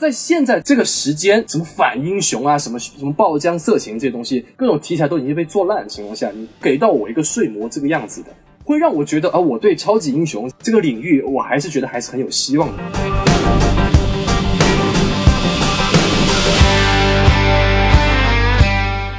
在现在这个时间，什么反英雄啊，什么什么爆浆色情这些东西，各种题材都已经被做烂的情况下，你给到我一个睡魔这个样子的，会让我觉得啊，我对超级英雄这个领域，我还是觉得还是很有希望的。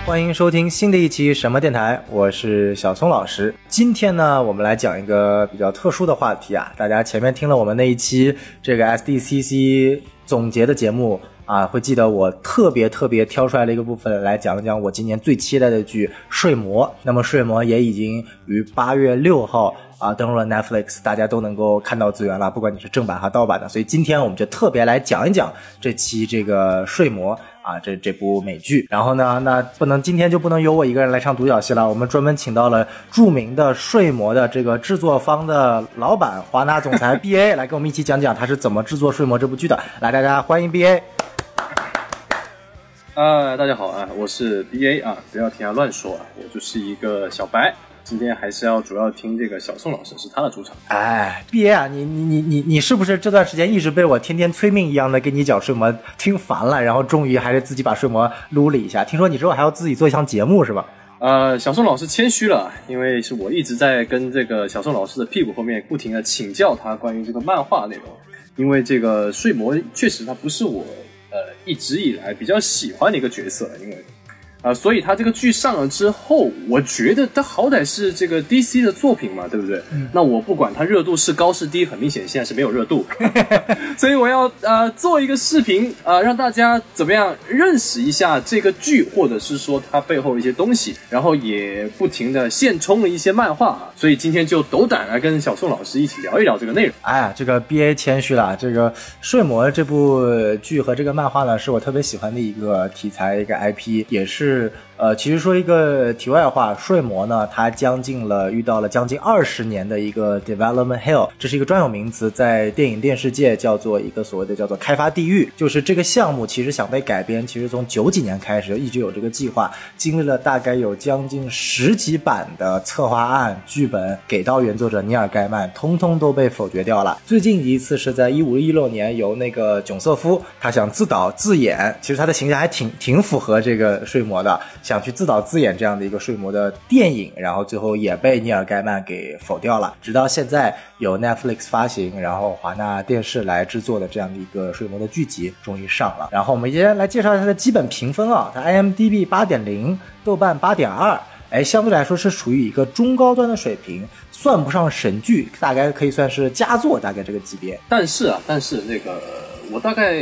欢迎收听新的一期什么电台，我是小松老师。今天呢，我们来讲一个比较特殊的话题啊。大家前面听了我们那一期这个 SDCC 总结的节目啊，会记得我特别特别挑出来的一个部分来讲一讲我今年最期待的剧《睡魔》。那么《睡魔》也已经于八月六号啊登陆了 Netflix，大家都能够看到资源了，不管你是正版还是盗版的。所以今天我们就特别来讲一讲这期这个《睡魔》。啊，这这部美剧，然后呢，那不能今天就不能由我一个人来唱独角戏了。我们专门请到了著名的《睡魔》的这个制作方的老板华纳总裁 B A 来跟我们一起讲讲他是怎么制作《睡魔》这部剧的。来，大家欢迎 B A。啊，大家好啊，我是 B A 啊，不要听他乱说啊，我就是一个小白。今天还是要主要听这个小宋老师，是他的主场。哎，毕业啊，你你你你你是不是这段时间一直被我天天催命一样的跟你讲睡魔听烦了，然后终于还是自己把睡魔撸了一下？听说你之后还要自己做一项节目是吧？呃，小宋老师谦虚了，因为是我一直在跟这个小宋老师的屁股后面不停的请教他关于这个漫画内容，因为这个睡魔确实他不是我呃一直以来比较喜欢的一个角色，因为。啊，所以他这个剧上了之后，我觉得他好歹是这个 DC 的作品嘛，对不对？那我不管它热度是高是低，很明显现在是没有热度，所以我要呃做一个视频啊，让大家怎么样认识一下这个剧，或者是说它背后的一些东西，然后也不停的现充了一些漫画啊，所以今天就斗胆来跟小宋老师一起聊一聊这个内容。哎呀，这个 BA 谦虚了，这个《睡魔》这部剧和这个漫画呢，是我特别喜欢的一个题材，一个 IP，也是。是，呃，其实说一个题外话，睡魔呢，它将近了遇到了将近二十年的一个 development hell，这是一个专有名词，在电影电视界叫做一个所谓的叫做开发地狱，就是这个项目其实想被改编，其实从九几年开始就一直有这个计划，经历了大概有将近十几版的策划案、剧本给到原作者尼尔盖曼，通通都被否决掉了。最近一次是在一五一六年，由那个囧瑟夫他想自导自演，其实他的形象还挺挺符合这个睡魔。的想去自导自演这样的一个睡魔的电影，然后最后也被尼尔盖曼给否掉了。直到现在有 Netflix 发行，然后华纳电视来制作的这样的一个睡魔的剧集终于上了。然后我们先来介绍一下它的基本评分啊，它 IMDB 八点零，豆瓣八点二，哎，相对来说是属于一个中高端的水平，算不上神剧，大概可以算是佳作，大概这个级别。但是啊，但是那个我大概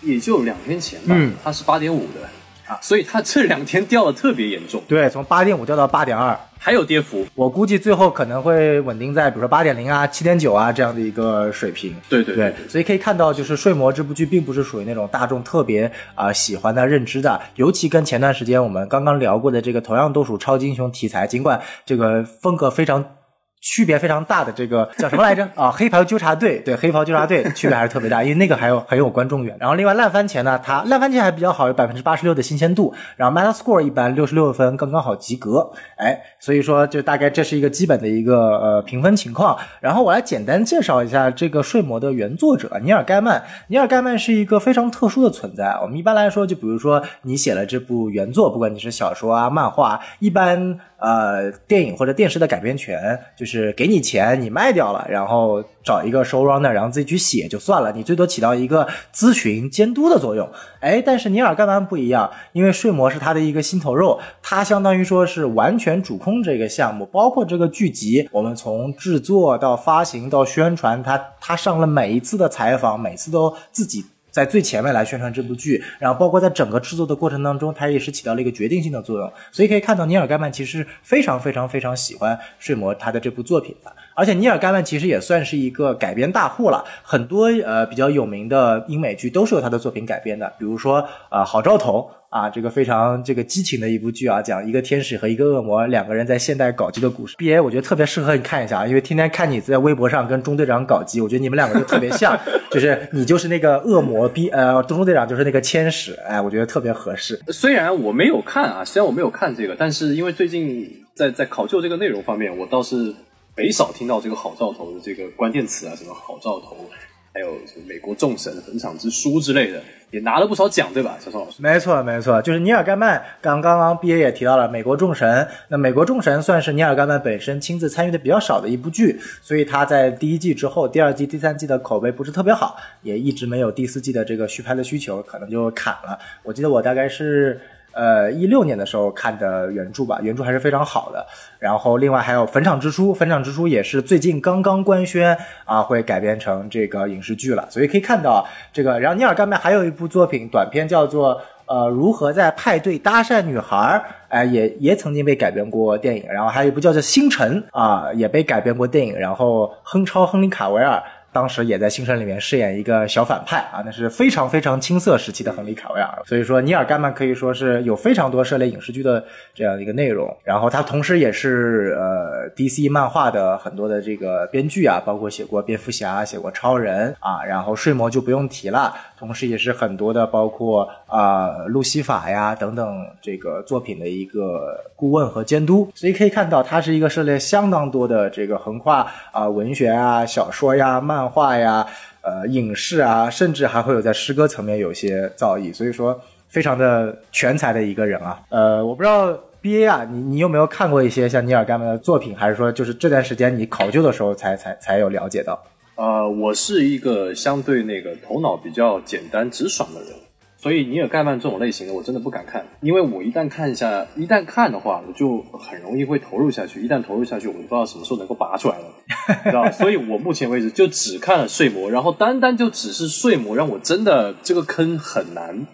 也就两天前吧，它是八点五的。啊，所以它这两天掉的特别严重，对，从八点五掉到八点二，还有跌幅。我估计最后可能会稳定在比如说八点零啊、七点九啊这样的一个水平。对对对，所以可以看到，就是《睡魔》这部剧并不是属于那种大众特别啊喜欢的、认知的，尤其跟前段时间我们刚刚聊过的这个同样都属超级英雄题材，尽管这个风格非常。区别非常大的这个叫什么来着啊？黑袍纠察队，对，黑袍纠察队区别还是特别大，因为那个还有很有观众缘。然后另外烂番茄呢，它烂番茄还比较好，有百分之八十六的新鲜度，然后 Metascore 一般六十六分，刚刚好及格。哎，所以说就大概这是一个基本的一个呃评分情况。然后我来简单介绍一下这个睡魔的原作者尼尔盖曼。尼尔盖曼是一个非常特殊的存在。我们一般来说，就比如说你写了这部原作，不管你是小说啊、漫画，一般。呃，电影或者电视的改编权就是是给你钱，你卖掉了，然后找一个收 runner，然后自己去写就算了，你最多起到一个咨询监督的作用。哎，但是尼尔盖曼不一样，因为睡魔是他的一个心头肉，他相当于说是完全主控这个项目，包括这个剧集，我们从制作到发行到宣传，他他上了每一次的采访，每次都自己。在最前面来宣传这部剧，然后包括在整个制作的过程当中，它也是起到了一个决定性的作用。所以可以看到，尼尔盖曼其实非常非常非常喜欢睡魔他的这部作品的。而且尼尔盖曼其实也算是一个改编大户了，很多呃比较有名的英美剧都是由他的作品改编的，比如说呃好兆头。啊，这个非常这个激情的一部剧啊，讲一个天使和一个恶魔两个人在现代搞基的故事。B A，我觉得特别适合你看一下啊，因为天天看你在微博上跟中队长搞基，我觉得你们两个就特别像，就是你就是那个恶魔，B 呃，中队长就是那个天使，哎，我觉得特别合适。虽然我没有看啊，虽然我没有看这个，但是因为最近在在考究这个内容方面，我倒是没少听到这个好兆头的这个关键词啊，什么好兆头。还有什么美国众神、坟场之书之类的，也拿了不少奖，对吧，小宋老师？没错，没错，就是尼尔盖曼。刚刚刚 B A 也提到了美国众神，那美国众神算是尼尔盖曼本身亲自参与的比较少的一部剧，所以他在第一季之后，第二季、第三季的口碑不是特别好，也一直没有第四季的这个续拍的需求，可能就砍了。我记得我大概是。呃，一六年的时候看的原著吧，原著还是非常好的。然后另外还有《坟场之书》，《坟场之书》也是最近刚刚官宣啊，会改编成这个影视剧了。所以可以看到这个。然后尼尔盖曼还有一部作品短片叫做呃如何在派对搭讪女孩，哎，也也曾经被改编过电影。然后还有一部叫做《星辰》啊，也被改编过电影。然后亨超·亨利·卡维尔。当时也在《星辰》里面饰演一个小反派啊，那是非常非常青涩时期的亨利·卡维尔。所以说，尼尔·盖曼可以说是有非常多涉猎影视剧的这样一个内容。然后他同时也是呃 DC 漫画的很多的这个编剧啊，包括写过蝙蝠侠、写过超人啊，然后睡魔就不用提了。同时也是很多的包括啊路西法呀等等这个作品的一个顾问和监督。所以可以看到，他是一个涉猎相当多的这个横跨啊文学啊、小说呀、漫。画呀，呃，影视啊，甚至还会有在诗歌层面有些造诣，所以说非常的全才的一个人啊。呃，我不知道 B A 啊，你你有没有看过一些像尼尔盖曼的作品，还是说就是这段时间你考究的时候才才才有了解到？呃，我是一个相对那个头脑比较简单直爽的人。所以尼尔盖曼这种类型的我真的不敢看，因为我一旦看一下，一旦看的话，我就很容易会投入下去。一旦投入下去，我就不知道什么时候能够拔出来了，知道所以我目前为止就只看了《睡魔》，然后单单就只是《睡魔》，让我真的这个坑很难，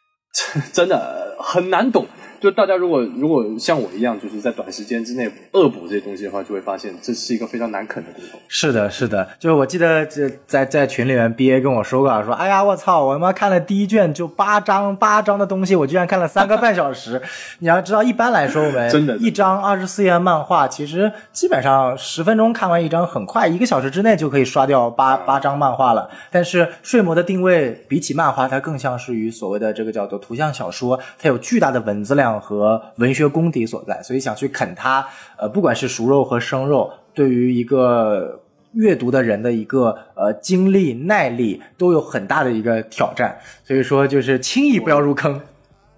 真的很难懂。就大家如果如果像我一样，就是在短时间之内恶补这些东西的话，就会发现这是一个非常难啃的骨头。是的，是的，就是我记得这在在群里面，B A 跟我说过，说哎呀，我操，我他妈看了第一卷就八章八章的东西，我居然看了三个半小时。你要知道，一般来说我们真的，一张二十四页漫画，其实基本上十分钟看完一张，很快一个小时之内就可以刷掉八八张漫画了。但是睡魔的定位比起漫画，它更像是于所谓的这个叫做图像小说，它有巨大的文字量。和文学功底所在，所以想去啃它，呃，不管是熟肉和生肉，对于一个阅读的人的一个呃精力耐力都有很大的一个挑战，所以说就是轻易不要入坑。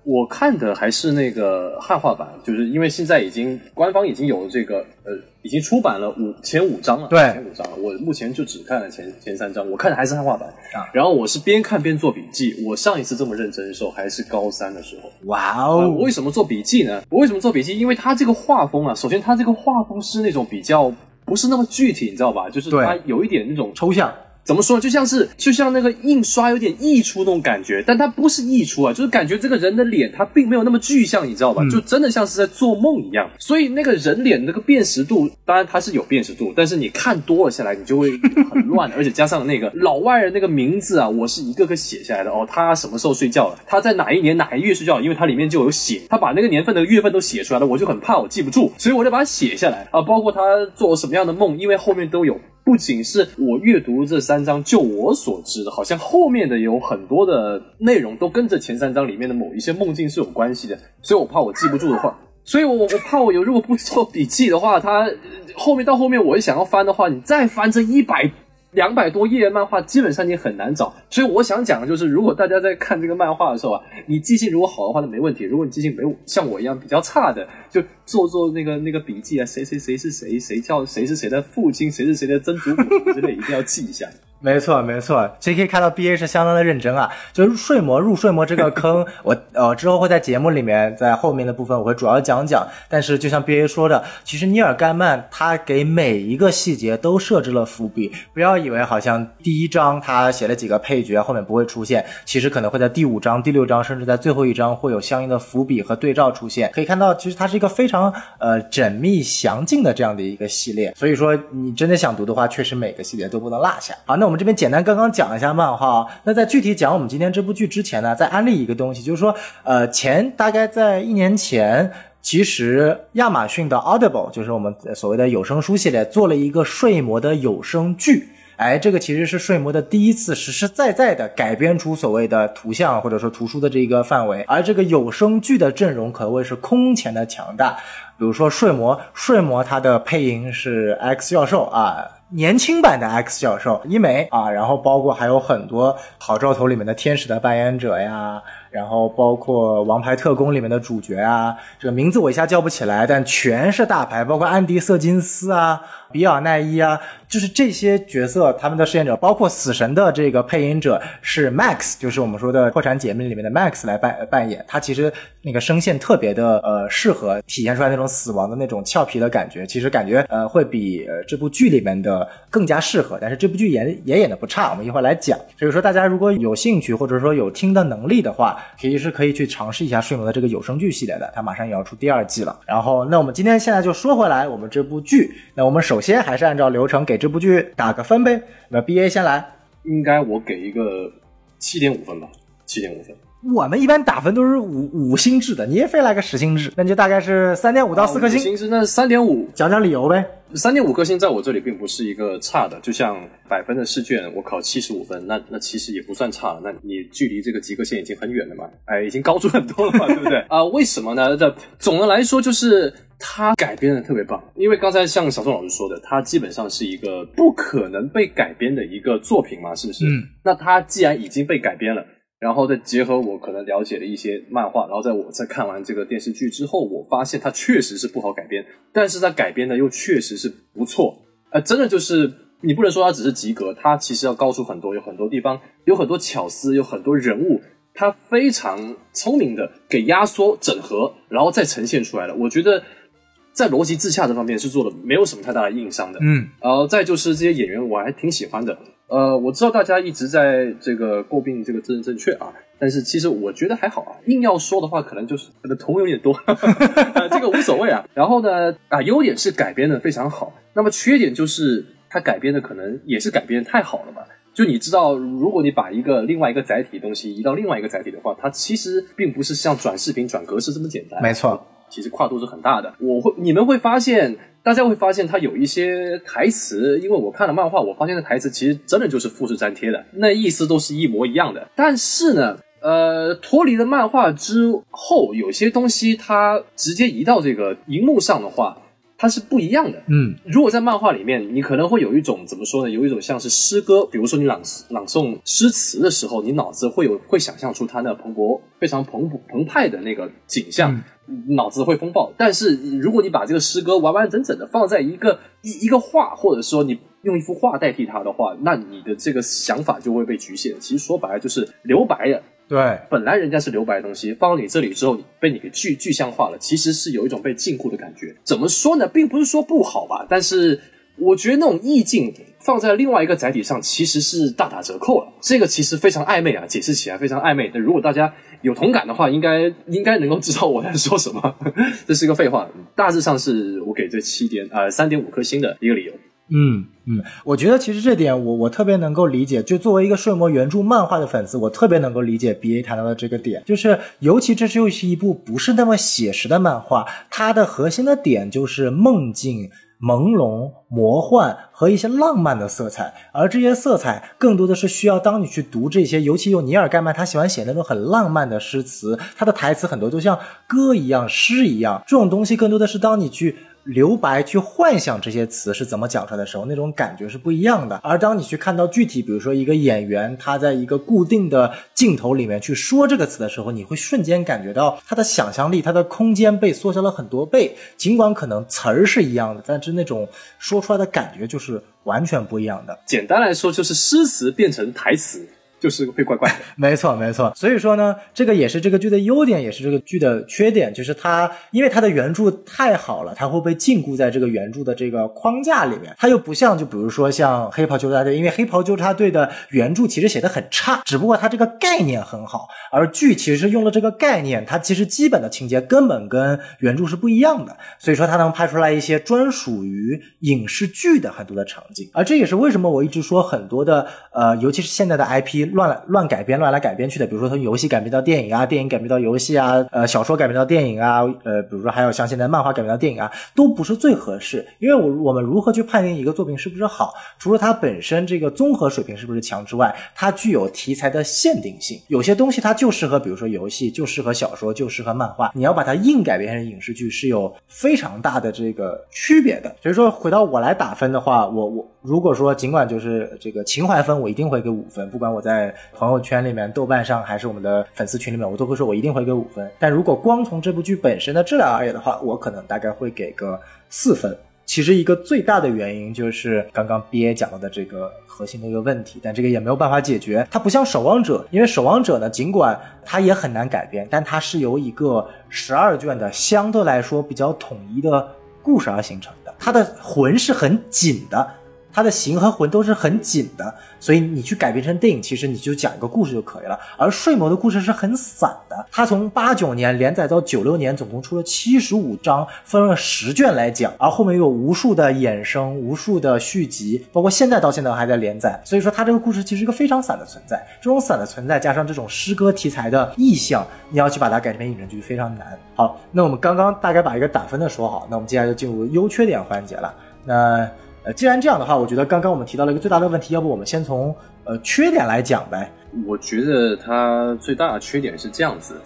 我看的还是那个汉化版，就是因为现在已经官方已经有这个呃，已经出版了五前五章了，对，前五章了。我目前就只看了前前三章，我看的还是汉化版啊。然后我是边看边做笔记。我上一次这么认真的时候还是高三的时候。哇哦！我为什么做笔记呢？我为什么做笔记？因为它这个画风啊，首先它这个画风是那种比较不是那么具体，你知道吧？就是它有一点那种抽象。怎么说呢？就像是就像那个印刷有点溢出那种感觉，但它不是溢出啊，就是感觉这个人的脸它并没有那么具象，你知道吧？就真的像是在做梦一样。所以那个人脸那个辨识度，当然它是有辨识度，但是你看多了下来，你就会很乱，而且加上那个老外人那个名字啊，我是一个个写下来的哦。他什么时候睡觉了？他在哪一年哪一月睡觉？因为它里面就有写，他把那个年份的月份都写出来了，我就很怕我记不住，所以我就把它写下来啊。包括他做什么样的梦，因为后面都有。不仅是我阅读这三章，就我所知的，好像后面的有很多的内容都跟着前三章里面的某一些梦境是有关系的，所以我怕我记不住的话，所以我我怕我有如果不做笔记的话，它后面到后面我想要翻的话，你再翻这一百。两百多页漫画基本上你很难找，所以我想讲的就是，如果大家在看这个漫画的时候啊，你记性如果好的话，那没问题；如果你记性没有像我一样比较差的，就做做那个那个笔记啊，谁谁谁是谁，谁叫谁是谁的父亲，谁是谁的曾祖母之类，一定要记一下。没错，没错，其实可以看到 B A 是相当的认真啊。就是睡魔入睡魔这个坑，我呃之后会在节目里面，在后面的部分我会主要讲讲。但是就像 B A 说的，其实尼尔盖曼他给每一个细节都设置了伏笔，不要以为好像第一章他写了几个配角，后面不会出现，其实可能会在第五章、第六章，甚至在最后一章会有相应的伏笔和对照出现。可以看到，其实它是一个非常呃缜密详尽的这样的一个系列。所以说，你真的想读的话，确实每个细节都不能落下。好，那我。我们这边简单刚刚讲一下漫画。啊，那在具体讲我们今天这部剧之前呢，再安利一个东西，就是说，呃，前大概在一年前，其实亚马逊的 Audible，就是我们所谓的有声书系列，做了一个睡魔的有声剧，哎，这个其实是睡魔的第一次实实在在的改编出所谓的图像或者说图书的这个范围，而这个有声剧的阵容可谓是空前的强大，比如说睡魔，睡魔它的配音是 X 教授啊。年轻版的 X 教授伊美啊，然后包括还有很多好兆头里面的天使的扮演者呀。然后包括《王牌特工》里面的主角啊，这个名字我一下叫不起来，但全是大牌，包括安迪·瑟金斯啊、比尔·奈伊啊，就是这些角色，他们的饰演者，包括死神的这个配音者是 Max，就是我们说的《破产姐妹》里面的 Max 来扮扮演，他其实那个声线特别的呃适合体现出来那种死亡的那种俏皮的感觉，其实感觉呃会比这部剧里面的更加适合，但是这部剧演也演的不差，我们一会儿来讲。所以说大家如果有兴趣或者说有听的能力的话，其实可以去尝试一下睡魔的这个有声剧系列的，它马上也要出第二季了。然后，那我们今天现在就说回来，我们这部剧，那我们首先还是按照流程给这部剧打个分呗。那 B A 先来，应该我给一个七点五分吧，七点五分。我们一般打分都是五五星制的，你也非来个十星制，那就大概是三点五到四颗星。星制那三点五，讲讲理由呗。三点五颗星在我这里并不是一个差的，就像百分的试卷，我考七十五分，那那其实也不算差了，那你距离这个及格线已经很远了嘛，哎，已经高出很多了嘛，对不对？啊，为什么呢？这总的来说就是它改编的特别棒，因为刚才像小宋老师说的，它基本上是一个不可能被改编的一个作品嘛，是不是？嗯。那它既然已经被改编了。然后再结合我可能了解的一些漫画，然后在我在看完这个电视剧之后，我发现它确实是不好改编，但是它改编的又确实是不错，呃，真的就是你不能说它只是及格，它其实要高出很多，有很多地方有很多巧思，有很多人物，它非常聪明的给压缩整合，然后再呈现出来了。我觉得在逻辑自洽这方面是做的没有什么太大的硬伤的，嗯，然后再就是这些演员我还挺喜欢的。呃，我知道大家一直在这个诟病这个字正确啊，但是其实我觉得还好啊。硬要说的话，可能就是可能图有点多，这个无所谓啊。然后呢，啊，优点是改编的非常好，那么缺点就是它改编的可能也是改编太好了吧？就你知道，如果你把一个另外一个载体东西移到另外一个载体的话，它其实并不是像转视频、转格式这么简单。没错，其实跨度是很大的。我会，你们会发现。大家会发现，它有一些台词，因为我看了漫画，我发现的台词其实真的就是复制粘贴的，那意思都是一模一样的。但是呢，呃，脱离了漫画之后，有些东西它直接移到这个荧幕上的话，它是不一样的。嗯，如果在漫画里面，你可能会有一种怎么说呢？有一种像是诗歌，比如说你朗朗诵诗词的时候，你脑子会有会想象出它那蓬勃、非常蓬勃澎湃的那个景象。脑子会风暴，但是如果你把这个诗歌完完整整的放在一个一一个画，或者说你用一幅画代替它的话，那你的这个想法就会被局限。其实说白了就是留白的。对，本来人家是留白的东西，放到你这里之后，被你给具具象化了，其实是有一种被禁锢的感觉。怎么说呢？并不是说不好吧，但是我觉得那种意境放在另外一个载体上，其实是大打折扣了。这个其实非常暧昧啊，解释起来非常暧昧。但如果大家。有同感的话，应该应该能够知道我在说什么。这是一个废话，大致上是我给这七点呃三点五颗星的一个理由。嗯嗯，我觉得其实这点我我特别能够理解。就作为一个睡魔原著漫画的粉丝，我特别能够理解 B A 谈到的这个点，就是尤其这是又是一部不是那么写实的漫画，它的核心的点就是梦境。朦胧、魔幻和一些浪漫的色彩，而这些色彩更多的是需要当你去读这些，尤其有尼尔盖曼，他喜欢写那种很浪漫的诗词，他的台词很多都像歌一样、诗一样，这种东西更多的是当你去。留白去幻想这些词是怎么讲出来的时候，那种感觉是不一样的。而当你去看到具体，比如说一个演员他在一个固定的镜头里面去说这个词的时候，你会瞬间感觉到他的想象力、他的空间被缩小了很多倍。尽管可能词儿是一样的，但是那种说出来的感觉就是完全不一样的。简单来说，就是诗词变成台词。就是会怪怪的，没错没错。所以说呢，这个也是这个剧的优点，也是这个剧的缺点，就是它因为它的原著太好了，它会被禁锢在这个原著的这个框架里面。它又不像就比如说像黑袍纠察队，因为黑袍纠察队的原著其实写的很差，只不过它这个概念很好，而剧其实用了这个概念，它其实基本的情节根本跟原著是不一样的，所以说它能拍出来一些专属于影视剧的很多的场景。而这也是为什么我一直说很多的呃，尤其是现在的 IP。乱来乱改编、乱来改编去的，比如说从游戏改编到电影啊，电影改编到游戏啊，呃，小说改编到电影啊，呃，比如说还有像现在漫画改编到电影啊，都不是最合适。因为我我们如何去判定一个作品是不是好？除了它本身这个综合水平是不是强之外，它具有题材的限定性。有些东西它就适合，比如说游戏，就适合小说，就适合漫画。你要把它硬改编成影视剧，是有非常大的这个区别的。所以说，回到我来打分的话，我我如果说尽管就是这个情怀分，我一定会给五分，不管我在朋友圈里面、豆瓣上还是我们的粉丝群里面，我都会说我一定会给五分。但如果光从这部剧本身的质量而言的话，我可能大概会给个四分。其实一个最大的原因就是刚刚 B A 讲到的这个核心的一个问题，但这个也没有办法解决。它不像守望者，因为守望者呢，尽管它也很难改编，但它是由一个十二卷的相对来说比较统一的故事而形成的，它的魂是很紧的。它的形和魂都是很紧的，所以你去改编成电影，其实你就讲一个故事就可以了。而睡魔的故事是很散的，它从八九年连载到九六年，总共出了七十五章，分了十卷来讲，而后面又有无数的衍生、无数的续集，包括现在到现在还在连载。所以说，它这个故事其实一个非常散的存在。这种散的存在加上这种诗歌题材的意象，你要去把它改编成影视剧非常难。好，那我们刚刚大概把一个打分的说好，那我们接下来就进入优缺点环节了。那，既然这样的话，我觉得刚刚我们提到了一个最大的问题，要不我们先从呃缺点来讲呗？我觉得它最大的缺点是这样子。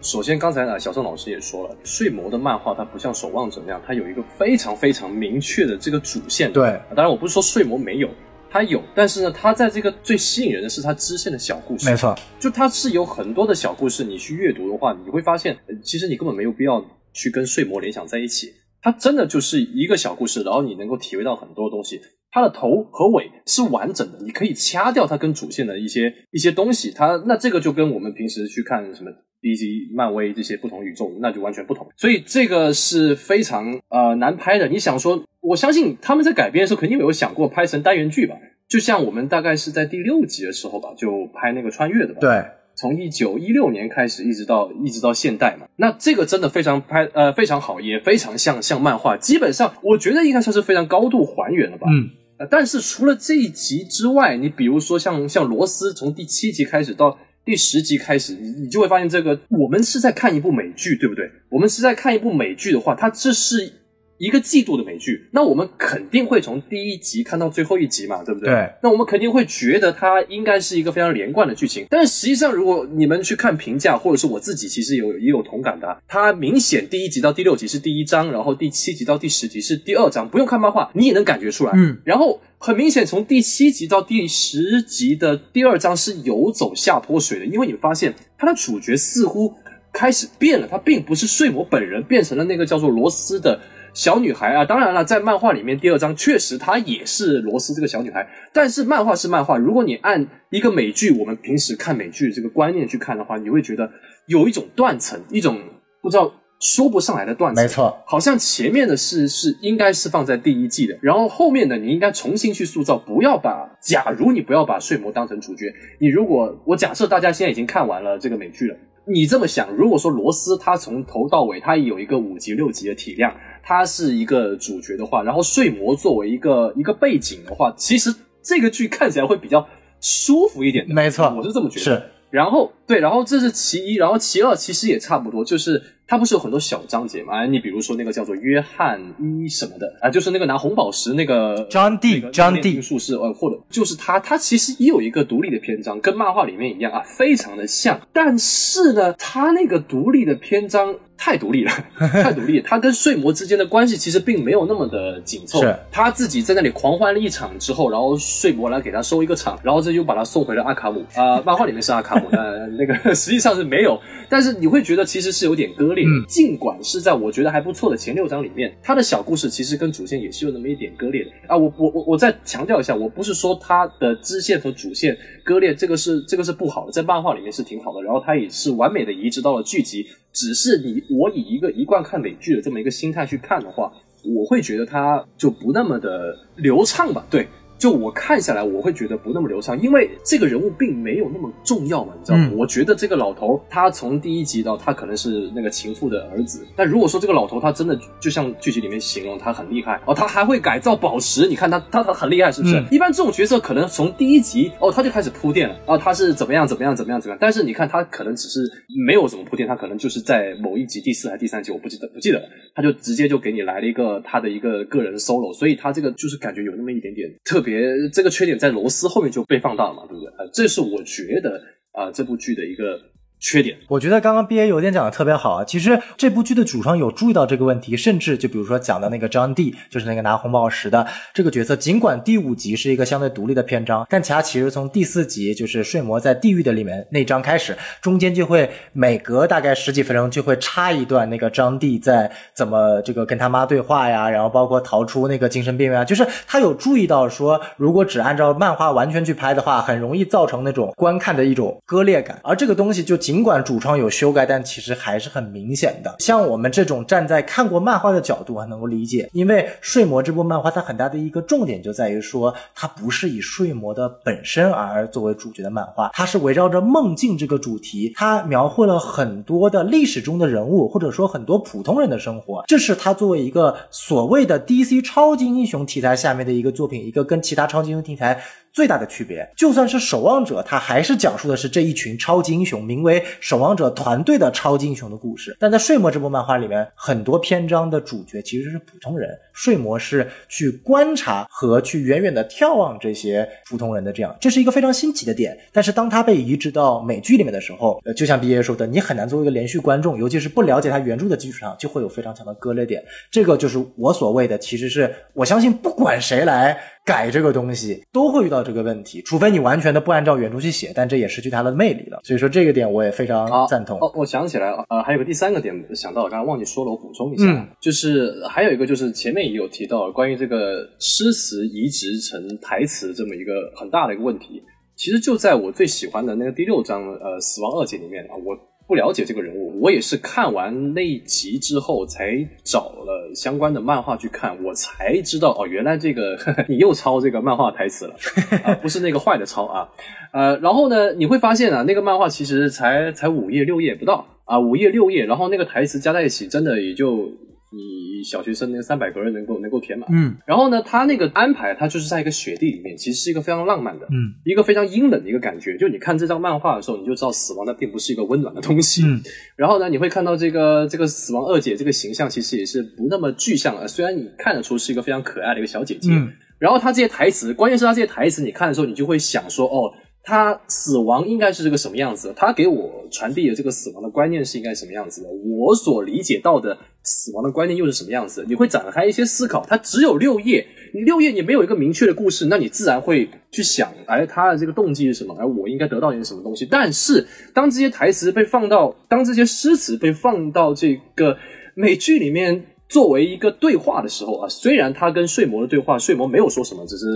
首先，刚才啊小宋老师也说了，睡魔的漫画它不像守望者那样，它有一个非常非常明确的这个主线。对，当然我不是说睡魔没有，它有，但是呢，它在这个最吸引人的是它支线的小故事。没错，就它是有很多的小故事，你去阅读的话，你会发现，其实你根本没有必要去跟睡魔联想在一起。它真的就是一个小故事，然后你能够体会到很多东西。它的头和尾是完整的，你可以掐掉它跟主线的一些一些东西。它那这个就跟我们平时去看什么 DC、漫威这些不同宇宙，那就完全不同。所以这个是非常呃难拍的。你想说，我相信他们在改编的时候肯定没有想过拍成单元剧吧？就像我们大概是在第六集的时候吧，就拍那个穿越的吧。对。从一九一六年开始，一直到一直到现代嘛，那这个真的非常拍呃非常好，也非常像像漫画，基本上我觉得应该算是非常高度还原了吧。嗯，呃，但是除了这一集之外，你比如说像像罗斯，从第七集开始到第十集开始，你你就会发现这个我们是在看一部美剧，对不对？我们是在看一部美剧的话，它这是。一个季度的美剧，那我们肯定会从第一集看到最后一集嘛，对不对？对。那我们肯定会觉得它应该是一个非常连贯的剧情，但是实际上，如果你们去看评价，或者是我自己其实有也有同感的，它明显第一集到第六集是第一章，然后第七集到第十集是第二章，不用看漫画你也能感觉出来。嗯。然后很明显，从第七集到第十集的第二章是游走下坡水的，因为你发现它的主角似乎开始变了，他并不是睡魔本人，变成了那个叫做罗斯的。小女孩啊，当然了，在漫画里面第二章确实她也是罗斯这个小女孩，但是漫画是漫画。如果你按一个美剧，我们平时看美剧这个观念去看的话，你会觉得有一种断层，一种不知道说不上来的断层。没错，好像前面的是是应该是放在第一季的，然后后面的你应该重新去塑造，不要把假如你不要把睡魔当成主角，你如果我假设大家现在已经看完了这个美剧了，你这么想，如果说罗斯他从头到尾他有一个五级六级的体量。他是一个主角的话，然后睡魔作为一个一个背景的话，其实这个剧看起来会比较舒服一点。没错，我是这么觉得。是，然后对，然后这是其一，然后其二其实也差不多，就是。它不是有很多小章节嘛？你比如说那个叫做约翰一什么的啊，就是那个拿红宝石那个 John D，John D 术士，呃，或者就是他，他其实也有一个独立的篇章，跟漫画里面一样啊，非常的像。但是呢，他那个独立的篇章太独立了，太独立，他跟睡魔之间的关系其实并没有那么的紧凑。是，他自己在那里狂欢了一场之后，然后睡魔来给他收一个场，然后这就把他送回了阿卡姆啊。漫画里面是阿卡姆，呃，那个 实际上是没有，但是你会觉得其实是有点割裂。嗯，尽管是在我觉得还不错的前六章里面，他的小故事其实跟主线也是有那么一点割裂的啊。我我我我再强调一下，我不是说他的支线和主线割裂，这个是这个是不好的，在漫画里面是挺好的，然后他也是完美的移植到了剧集。只是你我以一个一贯看美剧的这么一个心态去看的话，我会觉得它就不那么的流畅吧？对。就我看下来，我会觉得不那么流畅，因为这个人物并没有那么重要嘛，你知道吗？嗯我觉得这个老头他从第一集到他可能是那个情妇的儿子，但如果说这个老头他真的就像剧集里面形容他很厉害哦，他还会改造宝石，你看他 他他很厉害是不是？嗯一般这种角色可能从第一集哦他就开始铺垫了，啊他是怎么样怎么样怎么样怎么样，但是你看他可能只是没有怎么铺垫，他可能就是在某一集第四还是第三集我不记得不记得了，他就直接就给你来了一个他的一个个人 solo，所以他这个就是感觉有那么一点点特别，别这个缺点在罗斯后面就被放大了嘛，对不对？呃，这是我觉得啊、这部剧的一个缺点。我觉得刚刚 B A 有点讲的特别好啊。其实这部剧的主创有注意到这个问题，甚至就比如说讲的那个张帝，就是那个拿红宝石的这个角色，尽管第五集是一个相对独立的篇章，但其他其实从第四集就是睡魔在地狱的里面那章开始，中间就会每隔大概十几分钟就会插一段那个张帝在怎么这个跟他妈对话呀，然后包括逃出那个精神病院啊，就是他有注意到说，如果只按照漫画完全去拍的话，很容易造成那种观看的一种割裂感，而这个东西就尽管主创有修改，但其实还是很明显的。像我们这种站在看过漫画的角度还能够理解，因为《睡魔》这部漫画它很大的一个重点就在于说，它不是以睡魔的本身而作为主角的漫画，它是围绕着梦境这个主题，它描绘了很多的历史中的人物，或者说很多普通人的生活。这是它作为一个所谓的 DC 超级英雄题材下面的一个作品，一个跟其他超级英雄题材最大的区别。就算是守望者，它还是讲述的是这一群超级英雄，名为守望者团队的超级英雄的故事。但在睡魔这部漫画里面，很多篇章的主角其实是普通人，睡魔是去观察和去远远的眺望这些普通人的这样，这是一个非常新奇的点。但是当它被移植到美剧里面的时候，呃，就像毕业说的，你很难作为一个连续观众，尤其是不了解他原著的基础上，就会有非常强的割裂点。这个就是我所谓的，其实是我相信不管谁来改这个东西，都会遇到这个问题，除非你完全的不按照原著去写，但这也失去它的魅力了。所以说这个点我也非常赞同。哦，我想起来了，呃，还有个第三个点想到我，刚刚忘记说了，我补充一下，嗯就是还有一个就是前面也有提到关于这个诗词移植成台词这么一个很大的一个问题。其实就在我最喜欢的那个第六章，呃，死亡二姐里面啊，我不了解这个人物，我也是看完那一集之后才找了相关的漫画去看，我才知道哦，原来这个 你又抄这个漫画台词了，啊，不是那个坏的抄啊，呃，然后呢，你会发现啊，那个漫画其实才才五页六页不到啊，五页六页，然后那个台词加在一起，真的也就你小学生那三百格能够能够填满。嗯然后呢，他那个安排，他就是在一个雪地里面，其实是一个非常浪漫的，嗯一个非常阴冷的一个感觉。就你看这张漫画的时候，你就知道死亡它并不是一个温暖的东西。嗯然后呢，你会看到这个这个死亡二姐这个形象，其实也是不那么具象的。虽然你看得出是一个非常可爱的一个小姐姐，嗯然后她这些台词，关键是她这些台词，你看的时候，你就会想说，哦，她死亡应该是这个什么样子？她给我传递的这个死亡的观念是应该什么样子的？我所理解到的死亡的观念又是什么样子？你会展开一些思考。它只有六页，你六页你没有一个明确的故事，那你自然会去想，哎，他的这个动机是什么？哎，我应该得到一些什么东西？但是当这些台词被放到，当这些诗词被放到这个美剧里面。作为一个对话的时候啊，虽然他跟睡魔的对话，睡魔没有说什么，只是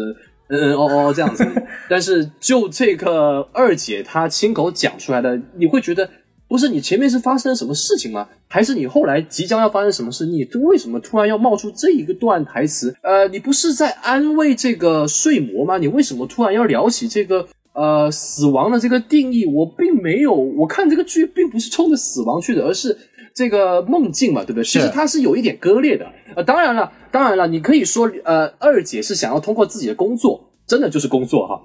嗯嗯哦哦这样子，但是就这个二姐她亲口讲出来的，你会觉得不是你前面是发生了什么事情吗？还是你后来即将要发生什么事？你为什么突然要冒出这一个段台词？呃，你不是在安慰这个睡魔吗？你为什么突然要聊起这个？呃，死亡的这个定义，我并没有，我看这个剧并不是冲着死亡去的，而是这个梦境嘛，对不对？其实它是有一点割裂的。呃，当然了，当然了，你可以说，呃，二姐是想要通过自己的工作，真的就是工作哈，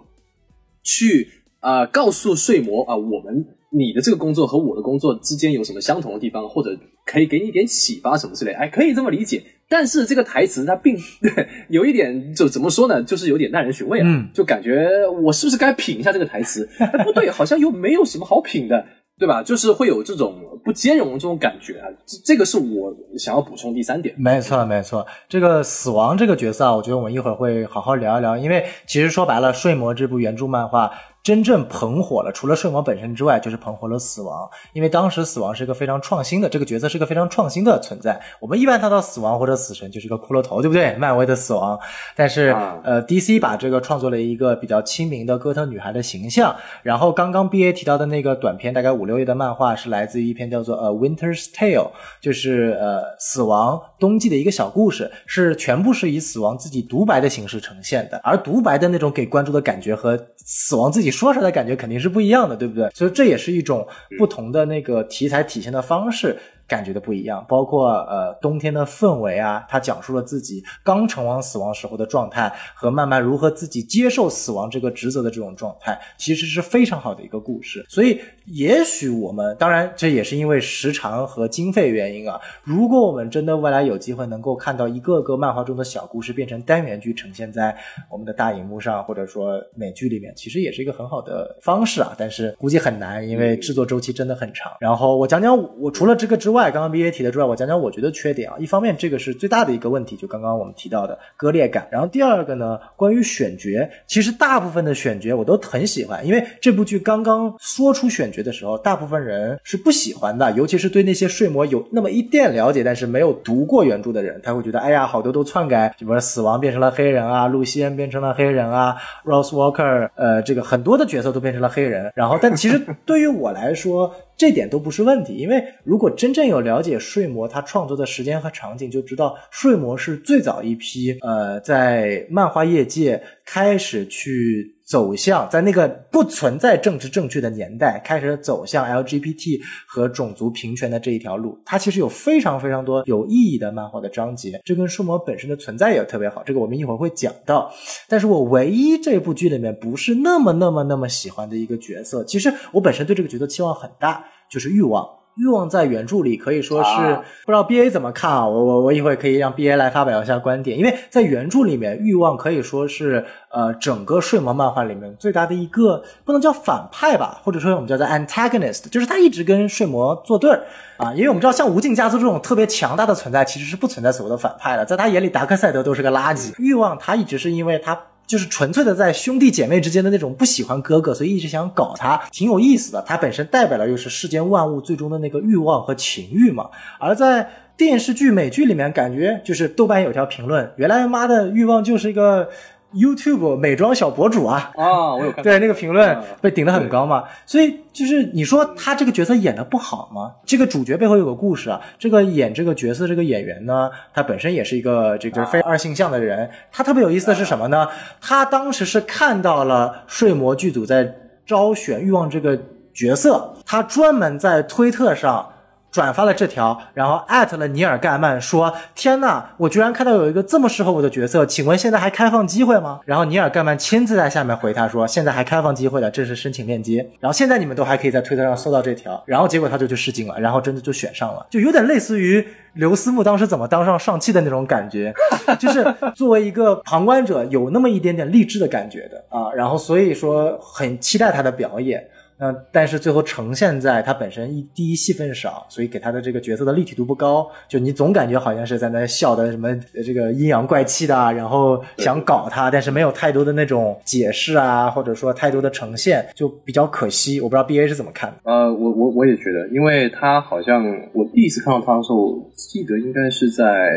去呃告诉睡魔啊、我们你的这个工作和我的工作之间有什么相同的地方，或者可以给你一点启发什么之类，哎，可以这么理解。但是这个台词它并对 有一点就怎么说呢，就是有点耐人寻味啊，嗯就感觉我是不是该品一下这个台词？哎，不对，好像又没有什么好品的。对吧？就是会有这种不兼容的这种感觉啊，这这个是我想要补充第三点。没错，没错。这个死亡这个角色啊，我觉得我们一会儿会好好聊一聊，因为其实说白了，《睡魔》这部原著漫画真正捧火了，除了睡魔本身之外，就是捧火了死亡。因为当时死亡是一个非常创新的，这个角色是一个非常创新的存在。我们一般谈到死亡或者死神就是一个骷髅头，对不对？漫威的死亡，但是、啊呃，DC 把这个创作了一个比较亲民的哥特女孩的形象。然后刚刚 BA 提到的那个短片，大概五六页的漫画，是来自于一篇篇叫做《呃 Winter's Tale》，就是呃死亡冬季的一个小故事，是全部是以死亡自己独白的形式呈现的，而独白的那种给观众的感觉和死亡自己说出来感觉肯定是不一样的，对不对？所以这也是一种不同的那个题材体现的方式。感觉的不一样，包括呃冬天的氛围啊，他讲述了自己刚成王死亡时候的状态，和慢慢如何自己接受死亡这个职责的这种状态，其实是非常好的一个故事。所以，也许我们当然这也是因为时长和经费原因啊。如果我们真的未来有机会能够看到一个个漫画中的小故事变成单元剧呈现在我们的大荧幕上，或者说美剧里面，其实也是一个很好的方式啊。但是估计很难，因为制作周期真的很长。然后我讲讲我除了这个之外。外，刚刚 B A 提的之外，我讲讲我觉得缺点啊。一方面，这个是最大的一个问题，就刚刚我们提到的割裂感。然后第二个呢，关于选角，其实大部分的选角我都很喜欢，因为这部剧刚刚说出选角的时候，大部分人是不喜欢的，尤其是对那些睡魔有那么一点了解，但是没有读过原著的人，他会觉得，哎呀，好多都篡改，就比如说死亡变成了黑人啊，露西安变成了黑人啊，Rose Walker，呃，这个很多的角色都变成了黑人。然后，但其实对于我来说，这点都不是问题，因为如果真正有了解睡魔他创作的时间和场景，就知道睡魔是最早一批呃在漫画业界开始去走向在那个不存在政治正确的年代开始走向 LGBT 和种族平权的这一条路。它其实有非常非常多有意义的漫画的章节，这跟睡魔本身的存在也特别好。这个我们一会儿会讲到。但是我唯一这部剧里面不是那么那么那么喜欢的一个角色，其实我本身对这个角色期望很大。就是欲望，欲望在原著里可以说是不知道 B A 怎么看啊？我我我一会可以让 B A 来发表一下观点，因为在原著里面，欲望可以说是呃整个睡魔漫画里面最大的一个不能叫反派吧，或者说我们叫做 antagonist，就是他一直跟睡魔作对儿啊。因为我们知道像无尽家族这种特别强大的存在，其实是不存在所谓的反派的，在他眼里达克赛德都是个垃圾。欲望他一直是因为他。就是纯粹的在兄弟姐妹之间的那种不喜欢哥哥，所以一直想搞他，挺有意思的。他本身代表了又是世间万物最终的那个欲望和情欲嘛。而在电视剧、美剧里面，感觉就是豆瓣有条评论，原来妈的欲望就是一个。YouTube 美妆小博主啊啊，我有看对那个评论被顶得很高嘛，所以就是你说他这个角色演的不好吗？这个主角背后有个故事啊，这个演这个角色这个演员呢，他本身也是一个这个非二性向的人，他特别有意思的是什么呢？他当时是看到了睡魔剧组在招选欲望这个角色，他专门在推特上。转发了这条，然后艾特了尼尔盖曼，说：“天呐，我居然看到有一个这么适合我的角色，请问现在还开放机会吗？”然后尼尔盖曼亲自在下面回他说：“现在还开放机会的，这是申请链接。然后现在你们都还可以在推特上搜到这条。然后结果他就去试镜了，然后真的就选上了，就有点类似于刘思慕当时怎么当上上汽的那种感觉，就是作为一个旁观者有那么一点点励志的感觉的啊。然后所以说很期待他的表演。”那但是最后呈现在他本身一第一戏份少，所以给他的这个角色的立体度不高，就你总感觉好像是在那笑的什么这个阴阳怪气的，然后想搞他，但是没有太多的那种解释啊，或者说太多的呈现，就比较可惜。我不知道 B A 是怎么看的。呃，我我我也觉得，因为他好像我第一次看到他的时候，记得应该是在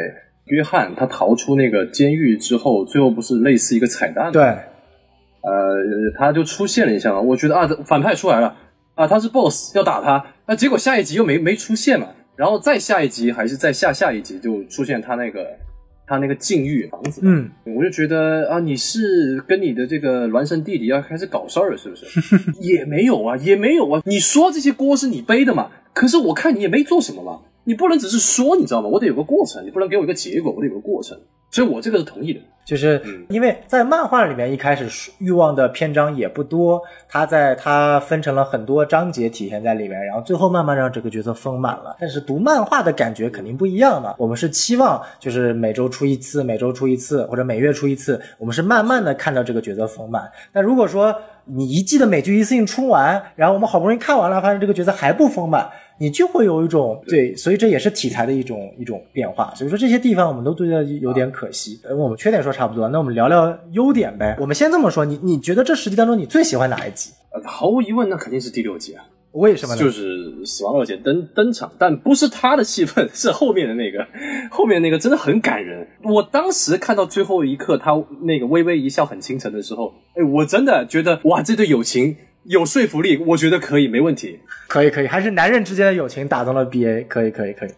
约翰他逃出那个监狱之后，最后不是类似一个彩蛋对。呃，他就出现了一下嘛，我觉得啊，反派出来了啊，他是 boss 要打他，那结果下一集又没没出现嘛，然后再下一集还是再下下一集就出现他那个他那个禁欲房子，嗯，我就觉得啊，你是跟你的这个孪生弟弟要开始搞事儿了是不是？也没有啊，也没有啊，你说这些锅是你背的嘛，可是我看你也没做什么嘛，你不能只是说你知道吗？我得有个过程，你不能给我一个结果，我得有个过程。所以，我这个是同意的，就是因为在漫画里面一开始欲望的篇章也不多，它在它分成了很多章节体现在里面，然后最后慢慢让这个角色丰满了。但是读漫画的感觉肯定不一样嘛，我们是期望就是每周出一次，每周出一次，或者每月出一次，我们是慢慢的看到这个角色丰满。但如果说你一季的美剧一次性出完，然后我们好不容易看完了，发现这个角色还不丰满。你就会有一种对，所以这也是题材的一种一种变化。所以说这些地方我们都觉得有点可惜。呃，我们缺点说差不多，那我们聊聊优点呗。我们先这么说，你你觉得这十集当中你最喜欢哪一集？呃，毫无疑问，那肯定是第六集啊。为什么呢？就是死亡二姐登登场，但不是他的戏份，是后面的那个，后面那个真的很感人。我当时看到最后一刻，他那个微微一笑很倾城的时候，哎，我真的觉得哇，这对友情。有说服力，我觉得可以，没问题。可以可以，还是男人之间的友情打动了 BA，可以可以可以。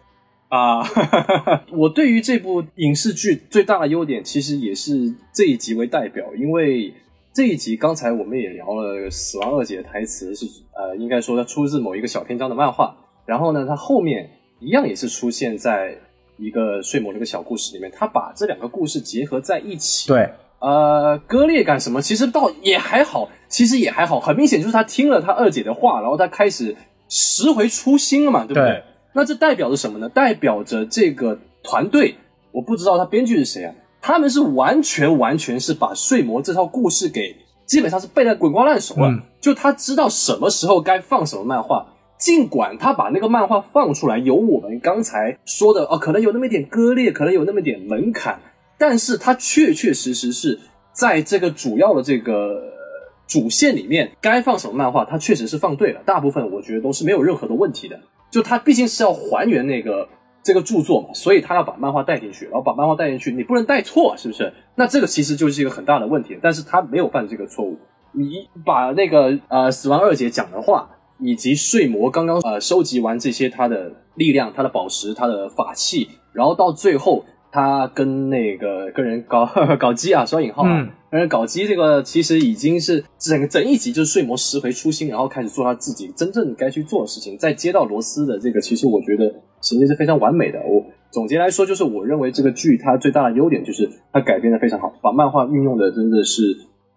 啊，我对于这部影视剧最大的优点，其实也是这一集为代表，因为这一集刚才我们也聊了，死亡二姐的台词是呃，应该说它出自某一个小篇章的漫画，然后呢，它后面一样也是出现在一个睡魔这个小故事里面，它把这两个故事结合在一起，对，呃，割裂感什么，其实倒也还好，其实也还好，很明显就是他听了他二姐的话，然后他开始拾回初心了嘛，对不对？对那这代表着什么呢？代表着这个团队，我不知道他编剧是谁啊，他们是完全完全是把睡魔这套故事给基本上是背得滚瓜烂熟了，嗯就他知道什么时候该放什么漫画。尽管他把那个漫画放出来，有我们刚才说的哦，可能有那么一点割裂，可能有那么一点门槛，但是他确确实实是在这个主要的这个主线里面，该放什么漫画，他确实是放对了，大部分我觉得都是没有任何的问题的。就他毕竟是要还原那个这个著作嘛，所以他要把漫画带进去，然后把漫画带进去，你不能带错，是不是？那这个其实就是一个很大的问题，但是他没有犯这个错误。你把那个呃死亡二姐讲的话，以及睡魔刚刚呃收集完这些他的力量、他的宝石、他的法器，然后到最后他跟那个跟人搞 搞基啊，双引号啊，嗯跟人搞基这个其实已经是整整一集就是睡魔拾回初心，然后开始做他自己真正该去做的事情，再接到罗斯的这个，其实我觉得衔接是非常完美的。我总结来说，就是我认为这个剧它最大的优点就是它改编的非常好，把漫画运用的真的是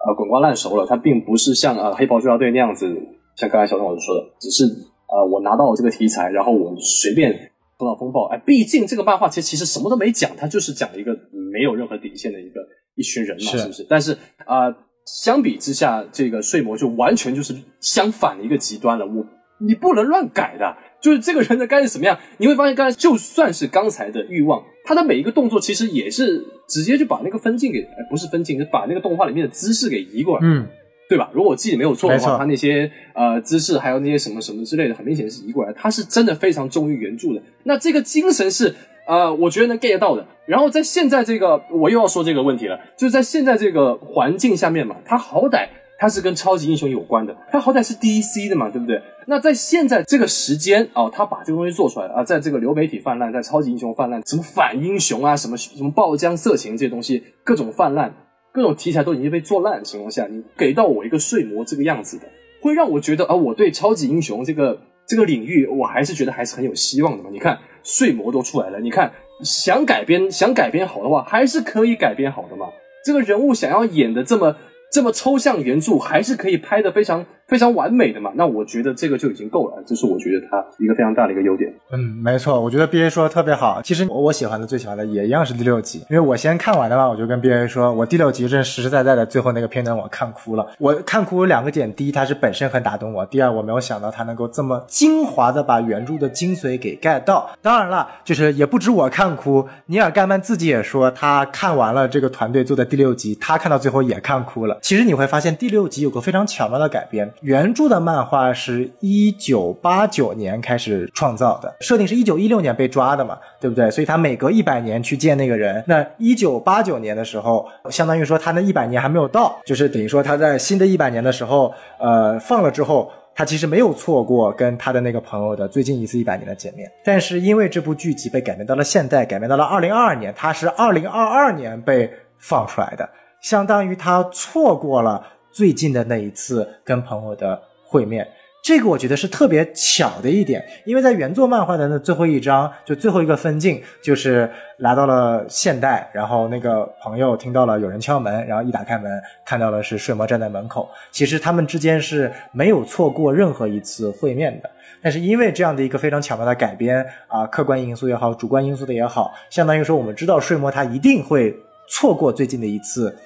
呃滚瓜烂熟了，它并不是像呃黑袍纠察队那样子，像刚才小董老师说的，只是呃我拿到了这个题材，然后我随便头脑风暴。哎，毕竟这个漫画其实其实什么都没讲，它就是讲一个没有任何底线的一个一群人嘛，是是不是？但是啊、呃相比之下，这个睡魔就完全就是相反的一个极端了。我你不能乱改的，就是这个人的该是什么样，你会发现，刚才就算是刚才的欲望，他的每一个动作其实也是直接就把那个分镜给，哎，不是分镜，是把那个动画里面的姿势给移过来。嗯，对吧？如果我记得没有错的话，他那些呃姿势还有那些什么什么之类的，很明显是移过来。他是真的非常忠于原著的。那这个精神是呃，我觉得能 get 到的。然后在现在这个，我又要说这个问题了，就是在现在这个环境下面嘛，他好歹他是跟超级英雄有关的，他好歹是 DC 的嘛，对不对？那在现在这个时间哦，他把这个东西做出来了啊，在这个流媒体泛滥，在超级英雄泛滥，什么反英雄啊，什么什么爆浆色情这些东西，各种泛滥，各种题材都已经被做烂的情况下，你给到我一个睡魔这个样子的，会让我觉得啊，我对超级英雄这个这个领域，我还是觉得还是很有希望的嘛。你看睡魔都出来了，你看想改编想改编好的话，还是可以改编好的嘛。这个人物想要演的这么这么抽象原著，还是可以拍的非常非常完美的嘛。那我觉得这个就已经够了，这是我觉得它一个非常大的一个优点。嗯，没错，我觉得 B A 说的特别好。其实我我喜欢的最喜欢的也一样是第六集，因为我先看完的话，我就跟 B A 说，我第六集真实实在在的最后那个片段我看哭了。我看哭有两个点，第一，它是本身很打动我；第二，我没有想到它能够这么精华的把原著的精髓给 get 到。当然了，就是也不止我看哭，尼尔盖曼自己也说，他看完了这个团队做的第六集，他看到最后也看哭了。其实你会发现，第六集有个非常巧妙的改编，原著的漫画是一九八九年开始创造的，设定是一九一六年被抓的嘛，对不对？所以他每隔一百年去见那个人。那一九八九年的时候，相当于说他那一百年还没有到，就是等于说他在新的一百年的时候，呃，放了之后。他其实没有错过跟他的那个朋友的最近一次一百年的见面，但是因为这部剧集被改编到了现代，改编到了二零二二年，他是二零二二年被放出来的，相当于他错过了最近的那一次跟朋友的会面。这个我觉得是特别巧的一点，因为在原作漫画的那最后一章，就最后一个分镜，就是来到了现代，然后那个朋友听到了有人敲门，然后一打开门，看到了是睡魔站在门口。其实他们之间是没有错过任何一次会面的，但是因为这样的一个非常巧妙的改编啊，客观因素也好，主观因素的也好，相当于说我们知道睡魔他一定会错过最近的一次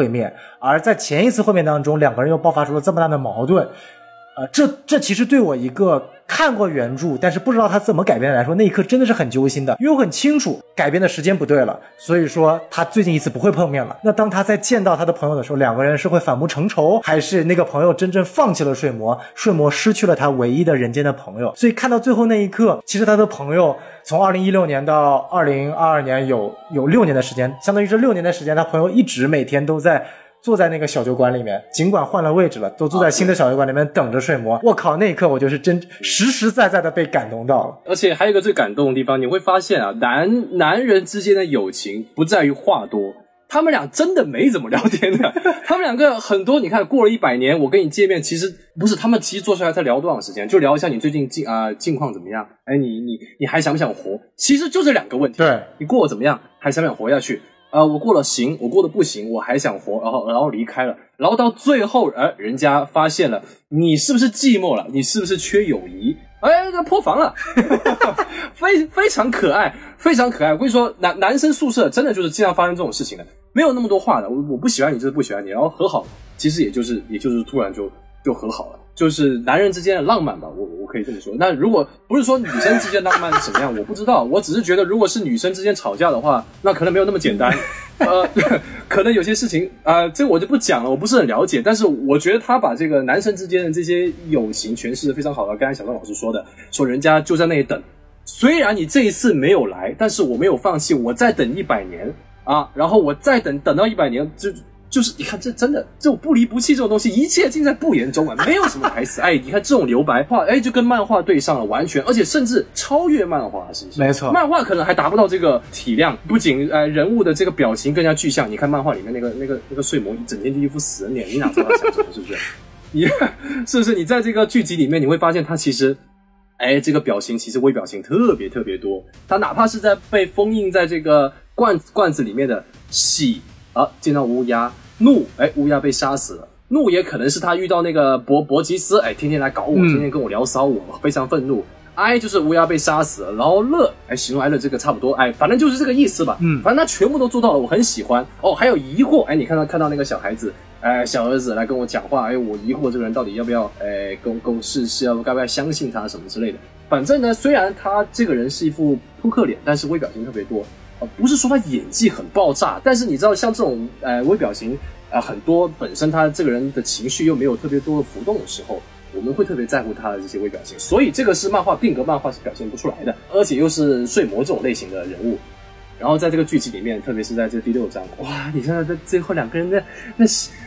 会面，而在前一次会面当中，两个人又爆发出了这么大的矛盾。呃，这这其实对我一个看过原著，但是不知道他怎么改编的来说，那一刻真的是很揪心的，因为我很清楚改编的时间不对了，所以说他最近一次不会碰面了。那当他在见到他的朋友的时候，两个人是会反目成仇，还是那个朋友真正放弃了睡魔，睡魔失去了他唯一的人间的朋友？所以看到最后那一刻，其实他的朋友从二零一六年到二零二二年有有六年的时间，相当于这六年的时间，他朋友一直每天都在。坐在那个小酒馆里面，尽管换了位置了，都坐在新的小酒馆里面等着睡魔。我靠，那一刻我就是真实实在在的被感动到了。而且还有一个最感动的地方，你会发现啊，男男人之间的友情不在于话多，他们俩真的没怎么聊天的。他们两个很多，你看过了一百年，我跟你见面，其实不是他们其实坐下来才聊多长时间，就聊一下你最近近啊、近况怎么样？哎，你你你还想不想活？其实就这两个问题。对，你过得怎么样？还想不想活下去？啊、我过了行，我过得不行，我还想活，然后然后离开了，然后到最后，哎、人家发现了你是不是寂寞了？你是不是缺友谊？哎，这破防了，非非常可爱，非常可爱。我跟你说，男男生宿舍真的就是经常发生这种事情的，没有那么多话的。我我不喜欢你就是不喜欢你，然后和好，其实也就是也就是突然就就和好了，就是男人之间的浪漫吧，我我可以这么说。那如果不是说女生之间浪漫是怎么样，我不知道，我只是觉得如果是女生之间吵架的话，那可能没有那么简单。呃，可能有些事情啊、这我就不讲了，我不是很了解。但是我觉得他把这个男生之间的这些友情诠释的非常好了。刚才小张老师说的，说人家就在那里等，虽然你这一次没有来，但是我没有放弃，我再等一百年啊，然后我再等等到一百年，就就是你看这真的这种不离不弃这种东西，一切尽在不言中啊，没有什么台词。哎，你看这种留白画，哎，就跟漫画对上了，完全，而且甚至超越漫画，是不是？没错漫画可能还达不到这个体量，不仅呃人物的这个表情更加具象，你看漫画里面那个那个那个睡魔，一整天就一副死人脸，你哪知道他想什么，是不是？你是不是你在这个剧集里面，你会发现他其实，哎，这个表情其实微表情特别特别多。他哪怕是在被封印在这个罐罐子里面的喜啊，见到乌鸦怒，哎，乌鸦被杀死了。怒也可能是他遇到那个伯伯吉斯，哎，天天来搞我，嗯天天跟我聊骚我，非常愤怒。哀就是乌鸦被杀死了，然后乐，哎，喜怒哀乐这个差不多，哎，反正就是这个意思吧。嗯反正他全部都做到了，我很喜欢。哦，还有疑惑，哎，你看到看到那个小孩子，哎，小儿子来跟我讲话，哎，我疑惑这个人到底要不要，哎，公公是是要该不要相信他什么之类的。反正呢，虽然他这个人是一副扑克脸，但是微表情特别多。不是说他演技很爆炸，但是你知道，像这种呃微表情，呃很多本身他这个人的情绪又没有特别多的浮动的时候，我们会特别在乎他的这些微表情。所以这个是漫画定格漫画是表现不出来的，而且又是睡魔这种类型的人物。然后在这个剧集里面，特别是在这第六章，哇！你看到这最后两个人的那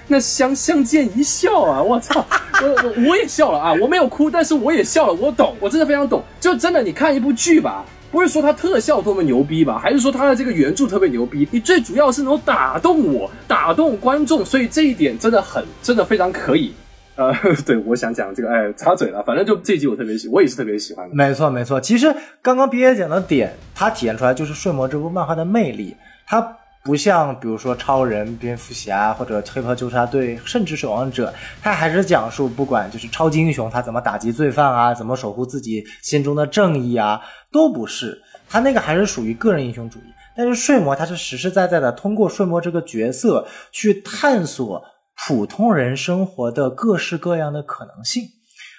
那相相见一笑啊！我操，我我我也笑了啊！我没有哭，但是我也笑了，我懂，我真的非常懂。就真的，你看一部剧吧，不是说它特效多么牛逼吧，还是说它的这个原著特别牛逼？你最主要是能打动我，打动观众，所以这一点真的很，真的非常可以。呃，对，我想讲这个，哎，插嘴了，反正就这一集我特别喜，我也是特别喜欢的。没错，没错。其实刚刚毕业讲的点，它体现出来就是《睡魔》这部漫画的魅力。它不像比如说超人、蝙蝠侠或者黑袍纠察队，甚至守望者，他还是讲述不管就是超级英雄他怎么打击罪犯啊，怎么守护自己心中的正义啊，都不是。他那个还是属于个人英雄主义。但是睡魔他是实实在在的通过睡魔这个角色去探索普通人生活的各式各样的可能性。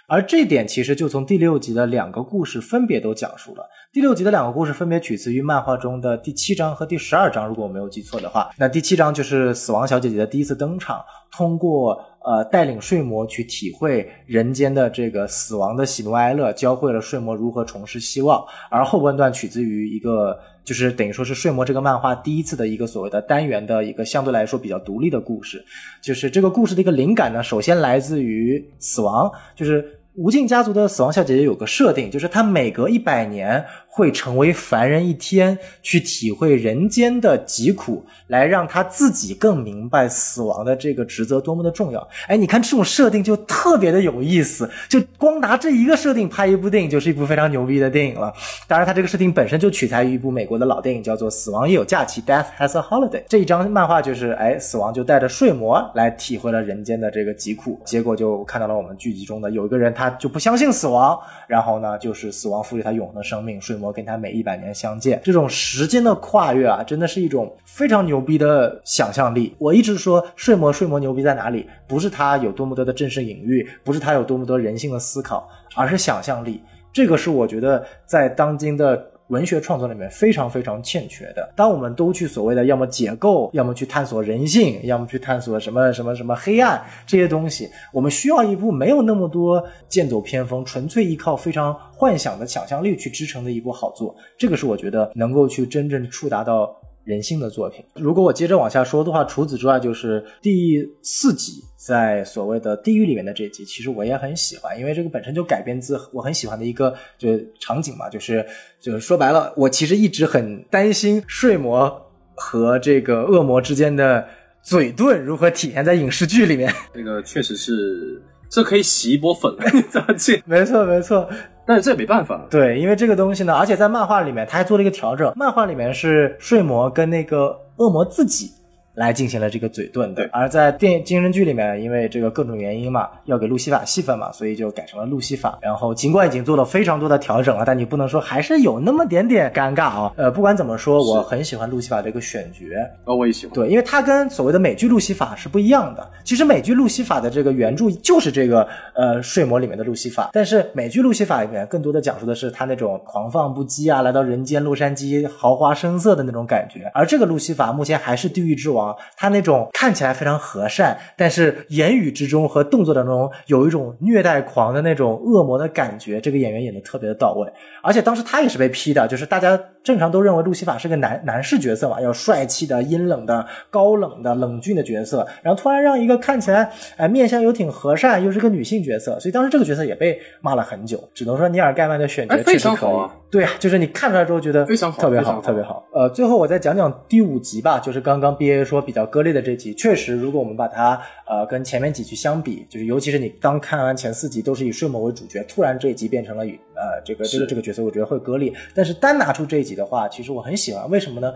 而这点其实就从第六集的两个故事分别都讲述了。第六集的两个故事分别取自于漫画中的第七章和第十二章，如果我没有记错的话。那第七章就是死亡小姐姐的第一次登场，通过呃带领睡魔去体会人间的这个死亡的喜怒哀乐，教会了睡魔如何重拾希望。而后半段取自于一个。就是等于说是睡魔这个漫画第一次的一个所谓的单元的一个相对来说比较独立的故事，就是这个故事的一个灵感呢，首先来自于死亡，就是无尽家族的死亡小姐姐有个设定，就是她每隔一百年会成为凡人一天，去体会人间的疾苦，来让他自己更明白死亡的这个职责多么的重要。哎，你看这种设定就特别的有意思，就光拿这一个设定拍一部电影，就是一部非常牛逼的电影了。当然，它这个设定本身就取材于一部美国的老电影，叫做《死亡也有假期》（Death Has a Holiday）。这一张漫画就是，哎，死亡就带着睡魔来体会了人间的这个疾苦，结果就看到了我们剧集中的有一个人，他就不相信死亡，然后呢，就是死亡赋予他永恒的生命，睡魔我跟他每一百年相见，这种时间的跨越啊，真的是一种非常牛逼的想象力。我一直说睡魔，睡魔牛逼在哪里？不是他有多么多的正式隐喻，不是他有多么多人性的思考，而是想象力。这个是我觉得在当今的文学创作里面非常非常欠缺的。当我们都去所谓的要么解构，要么去探索人性，要么去探索什么什么什么黑暗这些东西，我们需要一部没有那么多剑走偏锋，纯粹依靠非常幻想的想象力去支撑的一部好作。这个是我觉得能够去真正触达到。人性的作品。如果我接着往下说的话，除此之外，就是第四集在所谓的地狱里面的这集，其实我也很喜欢，因为这个本身就改编自我很喜欢的一个就场景嘛，就是就是说白了，我其实一直很担心睡魔和这个恶魔之间的嘴遁如何体现在影视剧里面。这个确实是，这可以洗一波粉，怎么去？没错，没错。但是这也没办法，对，因为这个东西呢，而且在漫画里面他还做了一个调整，漫画里面是睡魔跟那个恶魔自己。来进行了这个嘴遁的，而在电影真人剧里面，因为这个各种原因嘛，要给路西法戏份嘛，所以就改成了路西法。然后尽管已经做了非常多的调整了，但你不能说还是有那么点点尴尬啊。呃，不管怎么说，我很喜欢路西法这个选角。哦，我也喜欢。对，因为他跟所谓的美剧路西法是不一样的。其实美剧路西法的这个原著就是这个呃睡魔里面的路西法，但是美剧路西法里面更多的讲述的是他那种狂放不羁啊，来到人间洛杉矶豪华声色的那种感觉。而这个路西法目前还是地狱之王，他那种。看起来非常和善，但是言语之中和动作当中有一种虐待狂的那种恶魔的感觉。这个演员演的特别的到位，而且当时他也是被批的，就是大家正常都认为路西法是个男男士角色嘛，要帅气的、阴冷的、高冷的、冷峻的角色，然后突然让一个看起来哎面相又挺和善，又是个女性角色，所以当时这个角色也被骂了很久。只能说尼尔盖曼的选角确实可以，对啊，就是你看出来之后觉得非常好，特别好，特别好。呃，最后我再讲讲第五集吧，就是刚刚 B A 说比较割裂的这。集确实，如果我们把它呃跟前面几集相比，就是尤其是你刚看完前四集都是以睡魔为主角，突然这一集变成了以呃这个这个这个角色，我觉得会割裂。但是单拿出这一集的话，其实我很喜欢，为什么呢？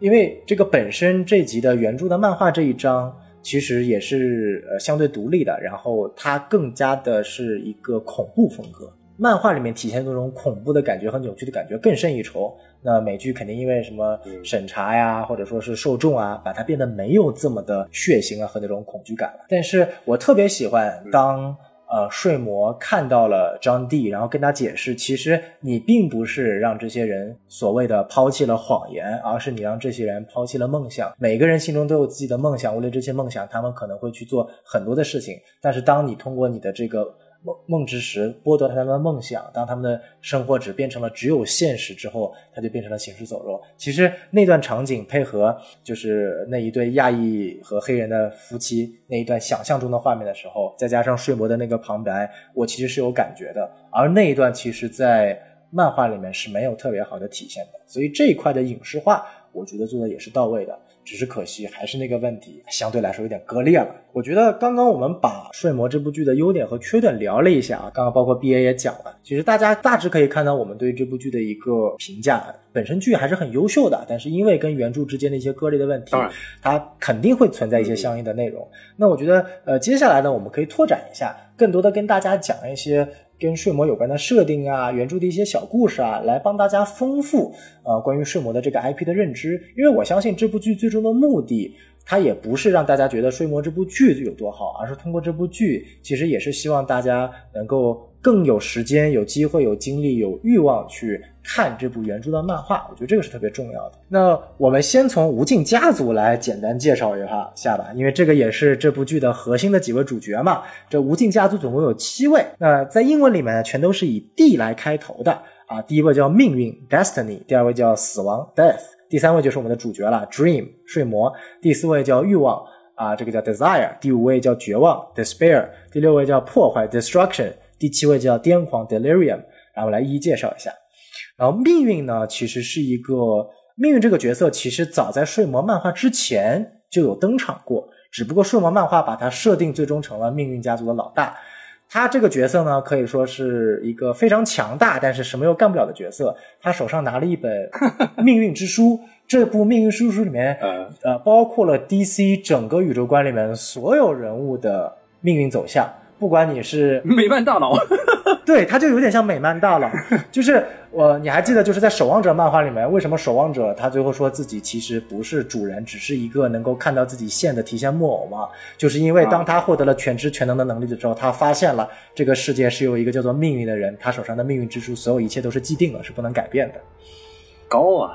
因为这个本身这集的原著的漫画这一章其实也是呃相对独立的，然后它更加的是一个恐怖风格，漫画里面体现那种恐怖的感觉和扭曲的感觉更胜一筹。那美剧肯定因为什么审查呀，或者说是受众啊，把它变得没有这么的血腥啊和那种恐惧感了。但是我特别喜欢当呃睡魔看到了张帝，然后跟他解释，其实你并不是让这些人所谓的抛弃了谎言，而是你让这些人抛弃了梦想。每个人心中都有自己的梦想，为了这些梦想，他们可能会去做很多的事情。但是当你通过你的这个。梦梦之时剥夺了他们的梦想，当他们的生活只变成了只有现实之后，他就变成了行尸走肉。其实那段场景配合就是那一对亚裔和黑人的夫妻那一段想象中的画面的时候，再加上睡魔的那个旁白，我其实是有感觉的。而那一段其实，在漫画里面是没有特别好的体现的，所以这一块的影视化，我觉得做的也是到位的。只是可惜，还是那个问题，相对来说有点割裂了。我觉得刚刚我们把《睡魔》这部剧的优点和缺点聊了一下啊，刚刚包括 B A 也讲了，其实大家大致可以看到我们对这部剧的一个评价。本身剧还是很优秀的，但是因为跟原著之间的一些割裂的问题，它肯定会存在一些相应的内容。那我觉得，呃，接下来呢，我们可以拓展一下，更多的跟大家讲一些。跟睡魔有关的设定啊，原著的一些小故事啊，来帮大家丰富呃关于睡魔的这个 IP 的认知。因为我相信这部剧最终的目的，它也不是让大家觉得睡魔这部剧有多好，而是通过这部剧，其实也是希望大家能够。更有时间、有机会、有精力、有欲望去看这部原著的漫画，我觉得这个是特别重要的。那我们先从无尽家族来简单介绍一下下吧，因为这个也是这部剧的核心的几位主角嘛。这无尽家族总共有七位，那在英文里面呢全都是以 D 来开头的啊。第一位叫命运 （Destiny），第二位叫死亡 （Death），第三位就是我们的主角了 （Dream，睡魔），第四位叫欲望啊，这个叫 Desire，第五位叫绝望 （Despair），第六位叫破坏 （Destruction）。第七位叫癫狂 Delirium，然后来一一介绍一下。然后命运呢，其实是一个命运这个角色，其实早在睡魔漫画之前就有登场过，只不过睡魔漫画把它设定最终成了命运家族的老大。他这个角色呢，可以说是一个非常强大，但是什么又干不了的角色。他手上拿了一本命运之书，这部命运之书里面，呃，包括了 DC 整个宇宙观里面所有人物的命运走向。不管你是美漫大佬，对，他就有点像美漫大佬，就是我，你还记得就是在守望者漫画里面，为什么守望者他最后说自己其实不是主人，只是一个能够看到自己线的提线木偶吗？就是因为当他获得了全知全能的能力的时候，他发现了这个世界是由一个叫做命运的人，他手上的命运之书，所有一切都是既定的，是不能改变的。高啊！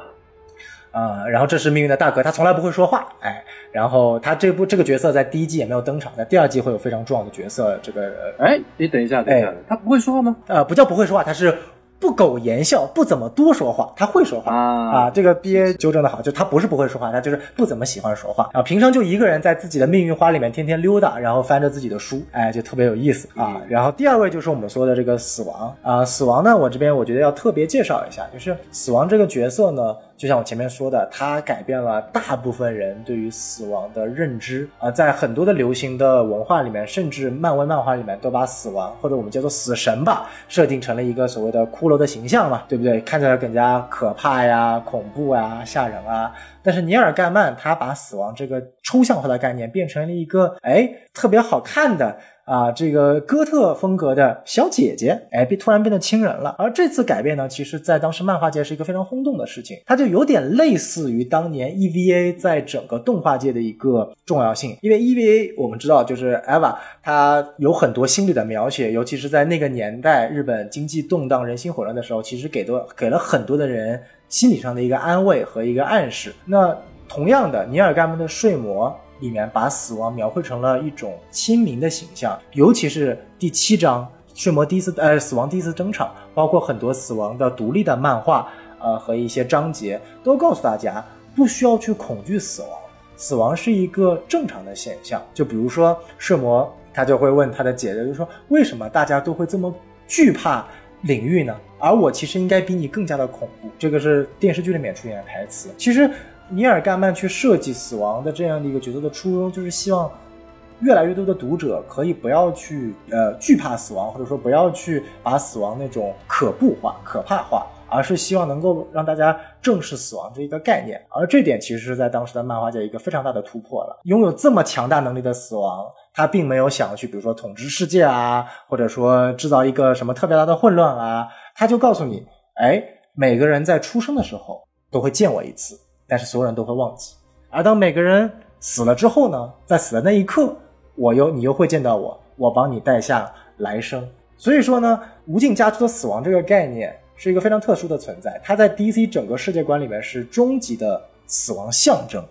啊，然后这是命运的大哥，他从来不会说话，哎，然后他这部这个角色在第一季也没有登场，在第二季会有非常重要的角色。这个，哎，你等一下，等一下，他不会说话吗？呃，不叫不会说话，他是不苟言笑，不怎么多说话，他会说话啊啊。这个 B A 纠正的好，就他不是不会说话，他就是不怎么喜欢说话啊。平常就一个人在自己的命运花里面天天溜达，然后翻着自己的书，哎，就特别有意思啊。然后第二位就是我们说的这个死亡啊，死亡呢，我这边我觉得要特别介绍一下，就是死亡这个角色呢。就像我前面说的，它改变了大部分人对于死亡的认知啊，在很多的流行的文化里面，甚至漫威漫画里面，都把死亡或者我们叫做死神吧，设定成了一个所谓的骷髅的形象嘛，对不对？看起来更加可怕呀、恐怖啊、吓人啊。但是尼尔盖曼他把死亡这个抽象化的概念变成了一个哎特别好看的。啊，这个哥特风格的小姐姐，哎，变突然变得亲人了。而这次改变呢，其实在当时漫画界是一个非常轰动的事情，它就有点类似于当年 EVA 在整个动画界的一个重要性。因为 EVA 我们知道，就是 EVA，它有很多心理的描写，尤其是在那个年代，日本经济动荡、人心混乱的时候，其实给多给了很多的人心理上的一个安慰和一个暗示。那同样的，尼尔盖曼的睡魔。里面把死亡描绘成了一种亲民的形象，尤其是第七章睡魔第一次呃死亡第一次登场，包括很多死亡的独立的漫画呃和一些章节都告诉大家不需要去恐惧死亡，死亡是一个正常的现象。就比如说睡魔他就会问他的姐姐，就说为什么大家都会这么惧怕领域呢？而我其实应该比你更加的恐怖。这个是电视剧里面出现的台词。其实。尼尔盖曼去设计死亡的这样的一个角色的初衷，就是希望越来越多的读者可以不要去呃惧怕死亡，或者说不要去把死亡那种可怖化、可怕化，而是希望能够让大家正视死亡这一个概念。而这点其实是在当时的漫画界一个非常大的突破了。拥有这么强大能力的死亡，他并没有想要去，比如说统治世界啊，或者说制造一个什么特别大的混乱啊，他就告诉你，哎，每个人在出生的时候都会见我一次。但是所有人都会忘记，而当每个人死了之后呢，在死的那一刻，我又你又会见到我，我帮你带下来生。所以说呢，无尽家族的死亡这个概念是一个非常特殊的存在，它在 DC 整个世界观里面是终极的死亡象征。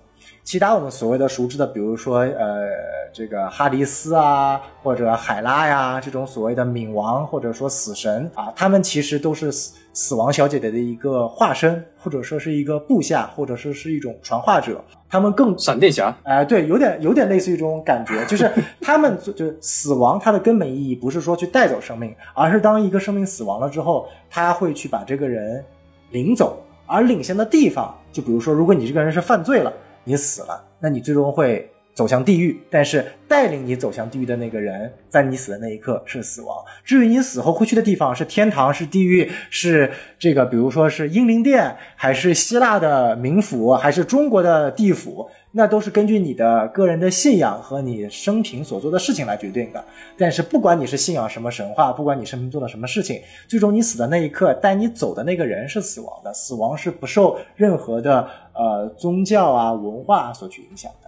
其他我们所谓的熟知的，比如说呃这个哈迪斯啊，或者海拉呀这种所谓的冥王或者说死神啊，他们其实都是死。死亡小姐姐的一个化身，或者说是一个部下，或者说是一种传话者，他们更闪电侠，哎，对，有点有点类似于这种感觉，就是他们就就死亡，它的根本意义不是说去带走生命，而是当一个生命死亡了之后，他会去把这个人领走，而领先的地方，就比如说，如果你这个人是犯罪了，你死了，那你最终会。走向地狱，但是带领你走向地狱的那个人，在你死的那一刻是死亡。至于你死后会去的地方是天堂、是地狱、是这个，比如说是英灵殿，还是希腊的冥府，还是中国的地府，那都是根据你的个人的信仰和你生平所做的事情来决定的。但是不管你是信仰什么神话，不管你生平做了什么事情，最终你死的那一刻，带你走的那个人是死亡的。死亡是不受任何的呃宗教啊文化所去影响的。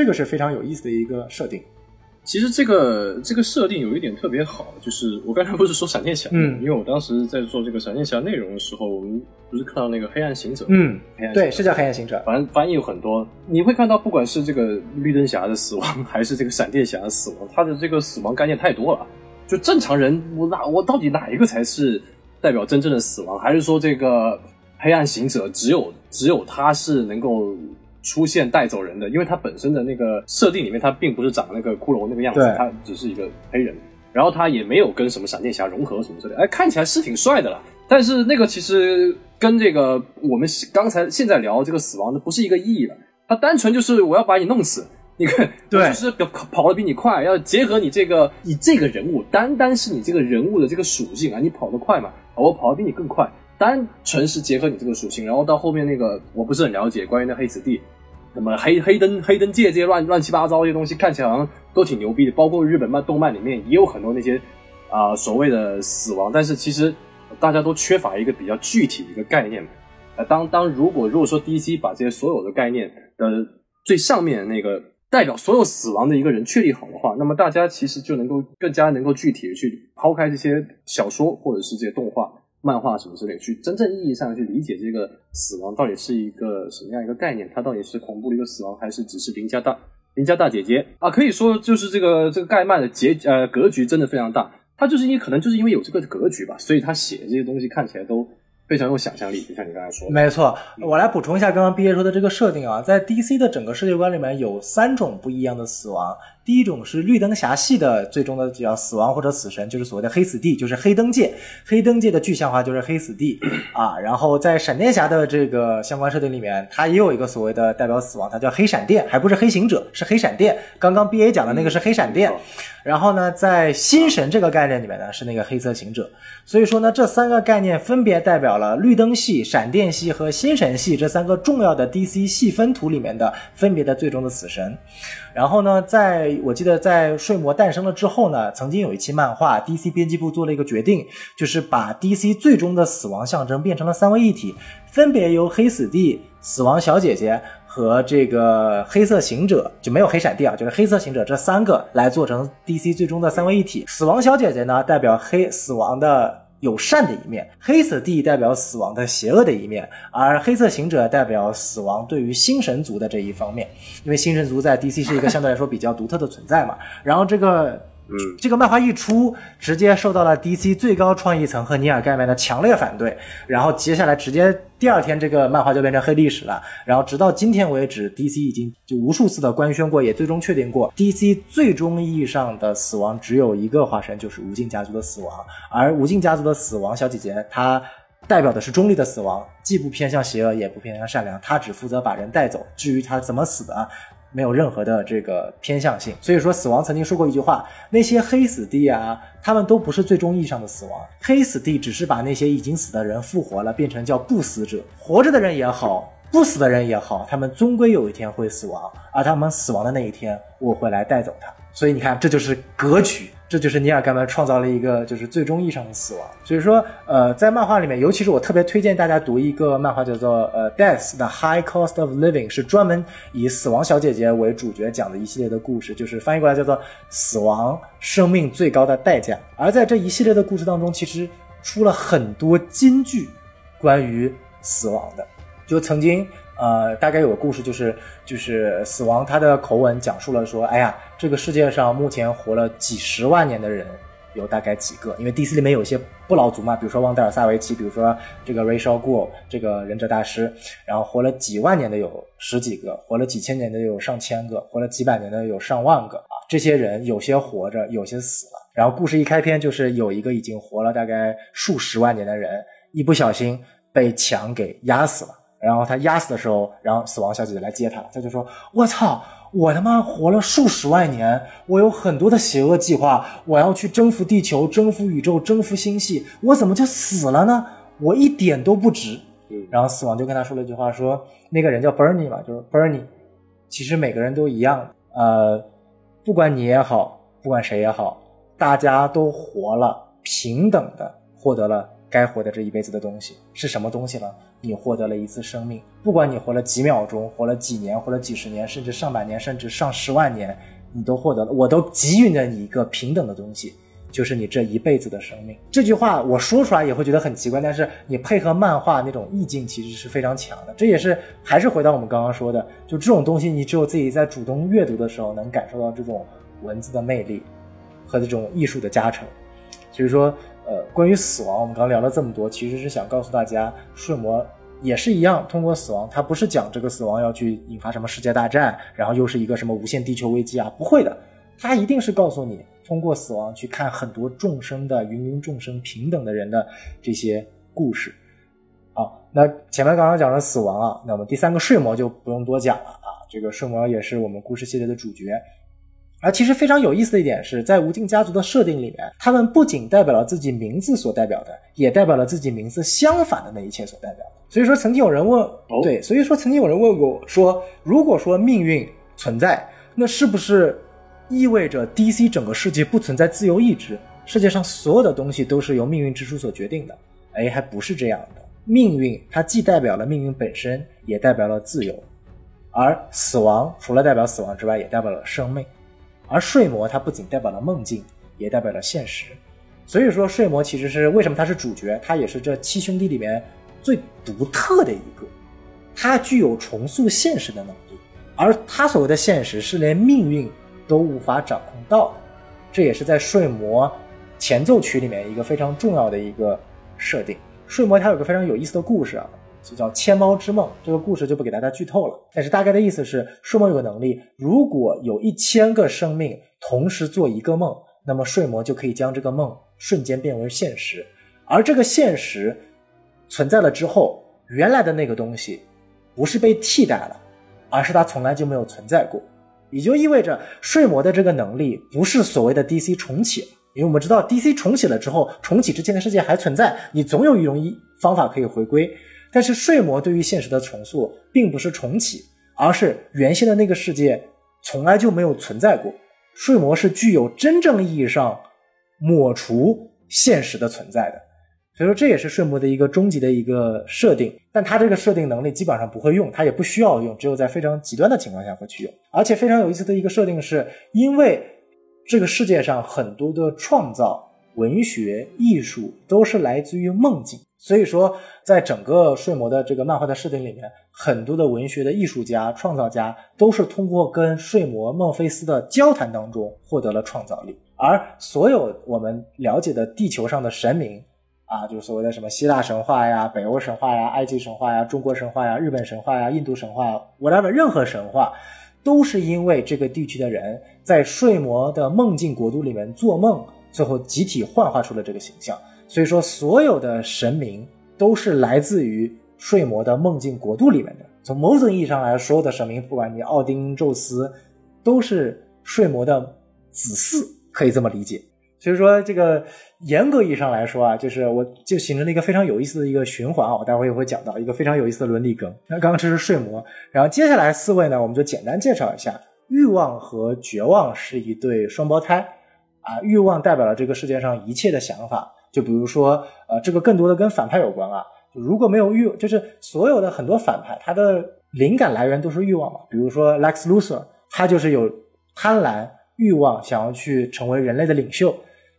这个是非常有意思的一个设定。其实这个这个设定有一点特别好，就是我刚才不是说闪电侠，嗯，因为我当时在做这个闪电侠内容的时候，我们不是看到那个黑暗行者，嗯，黑暗对，是叫黑暗行者，反正翻译有很多，你会看到不管是这个绿灯侠的死亡，还是这个闪电侠的死亡，他的这个死亡概念太多了。就正常人，我哪我到底哪一个才是代表真正的死亡？还是说这个黑暗行者只有只有他是能够？出现带走人的，因为他本身的那个设定里面，他并不是长那个骷髅那个样子，他只是一个黑人，然后他也没有跟什么闪电侠融合什么之类，哎，看起来是挺帅的了。但是那个其实跟这个我们刚才现在聊这个死亡的不是一个意义了，他单纯就是我要把你弄死，你看，对，就是跑得比你快，要结合你这个你这个人物，单单是你这个人物的这个属性啊，你跑得快嘛，我跑得比你更快。单纯是结合你这个属性，然后到后面那个我不是很了解关于那黑子弟，什么黑黑灯黑灯界这些乱乱七八糟这些东西，看起来好像都挺牛逼的。包括日本漫动漫里面也有很多那些啊所谓的死亡，但是其实大家都缺乏一个比较具体的一个概念。呃，当当如果如果说 DC 把这些所有的概念的最上面那个代表所有死亡的一个人确立好的话，那么大家其实就能够更加能够具体的去抛开这些小说或者是这些动画。漫画什么之类，去真正意义上去理解这个死亡到底是一个什么样一个概念？它到底是恐怖的一个死亡，还是只是邻家大邻家大姐姐啊？可以说就是这个这个盖曼的结呃格局真的非常大。他就是因为可能就是因为有这个格局吧，所以他写的这些东西看起来都非常有想象力，就像你刚才说的。没错，我来补充一下刚刚毕业说的这个设定啊，在 DC 的整个世界观里面有三种不一样的死亡。第一种是绿灯侠系的最终的叫死亡或者死神，就是所谓的黑死地，就是黑灯界。黑灯界的具象化就是黑死地 啊。然后在闪电侠的这个相关设定里面，它也有一个所谓的代表死亡，它叫黑闪电，还不是黑行者，是黑闪电。刚刚 B A 讲的那个是黑闪电。然后呢，在新神这个概念里面呢，是那个黑色行者。所以说呢，这三个概念分别代表了绿灯系、闪电系和新神系这三个重要的 DC 细分图里面的分别的最终的死神。然后呢，在我记得在睡魔诞生了之后呢，曾经有一期漫画，DC 编辑部做了一个决定，就是把 DC 最终的死亡象征变成了三位一体，分别由黑死地、死亡小姐姐和这个黑色行者，就没有黑闪电啊，就是黑色行者这三个来做成 DC 最终的三位一体。死亡小姐姐呢，代表黑死亡的。有善的一面，黑色地代表死亡的邪恶的一面，而黑色行者代表死亡对于星神族的这一方面。因为星神族在 DC 是一个相对来说比较独特的存在嘛。然后这个。嗯，这个漫画一出，直接受到了 DC 最高创意层和尼尔盖曼的强烈反对。然后接下来直接第二天，这个漫画就变成黑历史了。然后直到今天为止，DC 已经就无数次的官宣过，也最终确定过，DC 最终意义上的死亡只有一个化身，就是无尽家族的死亡。而无尽家族的死亡小姐姐，她代表的是中立的死亡，既不偏向邪恶，也不偏向善良，她只负责把人带走。至于她怎么死的？没有任何的这个偏向性，所以说死亡曾经说过一句话：那些黑死地啊，他们都不是最终意义上的死亡，黑死地只是把那些已经死的人复活了，变成叫不死者。活着的人也好，不死的人也好，他们终归有一天会死亡，而他们死亡的那一天，我会来带走他。所以你看，这就是格局。这就是尼尔盖曼创造了一个就是最终意义上的死亡，所以说，呃，在漫画里面，尤其是我特别推荐大家读一个漫画，叫做呃《Death: The High Cost of Living》，是专门以死亡小姐姐为主角讲的一系列的故事，就是翻译过来叫做《死亡：生命最高的代价》。而在这一系列的故事当中，其实出了很多金句关于死亡的，就曾经。呃，大概有个故事，就是就是死亡，他的口吻讲述了说，哎呀，这个世界上目前活了几十万年的人有大概几个？因为 DC 里面有些不老族嘛，比如说旺达尔萨维奇，比如说这个 Rachel Gould 这个忍者大师，然后活了几万年的有十几个，活了几千年的有上千个，活了几百年的有上万个啊。这些人有些活着，有些死了。然后故事一开篇就是有一个已经活了大概数十万年的人，一不小心被墙给压死了。然后他压死的时候，然后死亡小姐姐来接他，他就说：“我操，我他妈活了数十万年，我有很多的邪恶计划，我要去征服地球，征服宇宙，征服星系，我怎么就死了呢？我一点都不值。”然后死亡就跟他说了一句话，说：“那个人叫 Bernie 嘛，就是 Bernie，其实每个人都一样，呃，不管你也好，不管谁也好，大家都活了，平等的获得了该活的这一辈子的东西，是什么东西呢？”你获得了一次生命，不管你活了几秒钟，活了几年，活了几十年，甚至上百年，甚至上十万年，你都获得了，我都给予了你一个平等的东西，就是你这一辈子的生命。这句话我说出来也会觉得很奇怪，但是你配合漫画那种意境，其实是非常强的。这也是还是回到我们刚刚说的，就这种东西，你只有自己在主动阅读的时候，能感受到这种文字的魅力和这种艺术的加成。所以说。呃，关于死亡，我们刚聊了这么多，其实是想告诉大家，睡魔也是一样，通过死亡，它不是讲这个死亡要去引发什么世界大战，然后又是一个什么无限地球危机啊，不会的，它一定是告诉你，通过死亡去看很多众生的芸芸众生平等的人的这些故事。好，那前面刚刚讲了死亡啊，那么第三个睡魔就不用多讲了啊，这个睡魔也是我们故事系列的主角。而其实非常有意思的一点是，在无尽家族的设定里面，他们不仅代表了自己名字所代表的，也代表了自己名字相反的那一切所代表的。所以说，曾经有人问，对，所以说曾经有人问过我，说如果说命运存在，那是不是意味着 DC 整个世界不存在自由意志？世界上所有的东西都是由命运之书所决定的？哎，还不是这样的。命运它既代表了命运本身，也代表了自由，而死亡除了代表死亡之外，也代表了生命。而睡魔它不仅代表了梦境，也代表了现实，所以说睡魔其实是为什么他是主角，他也是这七兄弟里面最独特的一个，他具有重塑现实的能力，而他所谓的现实是连命运都无法掌控到的，这也是在睡魔前奏曲里面一个非常重要的一个设定。睡魔它有个非常有意思的故事啊，就叫《千猫之梦》。这个故事就不给大家剧透了，但是大概的意思是，睡魔有个能力，如果有一千个生命同时做一个梦，那么睡魔就可以将这个梦瞬间变为现实。而这个现实存在了之后，原来的那个东西不是被替代了，而是它从来就没有存在过。也就意味着睡魔的这个能力不是所谓的 DC 重启，因为我们知道 DC 重启了之后，重启之前的世界还存在，你总有一种一方法可以回归。但是睡魔对于现实的重塑，并不是重启，而是原先的那个世界从来就没有存在过。睡魔是具有真正意义上抹除现实的存在的。所以说这也是睡魔的一个终极的一个设定，但它这个设定能力基本上不会用，它也不需要用，只有在非常极端的情况下会去用。而且非常有意思的一个设定是，因为这个世界上很多的创造、文学、艺术都是来自于梦境，所以说在整个睡魔的这个漫画的设定里面，很多的文学的艺术家、创造家都是通过跟睡魔孟菲斯的交谈当中获得了创造力，而所有我们了解的地球上的神明。啊，就是所谓的什么希腊神话呀、北欧神话呀、埃及神话呀、中国神话呀、日本神话呀、印度神话，whatever，任何神话，都是因为这个地区的人在睡魔的梦境国度里面做梦，最后集体幻化出了这个形象。所以说，所有的神明都是来自于睡魔的梦境国度里面的。从某种意义上来说，所有的神明，不管你奥丁、宙斯，都是睡魔的子嗣，可以这么理解。所以说，这个严格意义上来说啊，就是我就形成了一个非常有意思的一个循环啊。我待会儿也会讲到一个非常有意思的伦理梗。那刚刚这是睡魔，然后接下来四位呢，我们就简单介绍一下。欲望和绝望是一对双胞胎啊。欲望代表了这个世界上一切的想法，就比如说，呃，这个更多的跟反派有关啊。如果没有欲，就是所有的很多反派，他的灵感来源都是欲望嘛。比如说 Lex Luthor，他就是有贪婪欲望，想要去成为人类的领袖。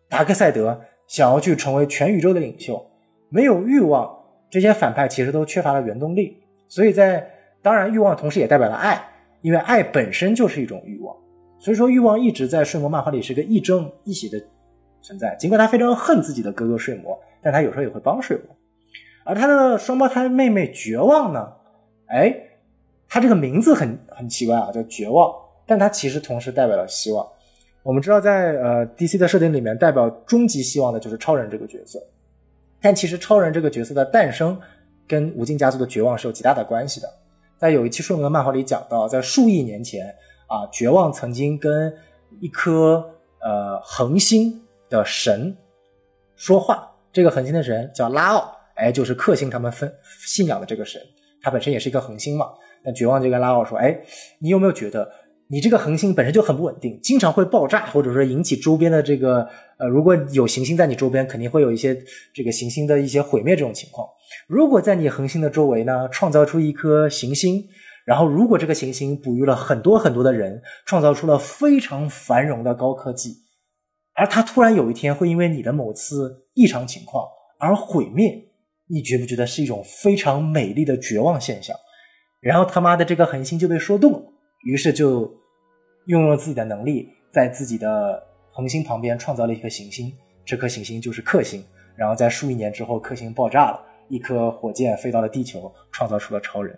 达克赛德想要去成为全宇宙的领袖，没有欲望，这些反派其实都缺乏了原动力。所以在当然，欲望同时也代表了爱，因为爱本身就是一种欲望。所以说，欲望一直在睡魔漫画里是个亦正亦邪的存在。尽管他非常恨自己的哥哥睡魔，但他有时候也会帮睡魔。而他的双胞胎妹妹绝望呢？哎，他这个名字很很奇怪啊，叫绝望，但他其实同时代表了希望。我们知道，在呃 DC 的设定里面，代表终极希望的就是超人这个角色。但其实超人这个角色的诞生，跟无尽家族的绝望是有极大的关系的。在有一期顺的漫画里讲到，在数亿年前啊，绝望曾经跟一颗呃恒星的神说话。这个恒星的神叫拉奥，哎，就是克星他们分信仰的这个神，他本身也是一颗恒星嘛。那绝望就跟拉奥说：“哎，你有没有觉得？”你这个恒星本身就很不稳定，经常会爆炸，或者说引起周边的这个呃，如果有行星在你周边，肯定会有一些这个行星的一些毁灭这种情况。如果在你恒星的周围呢，创造出一颗行星，然后如果这个行星哺育了很多很多的人，创造出了非常繁荣的高科技，而它突然有一天会因为你的某次异常情况而毁灭，你觉不觉得是一种非常美丽的绝望现象？然后他妈的这个恒星就被说动了，于是就。用了自己的能力，在自己的恒星旁边创造了一颗行星，这颗行星就是克星。然后在数亿年之后，克星爆炸了，一颗火箭飞到了地球，创造出了超人。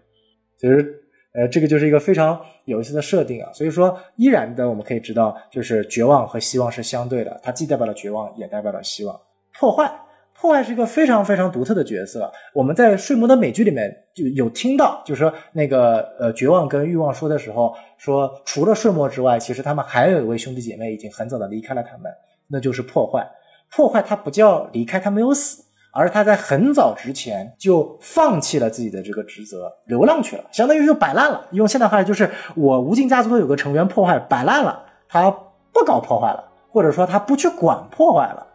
其实，呃，这个就是一个非常有意思的设定啊。所以说，依然的我们可以知道，就是绝望和希望是相对的，它既代表了绝望，也代表了希望。破坏。破坏是一个非常非常独特的角色。我们在睡魔的美剧里面就有听到，就是说那个呃绝望跟欲望说的时候，说除了睡魔之外，其实他们还有一位兄弟姐妹已经很早的离开了他们，那就是破坏。破坏他不叫离开，他没有死，而他在很早之前就放弃了自己的这个职责，流浪去了，相当于就摆烂了。用现代话就是我无尽家族有个成员破坏摆烂了，他不搞破坏了，或者说他不去管破坏了，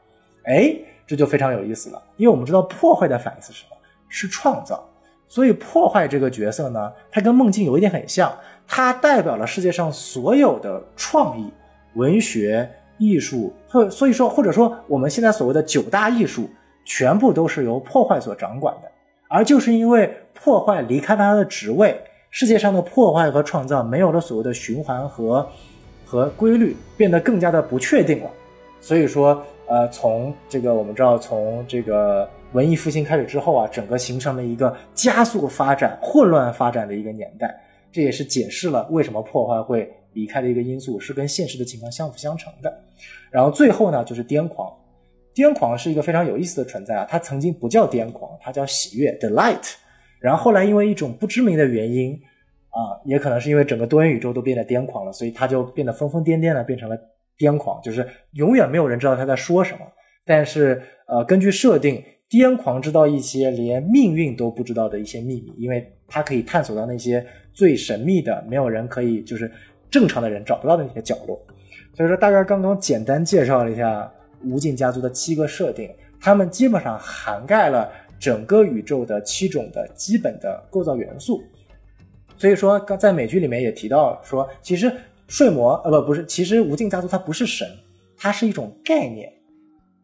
哎。这就非常有意思了，因为我们知道破坏的反义词是什么？是创造。所以破坏这个角色呢，它跟梦境有一点很像，它代表了世界上所有的创意、文学、艺术，或所以说或者说我们现在所谓的九大艺术，全部都是由破坏所掌管的。而就是因为破坏离开了他的职位，世界上的破坏和创造没有了所谓的循环和和规律，变得更加的不确定了。所以说。呃，从这个我们知道，从这个文艺复兴开始之后啊，整个形成了一个加速发展、混乱发展的一个年代。这也是解释了为什么破坏会离开的一个因素，是跟现实的情况相辅相成的。然后最后呢，就是癫狂。癫狂是一个非常有意思的存在啊，它曾经不叫癫狂，它叫喜悦 （delight）。然后后来因为一种不知名的原因啊，也可能是因为整个多元宇宙都变得癫狂了，所以它就变得疯疯癫癫的，变成了癫狂，就是永远没有人知道他在说什么。但是呃，根据设定，癫狂知道一些连命运都不知道的一些秘密，因为它可以探索到那些最神秘的、没有人可以就是正常的人找不到的那些角落。所以说，大概刚刚简单介绍了一下。无尽家族的七个设定，它们基本上涵盖了整个宇宙的七种的基本的构造元素。所以说，刚在美剧里面也提到说，其实睡魔呃不不是，其实无尽家族它不是神，它是一种概念，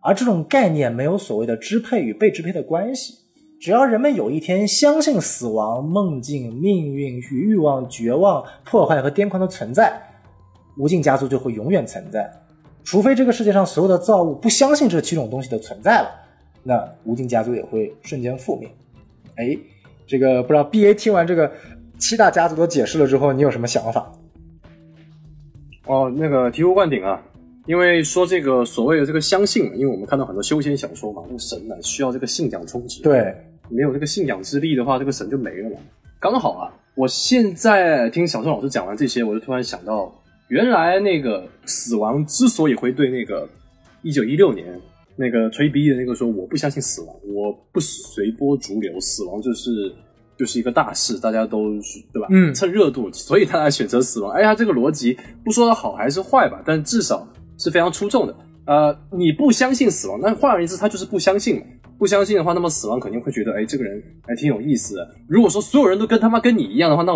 而这种概念没有所谓的支配与被支配的关系。只要人们有一天相信死亡、梦境、命运与欲望、绝望、破坏和癫狂的存在，无尽家族就会永远存在。除非这个世界上所有的造物不相信这七种东西的存在了，那无尽家族也会瞬间覆灭。哎，这个不知道 B A 听完这个七大家族的解释了之后，你有什么想法？哦，那个醍醐灌顶啊！因为说这个所谓的这个相信，因为我们看到很多修仙小说嘛，那个神呢需要这个信仰充值，对，没有这个信仰之力的话，这个神就没了嘛。刚好啊，我现在听小宋老师讲完这些，我就突然想到。原来那个死亡之所以会对那个一九一六年那个吹逼的那个说我不相信死亡，我不随波逐流，死亡就是就是一个大事，大家都对吧？嗯，蹭热度，所以他才选择死亡。哎呀，这个逻辑不说它好还是坏吧，但至少是非常出众的。呃，你不相信死亡，那换而言之，他就是不相信嘛。不相信的话，那么死亡肯定会觉得，哎，这个人还挺有意思的。如果说所有人都跟他妈跟你一样的话，那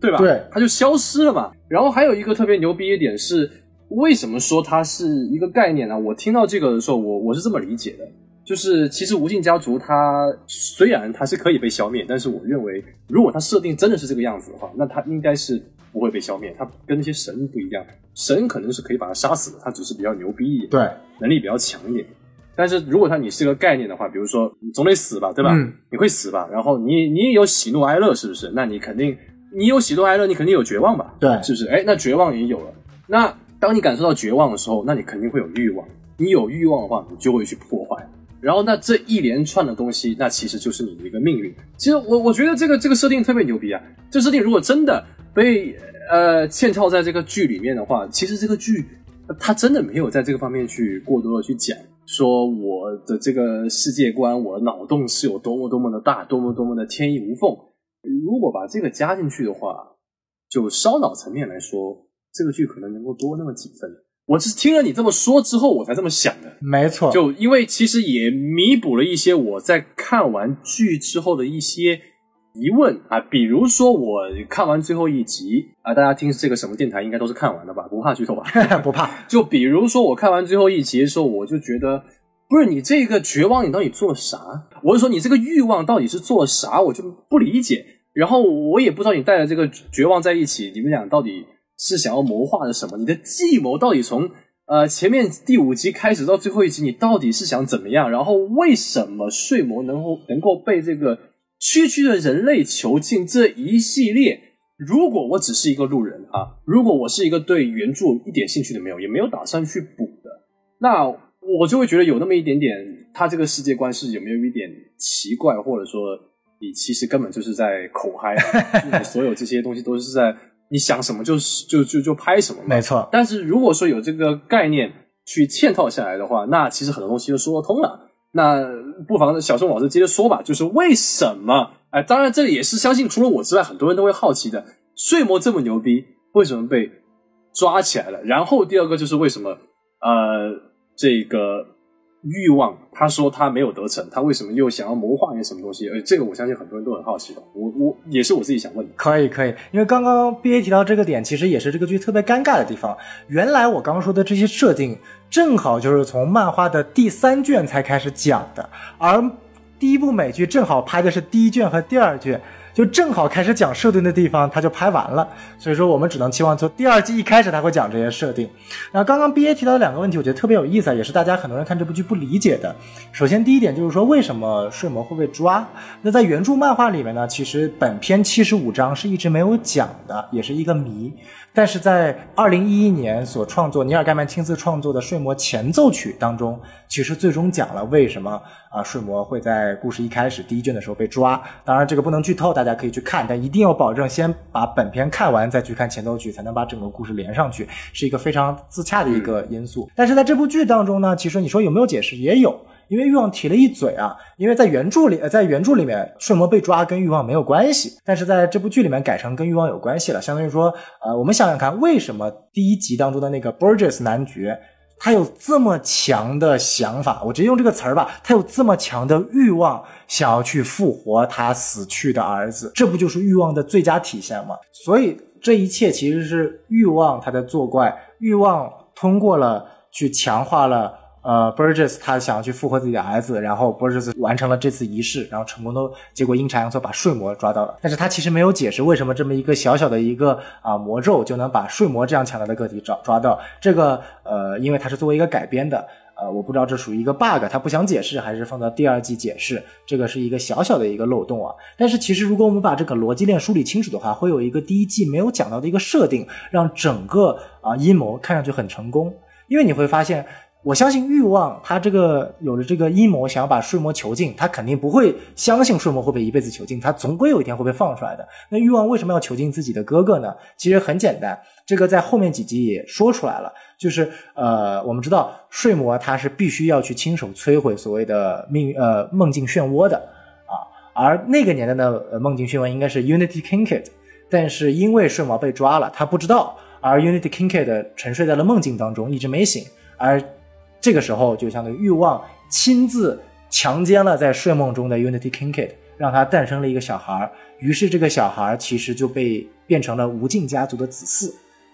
对吧？对，他就消失了嘛。然后还有一个特别牛逼一点是，为什么说它是一个概念呢？我听到这个的时候，我我是这么理解的，就是其实无尽家族它虽然它是可以被消灭，但是我认为，如果它设定真的是这个样子的话，那它应该是不会被消灭。它跟那些神不一样，神可能是可以把它杀死的，它只是比较牛逼一点，对，能力比较强一点。但是如果它你是个概念的话，比如说你总得死吧，对吧？你会死吧？然后你你也有喜怒哀乐，是不是？那你肯定你有喜怒哀乐，你肯定有绝望吧？对，是不是？哎，那绝望也有了。那当你感受到绝望的时候，那你肯定会有欲望。你有欲望的话，你就会去破坏。然后那这一连串的东西，那其实就是你的一个命运。其实我我觉得这个这个设定特别牛逼啊！这设定如果真的被呃嵌套在这个剧里面的话，其实这个剧它真的没有在这个方面去过多的去讲。说我的这个世界观，我脑洞是有多么多么的大，多么多么的天衣无缝。如果把这个加进去的话，就烧脑层面来说，这个剧可能能够多那么几分。我是听了你这么说之后，我才这么想的。没错，就因为其实也弥补了一些我在看完剧之后的一些。疑问啊，比如说我看完最后一集啊，大家听这个什么电台应该都是看完的吧？不怕剧透吧？不怕。就比如说我看完最后一集的时候，我就觉得，不是你这个绝望，你到底做了啥？我是说你这个欲望到底是做了啥？我就不理解。然后我也不知道你带着这个绝望在一起，你们俩到底是想要谋划的什么？你的计谋到底从呃前面第五集开始到最后一集，你到底是想怎么样？然后为什么睡魔能够能够被这个？区区的人类囚禁这一系列，如果我只是一个路人啊，如果我是一个对原著一点兴趣都没有，也没有打算去补的，那我就会觉得有那么一点点，他这个世界观是有没有一点奇怪，或者说你其实根本就是在口嗨，所有这些东西都是在你想什么就是就就就拍什么，没错。但是如果说有这个概念去嵌套下来的话，那其实很多东西就说得通了。那不妨小宋老师接着说吧，就是为什么？哎，当然这也是相信除了我之外，很多人都会好奇的。睡魔这么牛逼，为什么被抓起来了？然后第二个就是为什么？呃，这个。欲望，他说他没有得逞，他为什么又想要谋划一些什么东西？而这个我相信很多人都很好奇的。我我也是我自己想问的。可以可以，因为刚刚 B A 提到这个点，其实也是这个剧特别尴尬的地方。原来我刚刚说的这些设定，正好就是从漫画的第三卷才开始讲的，而第一部美剧正好拍的是第一卷和第二卷。就正好开始讲设定的地方，他就拍完了。所以说，我们只能期望从第二季一开始他会讲这些设定。然后刚刚 B A 提到的两个问题，我觉得特别有意思，也是大家很多人看这部剧不理解的。首先，第一点就是说，为什么睡魔会被抓？那在原著漫画里面呢，其实本篇七十五章是一直没有讲的，也是一个谜。但是在二零一一年所创作，尼尔盖曼亲自创作的《睡魔前奏曲》当中，其实最终讲了为什么啊睡魔会在故事一开始第一卷的时候被抓。当然这个不能剧透，大家可以去看，但一定要保证先把本片看完再去看前奏曲，才能把整个故事连上去，是一个非常自洽的一个因素。但是在这部剧当中呢，其实你说有没有解释，也有。因为欲望提了一嘴啊，因为在原著里，呃在原著里面，睡魔被抓跟欲望没有关系，但是在这部剧里面改成跟欲望有关系了。相当于说，呃，我们想想看，为什么第一集当中的那个 Burgess 男爵，他有这么强的想法？我直接用这个词儿吧，他有这么强的欲望，想要去复活他死去的儿子，这不就是欲望的最佳体现吗？所以这一切其实是欲望他在作怪，欲望通过了去强化了。呃，Burgess 他想要去复活自己的儿子，然后 Burgess 完成了这次仪式，然后成功的结果阴差阳错把睡魔抓到了。但是他其实没有解释为什么这么一个小小的一个啊魔咒就能把睡魔这样强大的个体抓抓到。这个呃，因为它是作为一个改编的，呃，我不知道这属于一个 bug，他不想解释还是放到第二季解释。这个是一个小小的一个漏洞啊。但是其实如果我们把这个逻辑链梳理清楚的话，会有一个第一季没有讲到的一个设定，让整个啊阴谋看上去很成功。因为你会发现。我相信欲望，他这个有了这个阴谋，想要把睡魔囚禁，他肯定不会相信睡魔会被一辈子囚禁，他总归有一天会被放出来的。那欲望为什么要囚禁自己的哥哥呢？其实很简单，这个在后面几集也说出来了，就是呃，我们知道睡魔他是必须要去亲手摧毁所谓的命呃梦境漩涡的啊，而那个年代的梦境漩涡应该是 Unity Kinkade，但是因为睡魔被抓了，他不知道，而 Unity Kinkade 沉睡在了梦境当中，一直没醒，而。这个时候，就相当于欲望亲自强奸了在睡梦中的 Unity Kinkid，让他诞生了一个小孩于是这个小孩其实就被变成了无尽家族的子嗣，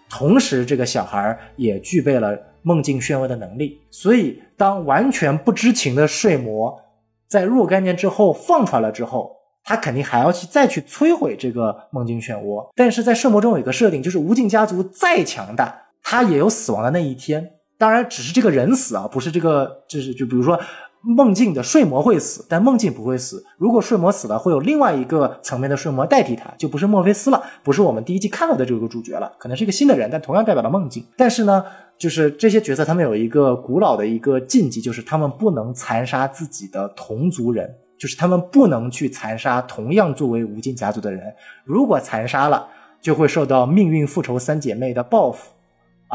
同时这个小孩也具备了梦境漩涡的能力。所以，当完全不知情的睡魔在若干年之后放出来了之后，他肯定还要去再去摧毁这个梦境漩涡。但是在睡魔中有一个设定，就是无尽家族再强大，他也有死亡的那一天。当然，只是这个人死啊，不是这个，就是就比如说梦境的睡魔会死，但梦境不会死。如果睡魔死了，会有另外一个层面的睡魔代替他，就不是墨菲斯了，不是我们第一季看到的这个主角了，可能是一个新的人，但同样代表了梦境。但是呢，就是这些角色他们有一个古老的一个禁忌，就是他们不能残杀自己的同族人，就是他们不能去残杀同样作为无尽家族的人。如果残杀了，就会受到命运复仇三姐妹的报复。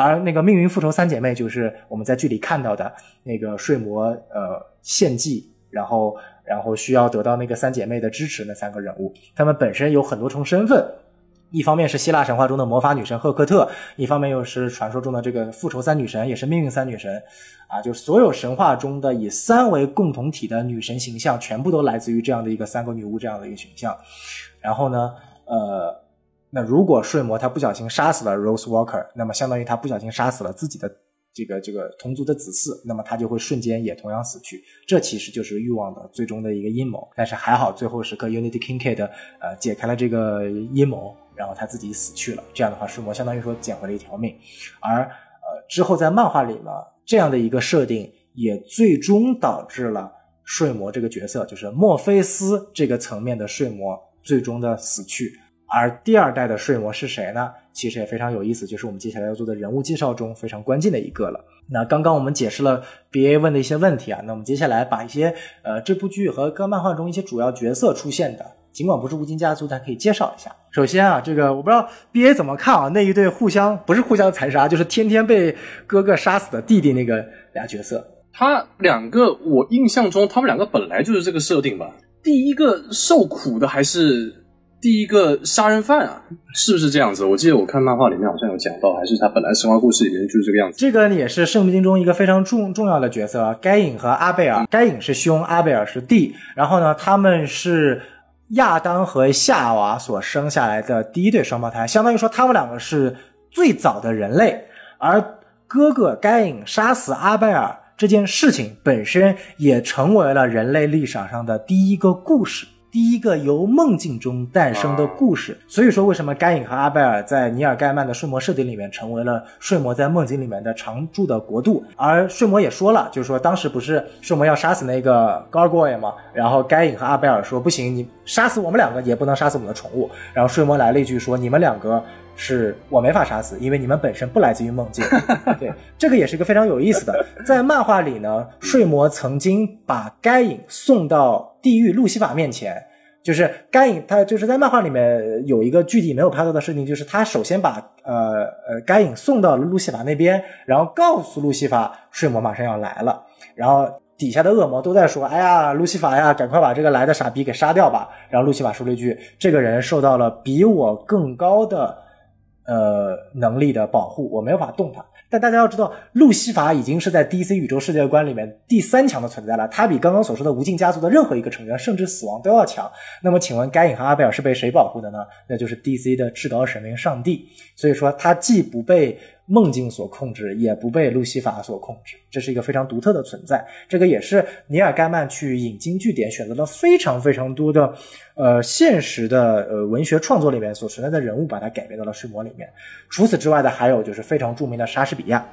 而那个命运复仇三姐妹，就是我们在剧里看到的那个睡魔呃献祭，然后然后需要得到那个三姐妹的支持那三个人物，她们本身有很多重身份，一方面是希腊神话中的魔法女神赫克特，一方面又是传说中的这个复仇三女神，也是命运三女神，啊，就所有神话中的以三为共同体的女神形象，全部都来自于这样的一个三个女巫这样的一个形象，然后呢，呃。那如果睡魔他不小心杀死了 Rose Walker，那么相当于他不小心杀死了自己的这个这个同族的子嗣，那么他就会瞬间也同样死去。这其实就是欲望的最终的一个阴谋。但是还好，最后时刻 Unity Kinkade 呃解开了这个阴谋，然后他自己死去了。这样的话，睡魔相当于说捡回了一条命。而呃之后在漫画里呢，这样的一个设定也最终导致了睡魔这个角色，就是墨菲斯这个层面的睡魔最终的死去。而第二代的睡魔是谁呢？其实也非常有意思，就是我们接下来要做的人物介绍中非常关键的一个了。那刚刚我们解释了 B A 问的一些问题啊，那我们接下来把一些呃这部剧和各漫画中一些主要角色出现的，尽管不是无尽家族，但可以介绍一下。首先啊，这个我不知道 B A 怎么看啊，那一对互相不是互相残杀，就是天天被哥哥杀死的弟弟那个俩角色，他两个我印象中他们两个本来就是这个设定吧。第一个受苦的还是。第一个杀人犯啊，是不是这样子？我记得我看漫画里面好像有讲到，还是他本来神话故事里面就是这个样子。这个也是圣经中一个非常重重要的角色，该隐和阿贝尔。该隐是兄，阿贝尔是弟。然后呢，他们是亚当和夏娃所生下来的第一对双胞胎，相当于说他们两个是最早的人类。而哥哥该隐杀死阿贝尔这件事情本身，也成为了人类历史上的第一个故事。第一个由梦境中诞生的故事。所以说，为什么该隐和阿贝尔在尼尔盖曼的睡魔设定里面成为了睡魔在梦境里面的常驻的国度？而睡魔也说了，就是说当时不是睡魔要杀死那个 Gargoyle 吗？然后该隐和阿贝尔说不行，你杀死我们两个也不能杀死我们的宠物。然后睡魔来了一句说，你们两个。是我没法杀死，因为你们本身不来自于梦境。对，这个也是一个非常有意思的。在漫画里呢，睡魔曾经把该隐送到地狱路西法面前，就是该隐他就是在漫画里面有一个具体没有拍到的事情，就是他首先把呃呃该隐送到了路西法那边，然后告诉路西法睡魔马上要来了，然后底下的恶魔都在说：“哎呀，路西法呀，赶快把这个来的傻逼给杀掉吧。”然后路西法说了一句：“这个人受到了比我更高的。”呃，能力的保护，我没有法动它。但大家要知道，路西法已经是在 DC 宇宙世界观里面第三强的存在了，他比刚刚所说的无尽家族的任何一个成员，甚至死亡都要强。那么，请问该隐和阿贝尔是被谁保护的呢？那就是 DC 的至高神明上帝。所以说，他既不被。梦境所控制，也不被路西法所控制，这是一个非常独特的存在。这个也是尼尔盖曼去引经据典，选择了非常非常多的，呃，现实的呃文学创作里面所存在的人物，把它改编到了睡魔里面。除此之外的，还有就是非常著名的莎士比亚。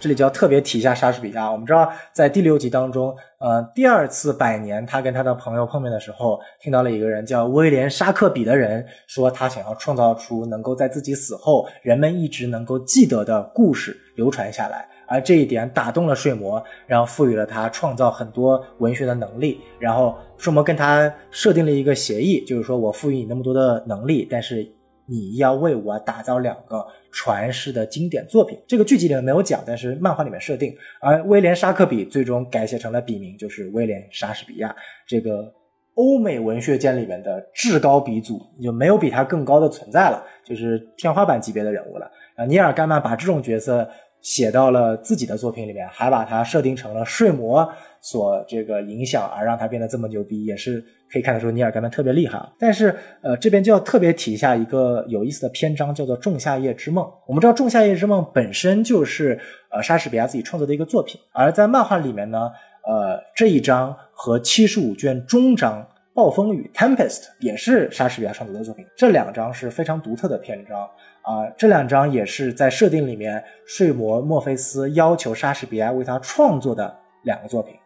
这里就要特别提一下莎士比亚。我们知道，在第六集当中，呃，第二次百年，他跟他的朋友碰面的时候，听到了一个人叫威廉·沙克比的人说，他想要创造出能够在自己死后，人们一直能够记得的故事流传下来。而这一点打动了睡魔，然后赋予了他创造很多文学的能力。然后睡魔跟他设定了一个协议，就是说我赋予你那么多的能力，但是。你要为我打造两个传世的经典作品，这个剧集里面没有讲，但是漫画里面设定。而威廉·沙克比最终改写成了笔名，就是威廉·莎士比亚，这个欧美文学界里面的至高鼻祖，就没有比他更高的存在了，就是天花板级别的人物了。啊，尼尔·盖曼把这种角色写到了自己的作品里面，还把他设定成了睡魔所这个影响，而让他变得这么牛逼，也是。可以看得出尼尔盖曼特别厉害啊，但是呃这边就要特别提一下一个有意思的篇章，叫做《仲夏夜之梦》。我们知道《仲夏夜之梦》本身就是呃莎士比亚自己创作的一个作品，而在漫画里面呢，呃这一章和七十五卷终章《暴风雨》（Tempest） 也是莎士比亚创作的作品。这两章是非常独特的篇章啊，这两章也是在设定里面，睡魔墨菲斯要求莎士比亚为他创作的两个作品，《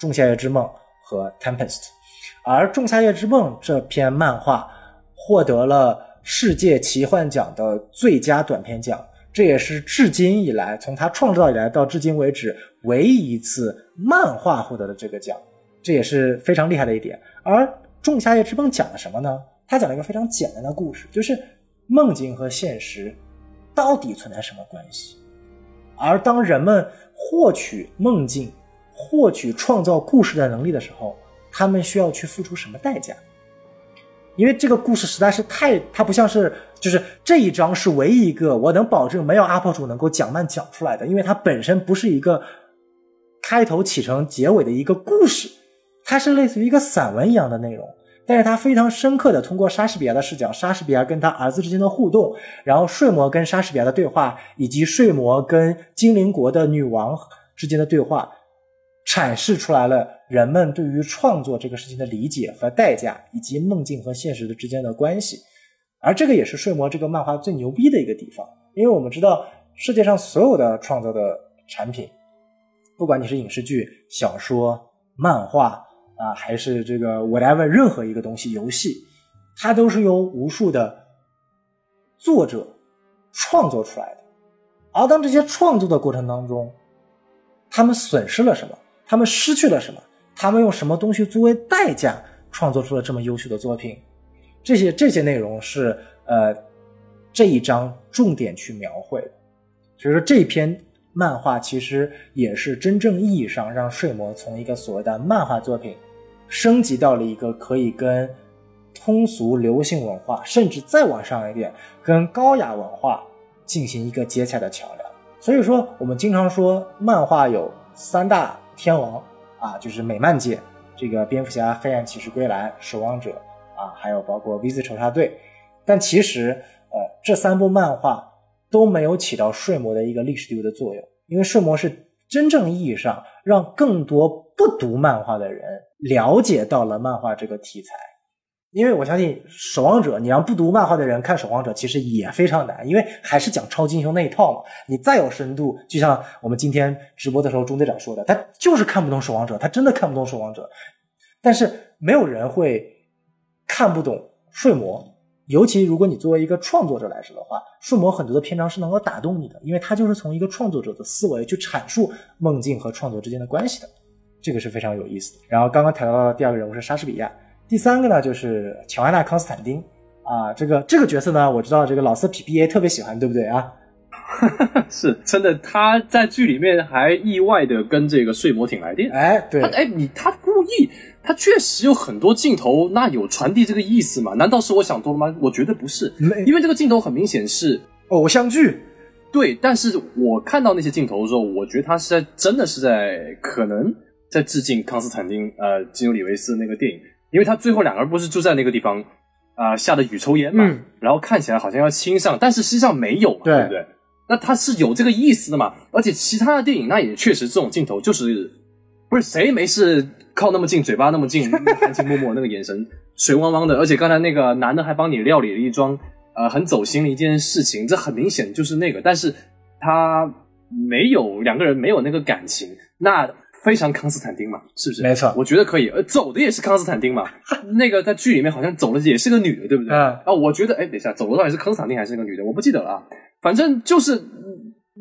仲夏夜之梦》和《Tempest》。而《仲夏夜之梦》这篇漫画获得了世界奇幻奖的最佳短篇奖，这也是至今以来从他创造以来到至今为止唯一一次漫画获得的这个奖，这也是非常厉害的一点。而《仲夏夜之梦》讲了什么呢？他讲了一个非常简单的故事，就是梦境和现实到底存在什么关系？而当人们获取梦境、获取创造故事的能力的时候，他们需要去付出什么代价？因为这个故事实在是太……它不像是就是这一章是唯一一个我能保证没有 UP 主能够讲慢讲出来的，因为它本身不是一个开头起承结尾的一个故事，它是类似于一个散文一样的内容。但是它非常深刻的通过莎士比亚的视角，莎士比亚跟他儿子之间的互动，然后睡魔跟莎士比亚的对话，以及睡魔跟精灵国的女王之间的对话。阐释出来了人们对于创作这个事情的理解和代价，以及梦境和现实的之间的关系，而这个也是睡魔这个漫画最牛逼的一个地方，因为我们知道世界上所有的创作的产品，不管你是影视剧、小说、漫画啊，还是这个 whatever 任何一个东西、游戏，它都是由无数的作者创作出来的，而当这些创作的过程当中，他们损失了什么？他们失去了什么？他们用什么东西作为代价创作出了这么优秀的作品？这些这些内容是呃这一章重点去描绘的。所以说这篇漫画其实也是真正意义上让睡魔从一个所谓的漫画作品升级到了一个可以跟通俗流行文化，甚至再往上一点，跟高雅文化进行一个接洽的桥梁。所以说我们经常说漫画有三大。天王啊，就是美漫界这个蝙蝠侠、黑暗骑士归来、守望者啊，还有包括 V 字仇杀队。但其实，呃，这三部漫画都没有起到睡魔的一个历史地位的作用，因为睡魔是真正意义上让更多不读漫画的人了解到了漫画这个题材，因为我相信《守望者》，你让不读漫画的人看《守望者》，其实也非常难，因为还是讲超级英雄那一套嘛。你再有深度，就像我们今天直播的时候，中队长说的，他就是看不懂《守望者》，他真的看不懂《守望者》。但是没有人会看不懂《睡魔》，尤其如果你作为一个创作者来说的话，《睡魔》很多的篇章是能够打动你的，因为它就是从一个创作者的思维去阐述梦境和创作之间的关系的，这个是非常有意思的。然后刚刚谈到的第二个人物是莎士比亚。第三个呢，就是乔安娜·康斯坦丁啊，这个这个角色呢，我知道这个老色皮 B A 特别喜欢，对不对啊？是真的，他在剧里面还意外的跟这个睡魔挺来电。哎，对，哎，你他故意，他确实有很多镜头，那有传递这个意思吗？难道是我想多了吗？我觉得不是，因为这个镜头很明显是偶像剧。对，但是我看到那些镜头的时候，我觉得他是在真的是在可能在致敬康斯坦丁，呃，基努里维斯那个电影。因为他最后两个人不是住在那个地方啊下的雨抽烟嘛，然后看起来好像要亲上，但是实际上没有嘛，对不对？那他是有这个意思的嘛？而且其他的电影那也确实这种镜头就是不是谁没事靠那么近，嘴巴那么近，含情脉脉那个眼神 水汪汪的，而且刚才那个男的还帮你料理了一桩呃很走心的一件事情，这很明显就是那个，但是他没有两个人没有那个感情，那。非常康斯坦丁嘛，是不是？没错，我觉得可以。呃，走的也是康斯坦丁嘛，那个在剧里面好像走的也是个女的，对不对？啊，我觉得，哎，等一下，走的到底是康斯坦丁还是那个女的？我不记得了啊。反正就是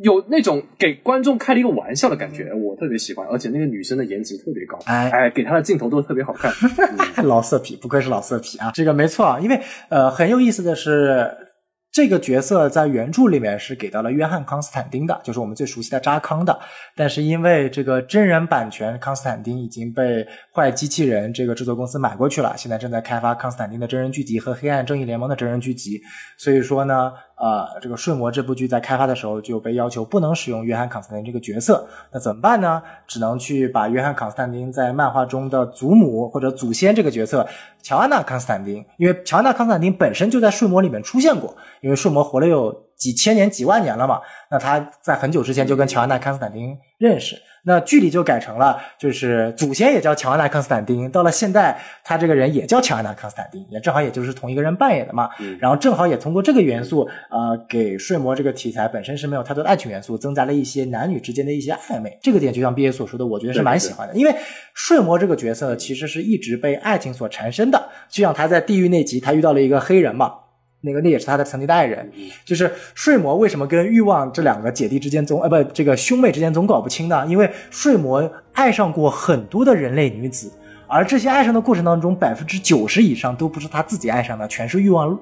有那种给观众开了一个玩笑的感觉，我特别喜欢。而且那个女生的颜值特别高，哎哎，给她的镜头都特别好看。老色皮，不愧是老色皮啊！这个没错啊，因为呃，很有意思的是。这个角色在原著里面是给到了约翰·康斯坦丁的，就是我们最熟悉的扎康的。但是因为这个真人版权，康斯坦丁已经被坏机器人这个制作公司买过去了，现在正在开发康斯坦丁的真人剧集和黑暗正义联盟的真人剧集。所以说呢。呃，这个《睡魔》这部剧在开发的时候就被要求不能使用约翰·康斯坦丁这个角色，那怎么办呢？只能去把约翰·康斯坦丁在漫画中的祖母或者祖先这个角色乔安娜·康斯坦丁，因为乔安娜·康斯坦丁本身就在《睡魔》里面出现过，因为《睡魔》活了有几千年、几万年了嘛，那他在很久之前就跟乔安娜·康斯坦丁认识。那剧里就改成了，就是祖先也叫乔安娜康斯坦丁，到了现代，他这个人也叫乔安娜康斯坦丁，也正好也就是同一个人扮演的嘛。然后正好也通过这个元素，呃，给睡魔这个题材本身是没有太多的爱情元素，增加了一些男女之间的一些暧昧。这个点就像毕业所说的，我觉得是蛮喜欢的，因为睡魔这个角色其实是一直被爱情所缠身的，就像他在地狱那集，他遇到了一个黑人嘛。那个那也是他的曾经的爱人，就是睡魔为什么跟欲望这两个姐弟之间总呃不这个兄妹之间总搞不清呢？因为睡魔爱上过很多的人类女子，而这些爱上的过程当中，百分之九十以上都不是他自己爱上的，全是欲望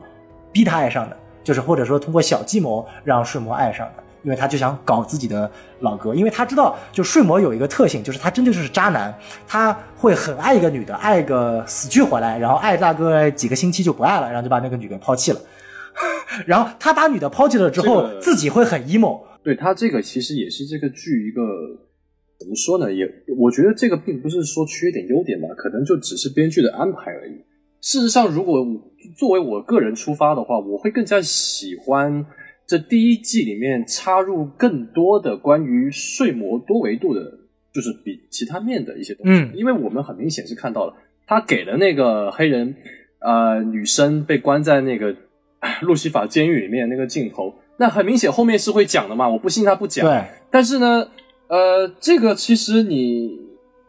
逼他爱上的，就是或者说通过小计谋让睡魔爱上的。因为他就想搞自己的老哥，因为他知道，就睡魔有一个特性，就是他真的就是渣男，他会很爱一个女的，爱个死去活来，然后爱大哥几个星期就不爱了，然后就把那个女的抛弃了。然后他把女的抛弃了之后，自己会很 emo。对他这个其实也是这个剧一个怎么说呢？也我觉得这个并不是说缺点优点吧，可能就只是编剧的安排而已。事实上，如果作为我个人出发的话，我会更加喜欢。这第一季里面插入更多的关于睡魔多维度的，就是比其他面的一些东西。嗯，因为我们很明显是看到了，他给了那个黑人呃女生被关在那个 路西法监狱里面那个镜头，那很明显后面是会讲的嘛。我不信他不讲。对。但是呢，呃，这个其实你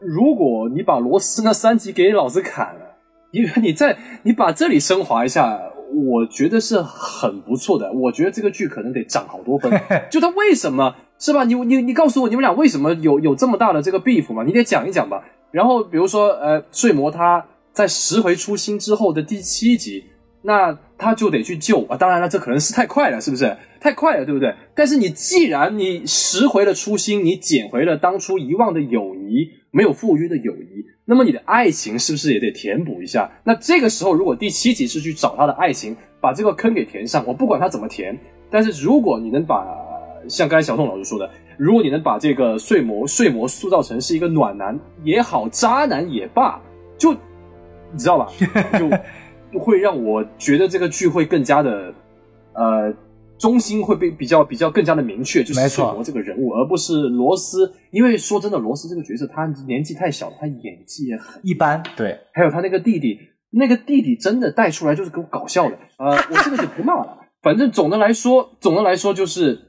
如果你把罗斯那三集给老子砍了，因为你在你把这里升华一下。我觉得是很不错的，我觉得这个剧可能得涨好多分。就他为什么是吧？你你你告诉我，你们俩为什么有有这么大的这个 beef 嘛？你得讲一讲吧。然后比如说，呃，睡魔他在拾回初心之后的第七集，那他就得去救啊。当然了，这可能是太快了，是不是？太快了，对不对？但是你既然你拾回了初心，你捡回了当初遗忘的友谊，没有赴约的友谊。那么你的爱情是不是也得填补一下？那这个时候，如果第七集是去找他的爱情，把这个坑给填上，我不管他怎么填。但是如果你能把像刚才小宋老师说的，如果你能把这个睡魔睡魔塑造成是一个暖男也好，渣男也罢，就你知道吧？就会让我觉得这个剧会更加的呃。中心会被比较比较更加的明确，就是睡魔这个人物，而不是罗斯。因为说真的，罗斯这个角色他年纪太小，他演技也很一般。对，还有他那个弟弟，那个弟弟真的带出来就是给我搞笑的。呃，我这个就不骂了，反正总的来说，总的来说就是。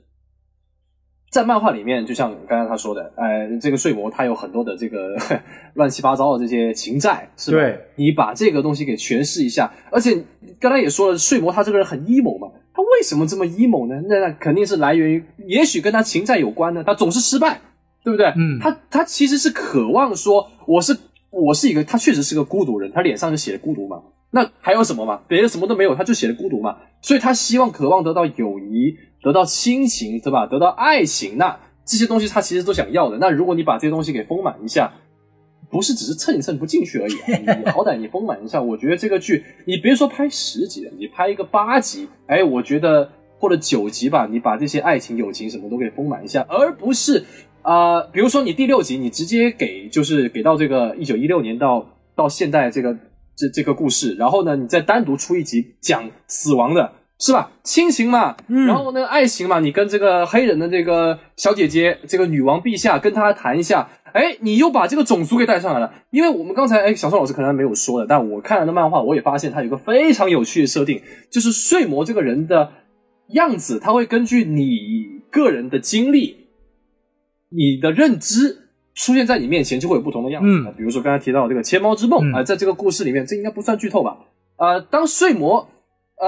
在漫画里面，就像刚才他说的，呃，这个睡魔他有很多的这个 乱七八糟的这些情债，是吧？对，你把这个东西给诠释一下，而且刚才也说了，睡魔他这个人很 emo 嘛，他为什么这么 emo 呢？那那肯定是来源于，也许跟他情债有关呢，他总是失败，对不对？嗯他他其实是渴望说，我是我是一个，他确实是个孤独人，他脸上就写了孤独嘛。那还有什么嘛？别的什么都没有，他就写了孤独嘛。所以他希望、渴望得到友谊，得到亲情，对吧？得到爱情，那这些东西他其实都想要的。那如果你把这些东西给丰满一下，不是只是蹭一蹭不进去而已、啊，你好歹你丰满一下，我觉得这个剧，你别说拍十集了，你拍一个八集，哎，我觉得或者九集吧，你把这些爱情、友情什么都给丰满一下，而不是啊、比如说你第六集你直接给就是给到这个一九一六年到到现代这个这这个故事，然后呢，你再单独出一集讲死亡的。是吧？亲情嘛，嗯然后呢，爱情嘛，你跟这个黑人的这个小姐姐，这个女王陛下，跟她谈一下，哎，你又把这个种族给带上来了。因为我们刚才，哎，小宋老师可能没有说的，但我看了的漫画，我也发现它有一个非常有趣的设定，就是睡魔这个人的样子，他会根据你个人的经历、你的认知。出现在你面前就会有不同的样子，嗯比如说刚才提到这个《千猫之梦》嗯啊、在这个故事里面，这应该不算剧透吧？呃，当睡魔呃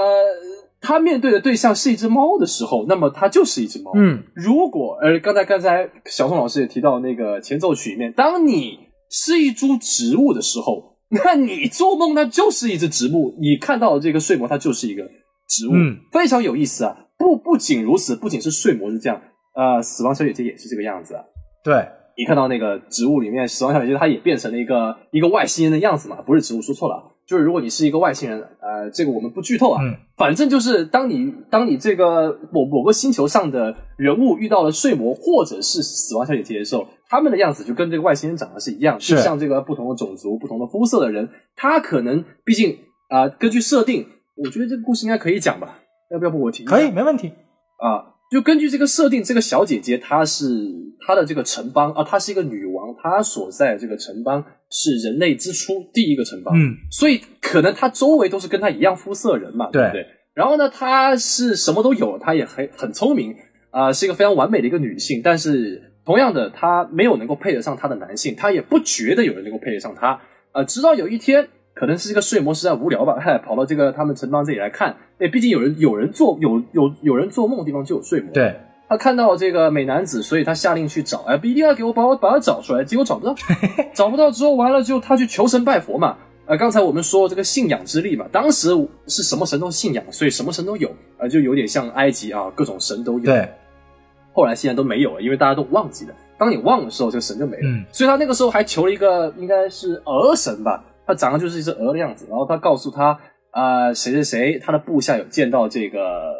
他面对的对象是一只猫的时候，那么他就是一只猫。嗯，如果呃，刚才刚才小宋老师也提到那个前奏曲里面，当你是一株植物的时候，那你做梦那就是一只植物，你看到的这个睡魔它就是一个植物，嗯非常有意思啊。不不仅如此，不仅是睡魔是这样，呃，死亡小姐姐也是这个样子啊。对，你看到那个植物里面，死亡小姐姐她也变成了一个一个外星人的样子嘛？不是植物，说错了，就是如果你是一个外星人，呃，这个我们不剧透啊。嗯反正就是当你当你这个某某个星球上的人物遇到了睡魔或者是死亡小姐姐的时候，他们的样子就跟这个外星人长得是一样，是就像这个不同的种族、不同的肤色的人，他可能毕竟啊、根据设定，我觉得这个故事应该可以讲吧？要不要不我提？可以，没问题。啊，就根据这个设定，这个小姐姐她是她的这个城邦啊，她是一个女王，她所在的这个城邦是人类之初第一个城邦，嗯，所以可能她周围都是跟她一样肤色人嘛，对不对？然后呢，她是什么都有，她也很很聪明啊、是一个非常完美的一个女性，但是同样的，她没有能够配得上她的男性，她也不觉得有人能够配得上她啊、直到有一天。可能是这个睡魔实在无聊吧，嗨，跑到这个他们城邦这里来看。哎，毕竟有人有人做有有有人做梦的地方就有睡魔。对，他看到这个美男子，所以他下令去找，哎，一定要给我把我把他找出来，结果找不到，找不到之后完了之后，他去求神拜佛嘛。呃，刚才我们说这个信仰之力嘛，当时是什么神都信仰，所以什么神都有，呃，就有点像埃及啊，各种神都有。对，后来现在都没有了，因为大家都忘记了。当你忘的时候，这个神就没了。嗯所以他那个时候还求了一个应该是儿神吧，他长得就是一只鹅的样子。然后他告诉他，啊，谁谁谁，他的部下有见到这个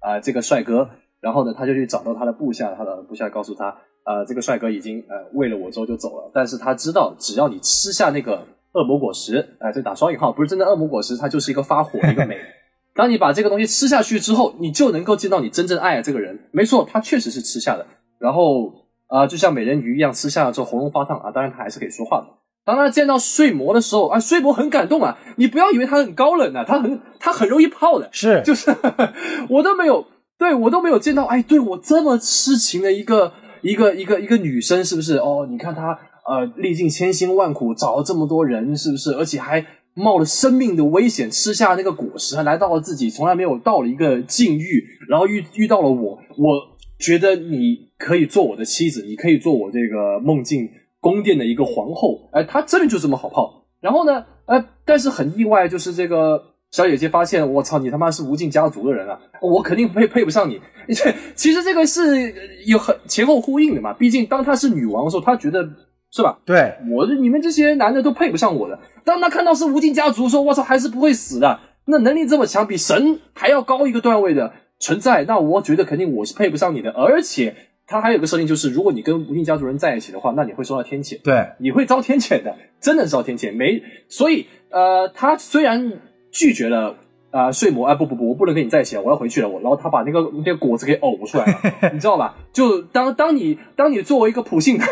啊、这个帅哥，然后呢，他就去找到他的部下，他的部下告诉他，呃，这个帅哥已经呃喂了我之后就走了，但是他知道，只要你吃下那个恶魔果实，啊、这打双引号，不是真的恶魔果实，它就是一个发火的一个美。当你把这个东西吃下去之后，你就能够见到你真正爱的这个人。没错，他确实是吃下的。然后啊、呃就像美人鱼一样，吃下了之后喉咙发烫啊，当然他还是可以说话的。当他见到睡魔的时候啊，睡魔很感动啊。你不要以为他很高冷啊，他很他很容易泡的，是，就是 我都没有，对我都没有见到，哎，对我这么痴情的一个一个一个一个女生，是不是？哦，你看她呃历尽千辛万苦找了这么多人，是不是？而且还冒了生命的危险吃下那个果实，还来到了自己从来没有到了一个境遇，然后遇遇到了我，我觉得你可以做我的妻子，你可以做我这个梦境宫殿的一个皇后，哎，她真的就这么好泡。然后呢，呃，但是很意外，就是这个小姐姐发现，我操，你他妈是无尽家族的人啊，我肯定配配不上你。其实这个是有很前后呼应的嘛，毕竟当她是女王的时候，她觉得是吧？对，我你们这些男的都配不上我的。当她看到是无尽家族说，我操，还是不会死的，那能力这么强，比神还要高一个段位的存在，那我觉得肯定我是配不上你的。而且他还有个设定，就是如果你跟无尽家族人在一起的话，那你会受到天谴。对，你会遭天谴的，真的遭天谴。没，所以呃，他虽然拒绝了啊、呃睡魔啊，不不不，我不能跟你在一起了，我要回去了。我，然后他把那个那个果子给呕出来了，你知道吧？就当当你当你作为一个普信男，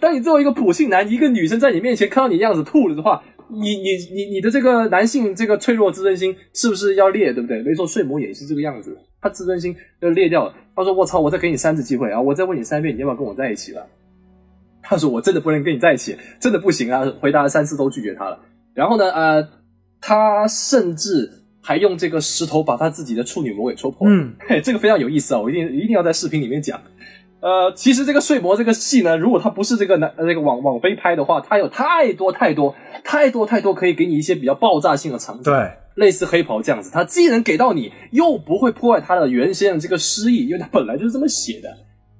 当你作为一个普信男，一个女生在你面前看到你样子吐了的话，你你你你的这个男性这个脆弱自尊心是不是要裂，对不对？没错，睡魔也是这个样子，他自尊心就裂掉了。他说：“我操，我再给你三次机会啊，我再问你三遍，你要不要跟我在一起了？”他说：“我真的不能跟你在一起，真的不行啊！”回答了三次都拒绝他了。然后呢，呃，他甚至还用这个石头把他自己的处女膜给戳破。嗯，嘿，这个非常有意思啊！我一定一定要在视频里面讲。呃，其实这个睡魔这个戏呢，如果它不是这个男那个网网飞拍的话，它有太多太多太多太多可以给你一些比较爆炸性的场景。对，类似黑袍这样子，它既能给到你，又不会破坏它的原先的这个诗意，因为它本来就是这么写的。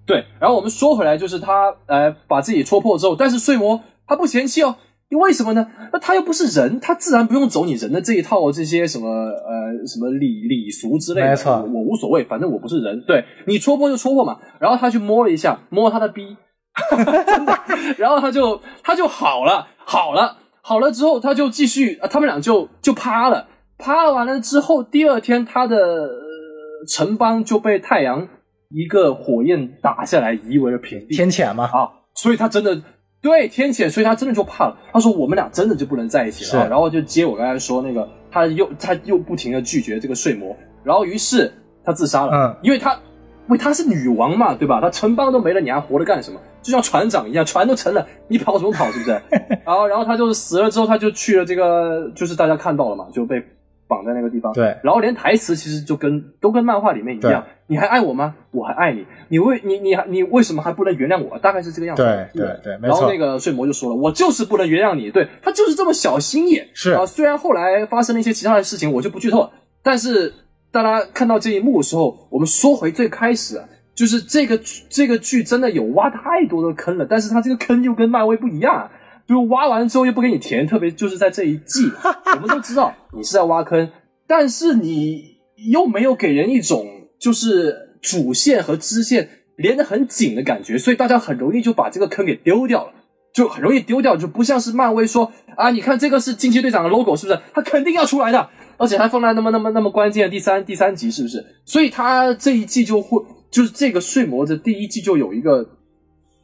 对，然后我们说回来，就是他呃把自己戳破之后，但是睡魔他不嫌弃哦，因为什么呢？那他又不是人，他自然不用走你人的这一套这些什么呃什么礼礼俗之类的。没错我我无所谓，反正我不是人。对你戳破就戳破嘛。然后他去摸了一下，摸他的逼，真的，然后他就他就好了，好了，好了之后他就继续，呃他们俩就就趴了，趴了完了之后，第二天他的呃城邦就被太阳一个火焰打下来，夷为了平地。天谴嘛，啊，所以他真的对天谴，所以他真的就怕了。他说我们俩真的就不能在一起了啊，然后就接我刚才说那个，他又他又不停的拒绝这个睡魔，然后于是他自杀了，嗯，因为他因为她是女王嘛，对吧？他城邦都没了，你还活着干什么？就像船长一样，船都沉了，你跑什么跑，是不是？然后然后他就是死了之后，他就去了这个，就是大家看到了嘛，就被绑在那个地方。对然后连台词其实就跟都跟漫画里面一样，你还爱我吗？我还爱你，你为你你还你为什么还不能原谅我？大概是这个样子。对对对然后那个睡魔就说了，我就是不能原谅你，对他就是这么小心眼。是啊，虽然后来发生了一些其他的事情，我就不剧透了，但是大家看到这一幕的时候，我们说回最开始啊。就是这个这个剧真的有挖太多的坑了，但是它这个坑又跟漫威不一样啊，就挖完之后又不给你填，特别就是在这一季，我们都知道你是在挖坑，但是你又没有给人一种就是主线和支线连得很紧的感觉，所以大家很容易就把这个坑给丢掉了，就很容易丢掉，就不像是漫威说啊，你看这个是惊奇队长的 logo 是不是？他肯定要出来的，而且还放在那么那么那么关键的第三第三集是不是？所以他这一季就会就是这个睡魔的第一季就有一个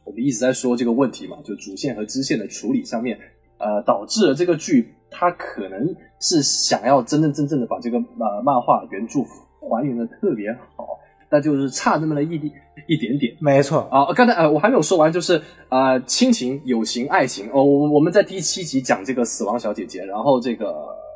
我们一直在说这个问题嘛，就主线和支线的处理上面，呃，导致了这个剧它可能是想要真真正正的把这个呃漫画原著还原的特别好，那就是差那么的一点一点点。没错，啊，刚才呃我还没有说完，就是呃亲情、友情、爱情哦，我我们在第七集讲这个死亡小姐姐，然后这个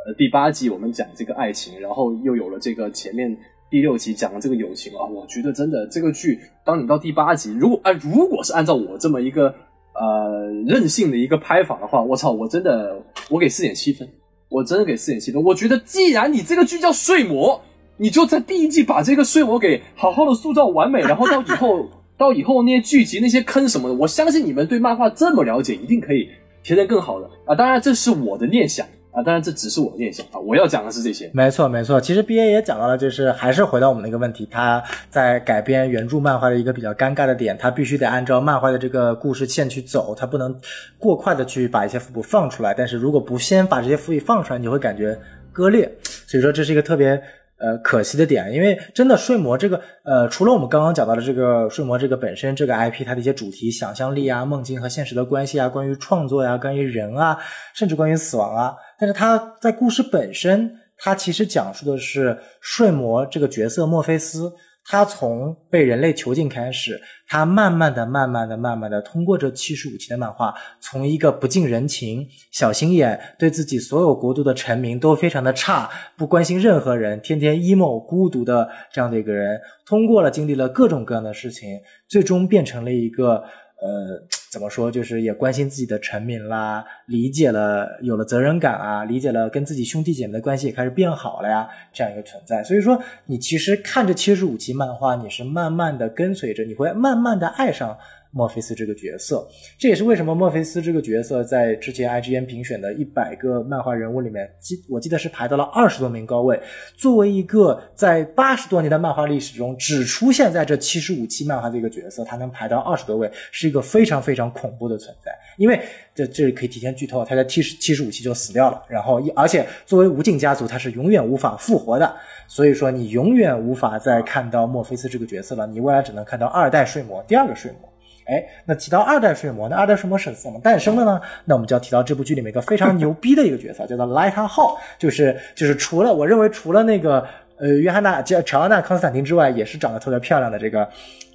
呃第八集我们讲这个爱情，然后又有了这个前面第六集讲的这个友情啊，我觉得真的这个剧，当你到第八集，如果啊、如果是按照我这么一个呃任性的一个拍法的话，我操，我真的我给四点七分，我真的给四点七分，我觉得既然你这个剧叫睡魔。你就在第一季把这个睡魔给好好的塑造完美，然后到以后 到以后那些剧集那些坑什么的，我相信你们对漫画这么了解，一定可以 填得更好的啊！当然这是我的念想啊，当然这只是我的念想啊，我要讲的是这些。没错，没错。其实 B A 也讲到了，就是还是回到我们那个问题，他在改编原著漫画的一个比较尴尬的点，他必须得按照漫画的这个故事线去走，他不能过快的去把一些伏笔放出来。但是如果不先把这些伏笔放出来，你会感觉割裂。所以说这是一个特别。呃，可惜的点，因为真的睡魔这个，呃，除了我们刚刚讲到的这个睡魔这个本身这个 IP 它的一些主题、想象力啊、梦境和现实的关系啊，关于创作呀、关于人啊，甚至关于死亡啊，但是它在故事本身，它其实讲述的是睡魔这个角色墨菲斯，他从被人类囚禁开始，他慢慢的、慢慢的、慢慢的，通过这七十五期的漫画，从一个不近人情、小心眼，对自己所有国度的臣民都非常的差，不关心任何人，天天 emo 孤独的这样的一个人，通过了经历了各种各样的事情，最终变成了一个。呃，怎么说？就是也关心自己的臣民啦，理解了，有了责任感啊，理解了跟自己兄弟姐妹的关系也开始变好了呀，这样一个存在。所以说，你其实看着七十五期漫画，你是慢慢的跟随着，你会慢慢的爱上墨菲斯这个角色。这也是为什么墨菲斯这个角色在之前 IGN 评选的一百个漫画人物里面，记我记得是排到了二十多名高位。作为一个在八十多年的漫画历史中只出现在这七十五期漫画的一个角色，他能排到二十多位，是一个非常非常恐怖的存在。因为这这可以提前剧透，他在七十七十五期就死掉了，然后一而且作为无尽家族，他是永远无法复活的。所以说，你永远无法再看到墨菲斯这个角色了，你未来只能看到二代睡魔，第二个睡魔。哎，那提到二代睡魔，那二代睡魔是怎么诞生的呢？那我们就要提到这部剧里面一个非常牛逼的一个角色，叫做莱塔号，就是就是除了我认为除了那个呃约翰娜叫乔安娜康斯坦丁之外，也是长得特别漂亮的这个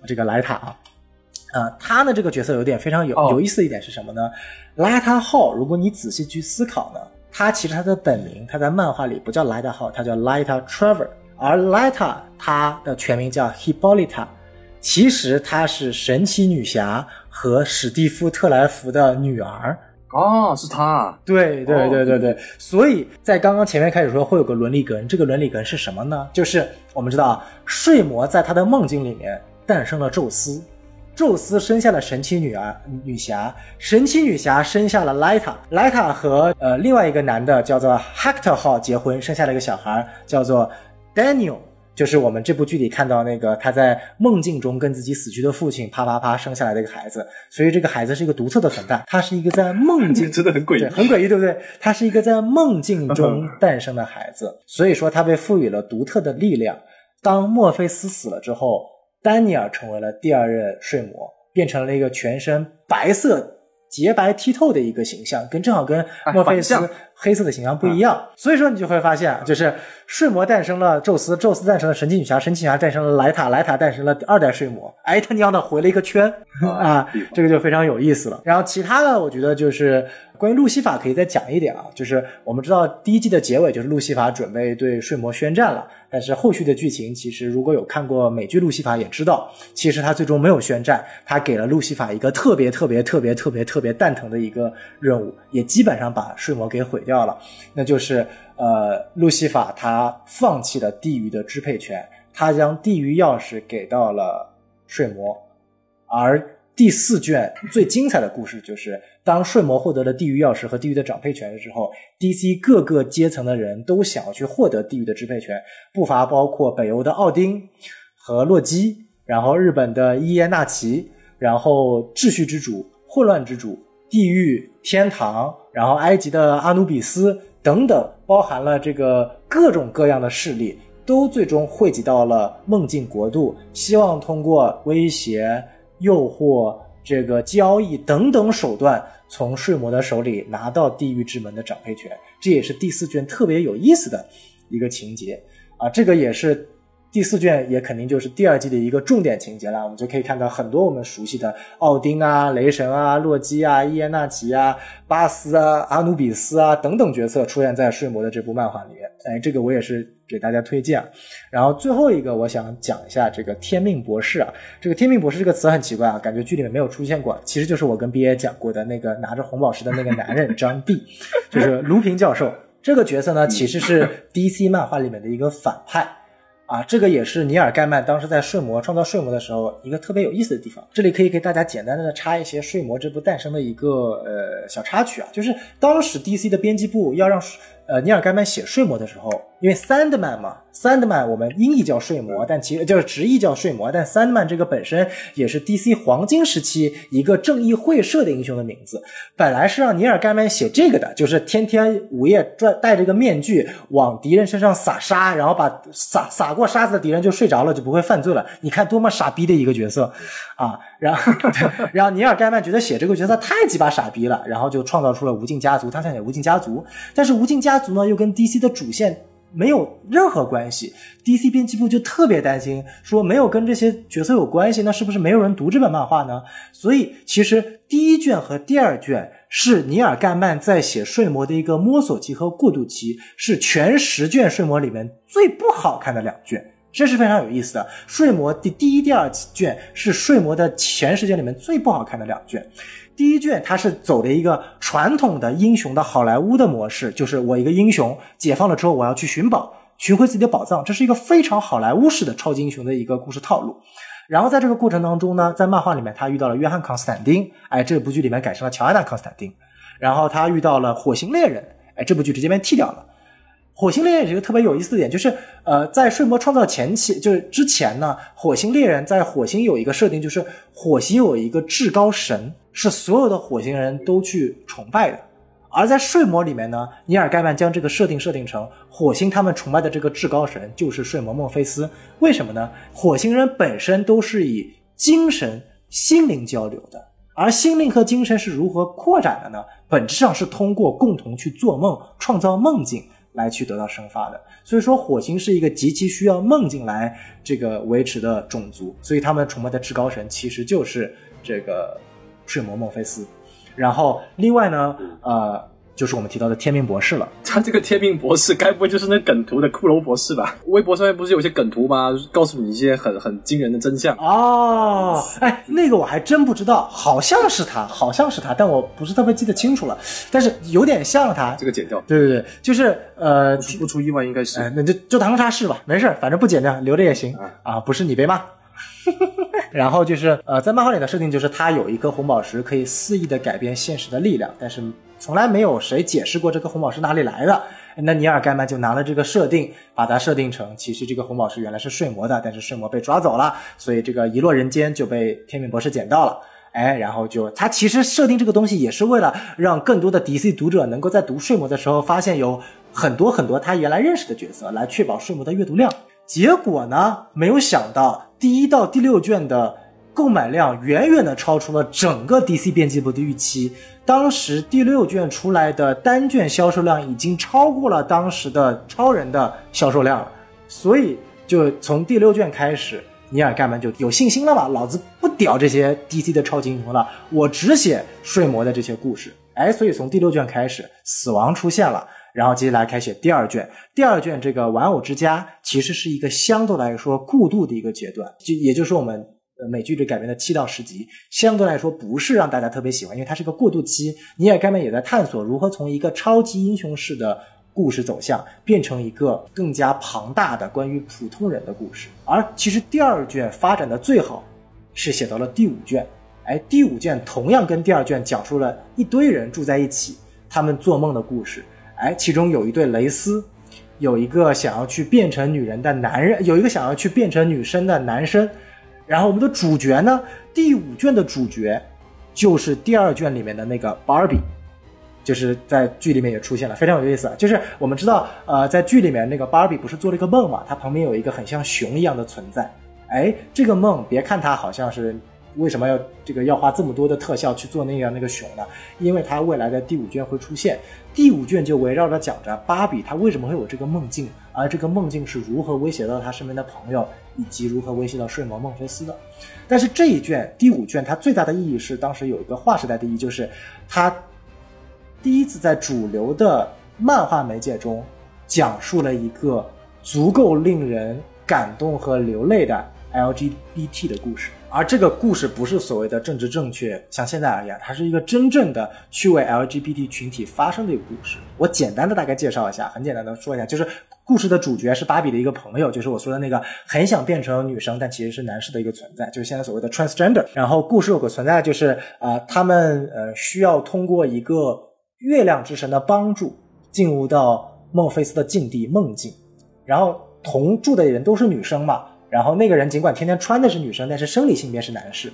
这个莱塔啊。啊，他呢这个角色有点非常有有意思一点是什么呢？莱塔号，如果你仔细去思考呢，他其实他的本名他在漫画里不叫莱塔号，他叫 Lita Trevor，而 Lita 他的全名叫 Hippolyta。其实她是神奇女侠和史蒂夫特莱弗的女儿哦，是她。对对对对对，所以在刚刚前面开始说会有个伦理梗，这个伦理梗是什么呢？就是我们知道睡魔在他的梦境里面诞生了宙斯，宙斯生下了神奇女儿女侠，神奇女侠生下了莱塔，莱塔和呃另外一个男的叫做 Hector 号结婚，生下了一个小孩叫做 Daniel。就是我们这部剧里看到那个他在梦境中跟自己死去的父亲啪啪啪生下来的一个孩子，所以这个孩子是一个独特的存在，他是一个在梦境 真的很诡异，很诡异，对不对？他是一个在梦境中诞生的孩子，所以说他被赋予了独特的力量。当墨菲斯死了之后，丹尼尔成为了第二任睡魔，变成了一个全身白色。洁白剔透的一个形象，跟正好跟墨菲斯黑色的形象不一样，所以说你就会发现，就是睡魔诞生了宙斯，宙斯诞生了神奇女侠，神奇女侠诞生了莱塔，莱塔诞生了二代睡魔，哎，他娘的回了一个圈。啊，这个就非常有意思了。然后其他的，我觉得就是关于路西法可以再讲一点啊，就是我们知道第一季的结尾就是路西法准备对睡魔宣战了。但是后续的剧情，其实如果有看过美剧《路西法》，也知道，其实他最终没有宣战，他给了路西法一个特别特别特别特别特别蛋疼的一个任务，也基本上把睡魔给毁掉了。那就是呃，路西法他放弃了地狱的支配权，他将地狱钥匙给到了睡魔，而。第四卷最精彩的故事就是，当睡魔获得了地狱钥匙和地狱的掌配权之后，DC 各个阶层的人都想要去获得地狱的支配权，不乏包括北欧的奥丁和洛基，然后日本的伊耶纳奇，然后秩序之主、混乱之主、地狱、天堂，然后埃及的阿努比斯等等，包含了这个各种各样的势力，都最终汇集到了梦境国度，希望通过威胁。诱惑、这个交易等等手段，从睡魔的手里拿到地狱之门的掌配权，这也是第四卷特别有意思的一个情节啊！这个也是第四卷，也肯定就是第二季的一个重点情节了。我们就可以看到很多我们熟悉的奥丁啊、雷神啊、洛基啊、伊耶纳奇啊、巴斯啊、阿努比斯啊等等角色出现在睡魔的这部漫画里面。哎，这个我也是。给大家推荐，然后最后一个我想讲一下这个天命博士啊，这个天命博士这个词很奇怪啊，感觉剧里面没有出现过，其实就是我跟 B A 讲过的那个拿着红宝石的那个男人张帝，就是卢平教授这个角色呢，其实是 D C 漫画里面的一个反派啊，这个也是尼尔盖曼当时在睡魔创造睡魔的时候一个特别有意思的地方，这里可以给大家简单的插一些睡魔这部诞生的一个呃小插曲啊，就是当时 D C 的编辑部要让。呃，尼尔盖曼写睡魔的时候，因为 Sandman 嘛，Sandman 我们音译叫睡魔，但其实就是直译叫睡魔，但 Sandman 这个本身也是 DC 黄金时期一个正义会社的英雄的名字。本来是让尼尔盖曼写这个的，就是天天午夜转戴着个面具往敌人身上撒沙，然后把撒撒过沙子的敌人就睡着了，就不会犯罪了。你看多么傻逼的一个角色啊！然后，然后尼尔盖曼觉得写这个角色太鸡巴傻逼了，然后就创造出了无尽家族，他想写无尽家族，但是无尽家族呢又跟 DC 的主线没有任何关系，DC 编辑部就特别担心，说没有跟这些角色有关系，那是不是没有人读这本漫画呢？所以其实第一卷和第二卷是尼尔盖曼在写睡魔的一个摸索期和过渡期，是全十卷睡魔里面最不好看的两卷。这是非常有意思的。睡魔第第一、第二卷是睡魔的前十卷里面最不好看的两卷。第一卷它是走的一个传统的英雄的好莱坞的模式，就是我一个英雄解放了之后，我要去寻宝，寻回自己的宝藏，这是一个非常好莱坞式的超级英雄的一个故事套路。然后在这个过程当中呢，在漫画里面他遇到了约翰康斯坦丁，哎，这部剧里面改成了乔安娜康斯坦丁。然后他遇到了火星猎人，哎，这部剧直接被剃掉了。火星猎人有一个特别有意思的点，就是呃，在睡魔创造前期，就是之前呢，火星猎人在火星有一个设定，就是火星有一个至高神，是所有的火星人都去崇拜的。而在睡魔里面呢，尼尔盖曼将这个设定设定成火星他们崇拜的这个至高神就是睡魔孟菲斯。为什么呢？火星人本身都是以精神心灵交流的。而心灵和精神是如何扩展的呢？本质上是通过共同去做梦、创造梦境来去得到生发的。所以说，火星是一个极其需要梦境来这个维持的种族，所以他们崇拜的至高神其实就是这个睡魔孟菲斯。然后，另外呢，呃。就是我们提到的天命博士了。他这个天命博士，该不会就是那梗图的骷髅博士吧？微博上面不是有些梗图吗？告诉你一些很很惊人的真相哦。哎，那个我还真不知道，好像是他，好像是他，但我不是特别记得清楚了。但是有点像他。这个剪掉。对对对，就是呃，不出意外应该是。哎，那就就当他是吧，没事反正不剪掉，留着也行啊。不是你被骂。然后就是呃，在漫画里的设定就是他有一颗红宝石，可以肆意的改变现实的力量，但是。从来没有谁解释过这颗红宝石哪里来的。那尼尔盖曼就拿了这个设定，把它设定成其实这个红宝石原来是睡魔的，但是睡魔被抓走了，所以这个遗落人间就被天命博士捡到了。哎，然后就他其实设定这个东西也是为了让更多的 DC 读者能够在读睡魔的时候发现有很多很多他原来认识的角色，来确保睡魔的阅读量。结果呢，没有想到第一到第六卷的购买量远远的超出了整个 DC 编辑部的预期。当时第六卷出来的单卷销售量已经超过了当时的超人的销售量，所以就从第六卷开始，尼尔盖曼就有信心了嘛，老子不屌这些 DC 的超级英雄了，我只写睡魔的这些故事。哎，所以从第六卷开始，死亡出现了，然后接下来开写第二卷。第二卷这个玩偶之家其实是一个相对来说过渡的一个阶段，就也就是我们。呃，美剧里改编的七到十集，相对来说不是让大家特别喜欢，因为它是个过渡期。尼尔盖曼也在探索如何从一个超级英雄式的故事走向，变成一个更加庞大的关于普通人的故事。而其实第二卷发展的最好，是写到了第五卷。哎，第五卷同样跟第二卷讲述了一堆人住在一起，他们做梦的故事。哎，其中有一对蕾丝，有一个想要去变成女人的男人，有一个想要去变成女生的男生。然后我们的主角呢？第五卷的主角就是第二卷里面的那个芭比，就是在剧里面也出现了，非常有意思。就是我们知道，呃，在剧里面那个芭比不是做了一个梦嘛？她旁边有一个很像熊一样的存在。哎，这个梦别看它好像是为什么要这个要花这么多的特效去做那样那个熊呢？因为它未来的第五卷会出现，第五卷就围绕着讲着芭比她为什么会有这个梦境，而这个梦境是如何威胁到他身边的朋友。以及如何威胁到睡魔孟菲斯的，但是这一卷第五卷它最大的意义是，当时有一个划时代的意义，就是它第一次在主流的漫画媒介中讲述了一个足够令人感动和流泪的 LGBT 的故事。而这个故事不是所谓的政治正确，像现在而言，它是一个真正的去为 LGBT 群体发声的一个故事。我简单的大概介绍一下，很简单的说一下，就是故事的主角是芭比的一个朋友，就是我说的那个很想变成女生但其实是男士的一个存在，就是现在所谓的 transgender。然后故事有个存在就是啊，他们呃需要通过一个月亮之神的帮助进入到孟菲斯的境地梦境，然后同住的人都是女生嘛。然后那个人尽管天天穿的是女生，但是生理性别是男士。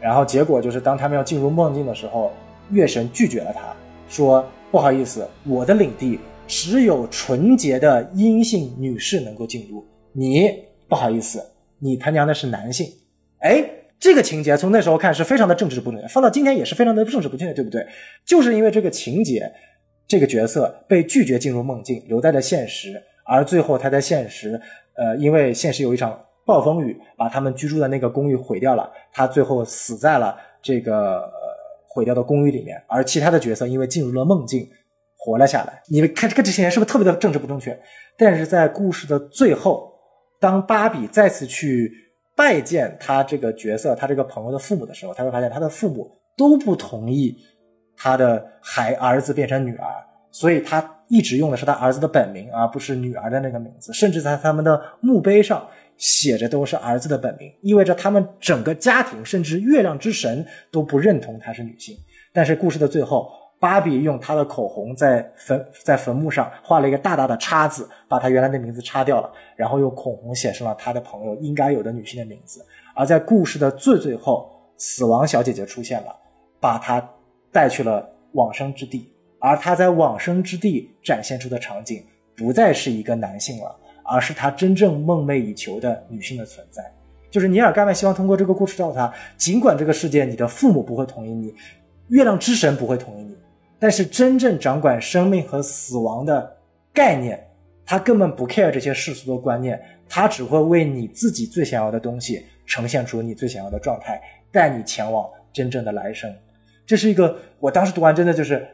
然后结果就是，当他们要进入梦境的时候，月神拒绝了他，说：“不好意思，我的领地只有纯洁的阴性女士能够进入，你不好意思，你他娘的是男性。”哎，这个情节从那时候看是非常的政治不正确，放到今天也是非常的政治不正确，对不对？就是因为这个情节，这个角色被拒绝进入梦境，留在了现实，而最后他在现实。呃，因为现实有一场暴风雨，把他们居住的那个公寓毁掉了，他最后死在了这个毁掉的公寓里面，而其他的角色因为进入了梦境，活了下来。你们看这个这些人是不是特别的政治不正确？但是在故事的最后，当芭比再次去拜见他这个角色，他这个朋友的父母的时候，他会发现他的父母都不同意他的孩儿子变成女儿，所以他。一直用的是他儿子的本名，而不是女儿的那个名字，甚至在他们的墓碑上写着都是儿子的本名，意味着他们整个家庭，甚至月亮之神都不认同她是女性。但是故事的最后，芭比用她的口红在坟在坟墓上画了一个大大的叉子，把她原来的名字叉掉了，然后用口红写上了她的朋友应该有的女性的名字。而在故事的最最后，死亡小姐姐出现了，把她带去了往生之地。而他在往生之地展现出的场景，不再是一个男性了，而是他真正梦寐以求的女性的存在。就是尼尔盖曼希望通过这个故事告诉他，尽管这个世界你的父母不会同意你，月亮之神不会同意你，但是真正掌管生命和死亡的概念，他根本不 care 这些世俗的观念，他只会为你自己最想要的东西呈现出你最想要的状态，带你前往真正的来生。这是一个，我当时读完真的就是，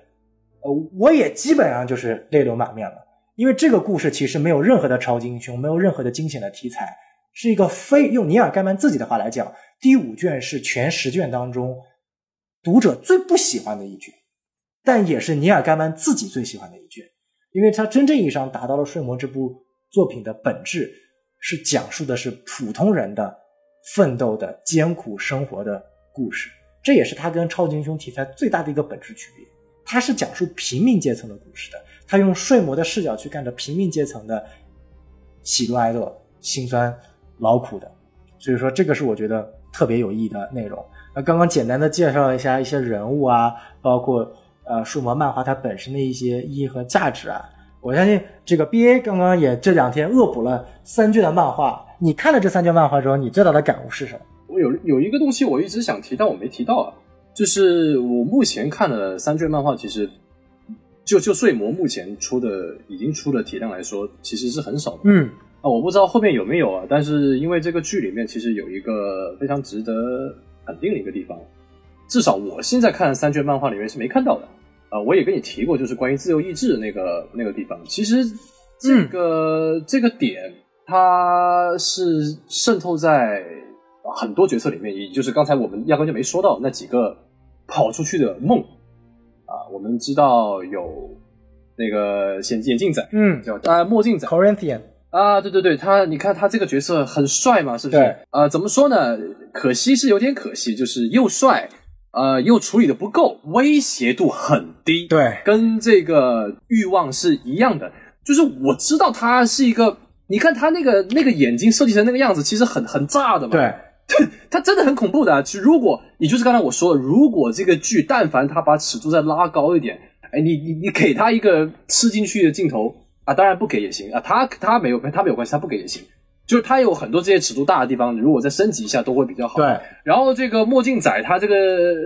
呃，我也基本上就是泪流满面了，因为这个故事其实没有任何的超级英雄，没有任何的惊险的题材，是一个非用尼尔盖曼自己的话来讲，第五卷是全十卷当中读者最不喜欢的一卷，但也是尼尔盖曼自己最喜欢的一卷，因为他真正意义上达到了《睡魔》这部作品的本质，是讲述的是普通人的奋斗的艰苦生活的故事。这也是他跟超级英雄题材最大的一个本质区别。他是讲述平民阶层的故事的，他用睡魔的视角去看着平民阶层的喜怒哀乐、辛酸劳苦的。所以说，这个是我觉得特别有意义的内容。那刚刚简单的介绍了一下一些人物啊，包括呃睡魔漫画它本身的一些意义和价值啊。我相信这个 B A 刚刚也这两天恶补了三卷的漫画。你看了这三卷漫画之后，你最大的感悟是什么？我有有一个东西我一直想提，但我没提到啊，就是我目前看的三卷漫画，其实就就睡魔目前出的已经出的体量来说，其实是很少的。嗯，啊，我不知道后面有没有啊，但是因为这个剧里面其实有一个非常值得肯定的一个地方，至少我现在看三卷漫画里面是没看到的。啊，我也跟你提过，就是关于自由意志那个那个地方，其实这个、这个点它是渗透在。很多角色里面，也就是刚才我们压根就没说到那几个跑出去的梦啊。我们知道有那个眼眼镜仔，嗯，叫啊墨镜仔 Corinthian 啊，对对对，他你看他这个角色很帅嘛，是不是？对啊，怎么说呢？可惜是有点可惜，就是又帅，呃，又处理的不够，威胁度很低，对，跟这个欲望是一样的。就是我知道他是一个，你看他那个那个眼睛设计成那个样子，其实很很炸的嘛，对。他真的很恐怖的。其实，如果你就是刚才我说的，如果这个剧但凡他把尺度再拉高一点，哎，你你你给他一个吃进去的镜头啊，当然不给也行啊。他他没有他没有关系，他不给也行。就是他有很多这些尺度大的地方，如果再升级一下都会比较好。对。然后这个墨镜仔他这个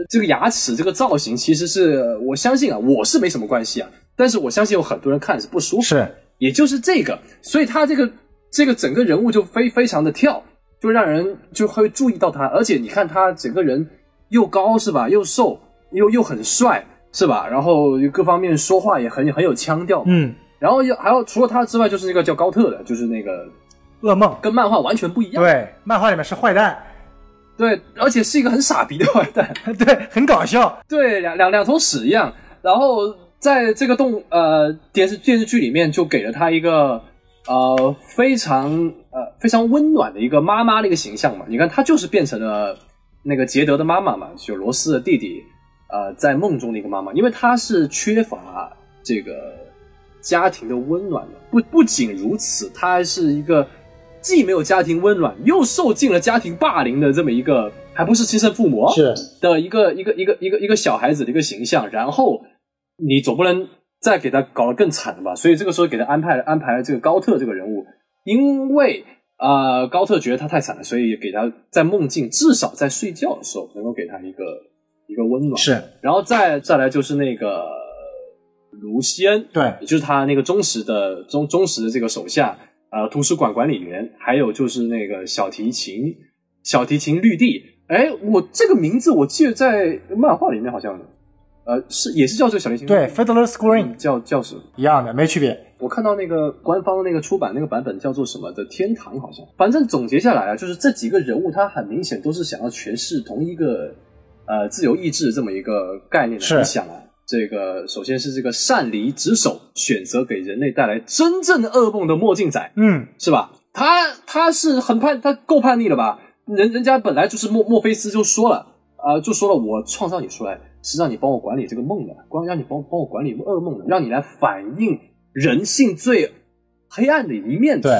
这个牙齿这个造型，其实是我相信啊，我是没什么关系啊，但是我相信有很多人看是不舒服。是。也就是这个，所以他这个这个整个人物就非非常的跳。就让人就会注意到他，而且你看他整个人又高是吧，又瘦，又又很帅是吧？然后各方面说话也很很有腔调，嗯。然后又还有除了他之外，就是那个叫高特的，就是那个噩梦，跟漫画完全不一样。对，漫画里面是坏蛋，对，而且是一个很傻逼的 坏蛋，对，很搞笑，对，两两两头屎一样。然后在这个动呃电视电视剧里面，就给了他一个。呃，非常呃非常温暖的一个妈妈的一个形象嘛，你看她就是变成了那个杰德的妈妈嘛，就罗斯的弟弟，呃，在梦中的一个妈妈，因为她是缺乏这个家庭的温暖的，不不仅如此，她还是一个既没有家庭温暖，又受尽了家庭霸凌的这么一个，还不是亲生父母是。的一个一个一个一个一个小孩子的一个形象，然后你总不能。再给他搞得更惨的吧，所以这个时候给他安排安排了这个高特这个人物，因为啊高特觉得他太惨了，所以给他在梦境至少在睡觉的时候能够给他一个一个温暖。是，然后再再来就是那个卢西恩，对，也就是他那个忠实的忠忠实的这个手下，呃，图书馆管理员，还有就是那个小提琴小提琴绿地，哎，我这个名字我记得在漫画里面好像。呃，是也是叫这个小提琴，对，Fiddler Screen 叫叫什么一样的，没区别。我看到那个官方那个出版那个版本叫做什么的天堂，好像。反正总结下来啊，就是这几个人物，他很明显都是想要诠释同一个呃自由意志这么一个概念的。你想啊，这个首先是这个擅离职守，选择给人类带来真正的噩梦的墨镜仔，嗯，是吧？他他是很叛，他够叛逆了吧？人人家本来就是墨墨菲斯就说了啊，就说了我创造你出来。是让你帮我管理这个梦的，光让你帮帮我管理噩梦的，让你来反映人性最黑暗的一面。对，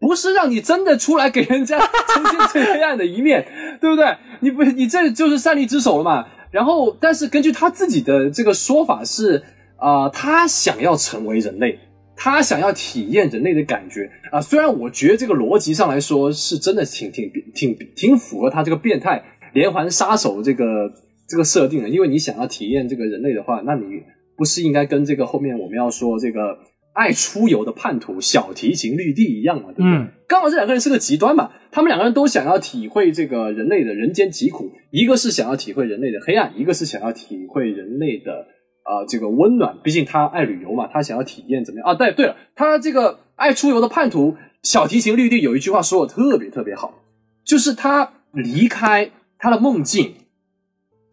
不是让你真的出来给人家 呈现最黑暗的一面，对不对？你不，你这就是擅离职守了嘛。然后，但是根据他自己的这个说法是，啊，他想要成为人类，他想要体验人类的感觉啊。虽然我觉得这个逻辑上来说是真的挺挺挺挺符合他这个变态连环杀手这个这个设定的，因为你想要体验这个人类的话，那你不是应该跟这个后面我们要说这个爱出游的叛徒小提琴绿地一样嘛？对不对？嗯刚好这两个人是个极端嘛，他们两个人都想要体会这个人类的人间疾苦，一个是想要体会人类的黑暗，一个是想要体会人类的啊、呃这个温暖。毕竟他爱旅游嘛，他想要体验怎么样啊？对对了，他这个爱出游的叛徒小提琴绿地有一句话说的特别特别好，就是他离开他的梦境，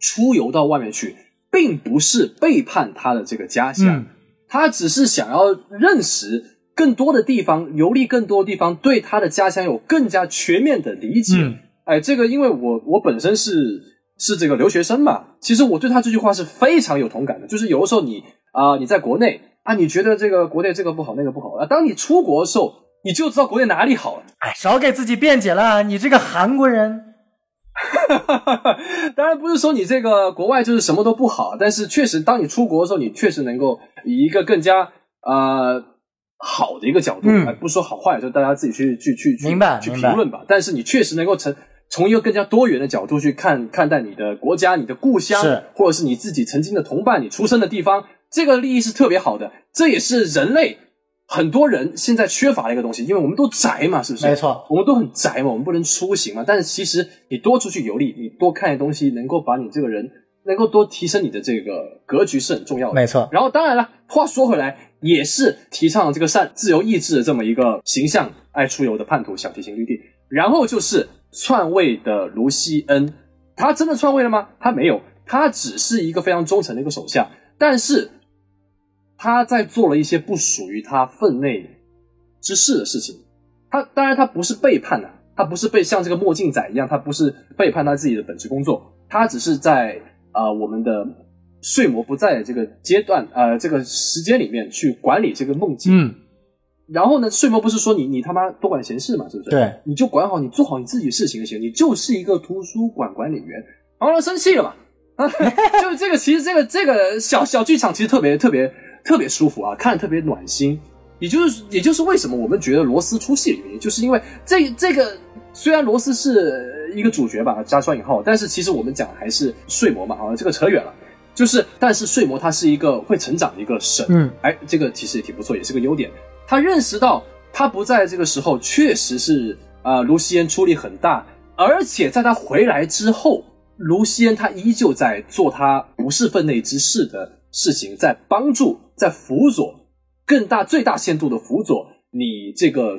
出游到外面去，并不是背叛他的这个家乡。嗯他只是想要认识更多的地方，游历更多的地方，对他的家乡有更加全面的理解。嗯哎，这个因为我我本身是是这个留学生嘛，其实我对他这句话是非常有同感的。就是有的时候你啊、你在国内啊，你觉得这个国内这个不好那个不好啊，当你出国的时候，你就知道国内哪里好了。哎，少给自己辩解了，你这个韩国人。当然不是说你这个国外就是什么都不好，但是确实，当你出国的时候，你确实能够以一个更加呃好的一个角度，不说好坏，就大家自己去去去去去评论吧。但是你确实能够从从一个更加多元的角度去看看待你的国家、你的故乡，是或者是你自己曾经的同伴、你出生的地方，这个利益是特别好的。这也是人类很多人现在缺乏的一个东西，因为我们都宅嘛，是不是？没错，我们都很宅嘛，我们不能出行嘛。但是其实你多出去游历，你多看些东西，能够把你这个人能够多提升你的这个格局是很重要的。没错，然后当然了，话说回来，也是提倡这个善自由意志的这么一个形象，爱出游的叛徒小提琴绿地。然后就是篡位的卢锡恩，他真的篡位了吗？他没有，他只是一个非常忠诚的一个手下，但是他在做了一些不属于他分内之事的事情。他当然他不是背叛的、他不是被像这个墨镜仔一样，他不是背叛他自己的本职工作，他只是在啊、呃我们的睡魔不在的这个阶段呃这个时间里面去管理这个梦境。嗯，然后呢，睡魔不是说你你他妈多管闲事嘛，是不是？对，你就管好你做好你自己的事情就行，你就是一个图书馆管理员。然后他生气了嘛，啊，就是这个其实这个这个小小剧场其实特别特别特别舒服啊，看着特别暖心。也就是也就是为什么我们觉得罗斯出戏的原因，就是因为这这个虽然罗斯是一个主角吧，加双引号，但是其实我们讲还是睡魔嘛，啊，这个扯远了。就是，但是睡魔他是一个会成长的一个神，嗯，哎，这个其实也挺不错，也是个优点。他认识到他不在这个时候，确实是啊、呃卢锡恩出力很大，而且在他回来之后，卢锡恩他依旧在做他不是分内之事的事情，在帮助，在辅佐更大、最大限度的辅佐你这个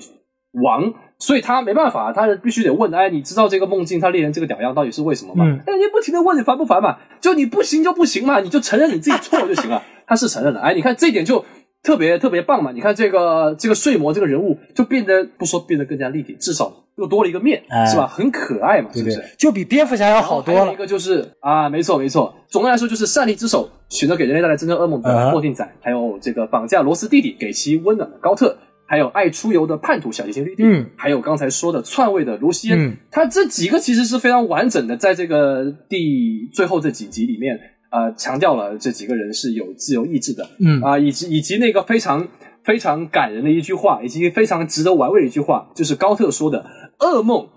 王，所以他没办法，他必须得问，哎，你知道这个梦境他猎人这个屌样到底是为什么吗？嗯哎，你不停的问，你烦不烦嘛？就你不行就不行嘛，你就承认你自己错了就行了。他是承认了，哎，你看这一点就特别特别棒嘛。你看这个这个睡魔这个人物就变得不说变得更加立体，至少又多了一个面，哎是吧？很可爱嘛，是不是？就比蝙蝠侠要好多了还有一。个就是啊，没错没错，总的来说就是善利之手选择给人类带来真正噩梦啊的墨镜仔，还有这个绑架罗斯弟弟给其温暖的高特，还有爱出游的叛徒小提琴绿地，嗯，还有刚才说的篡位的卢锡恩，嗯他这几个其实是非常完整的，在这个第最后这几集里面，呃，强调了这几个人是有自由意志的，嗯啊、以及以及那个非常非常感人的一句话，以及非常值得玩味的一句话，就是高特说的：“噩梦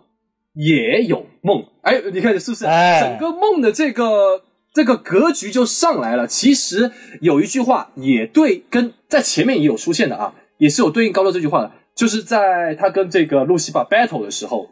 也有梦。”哎，你看是不是？哎整个梦的这个这个格局就上来了。其实有一句话也对，跟在前面也有出现的啊，也是有对应高特这句话的，就是在他跟这个路西法 battle 的时候，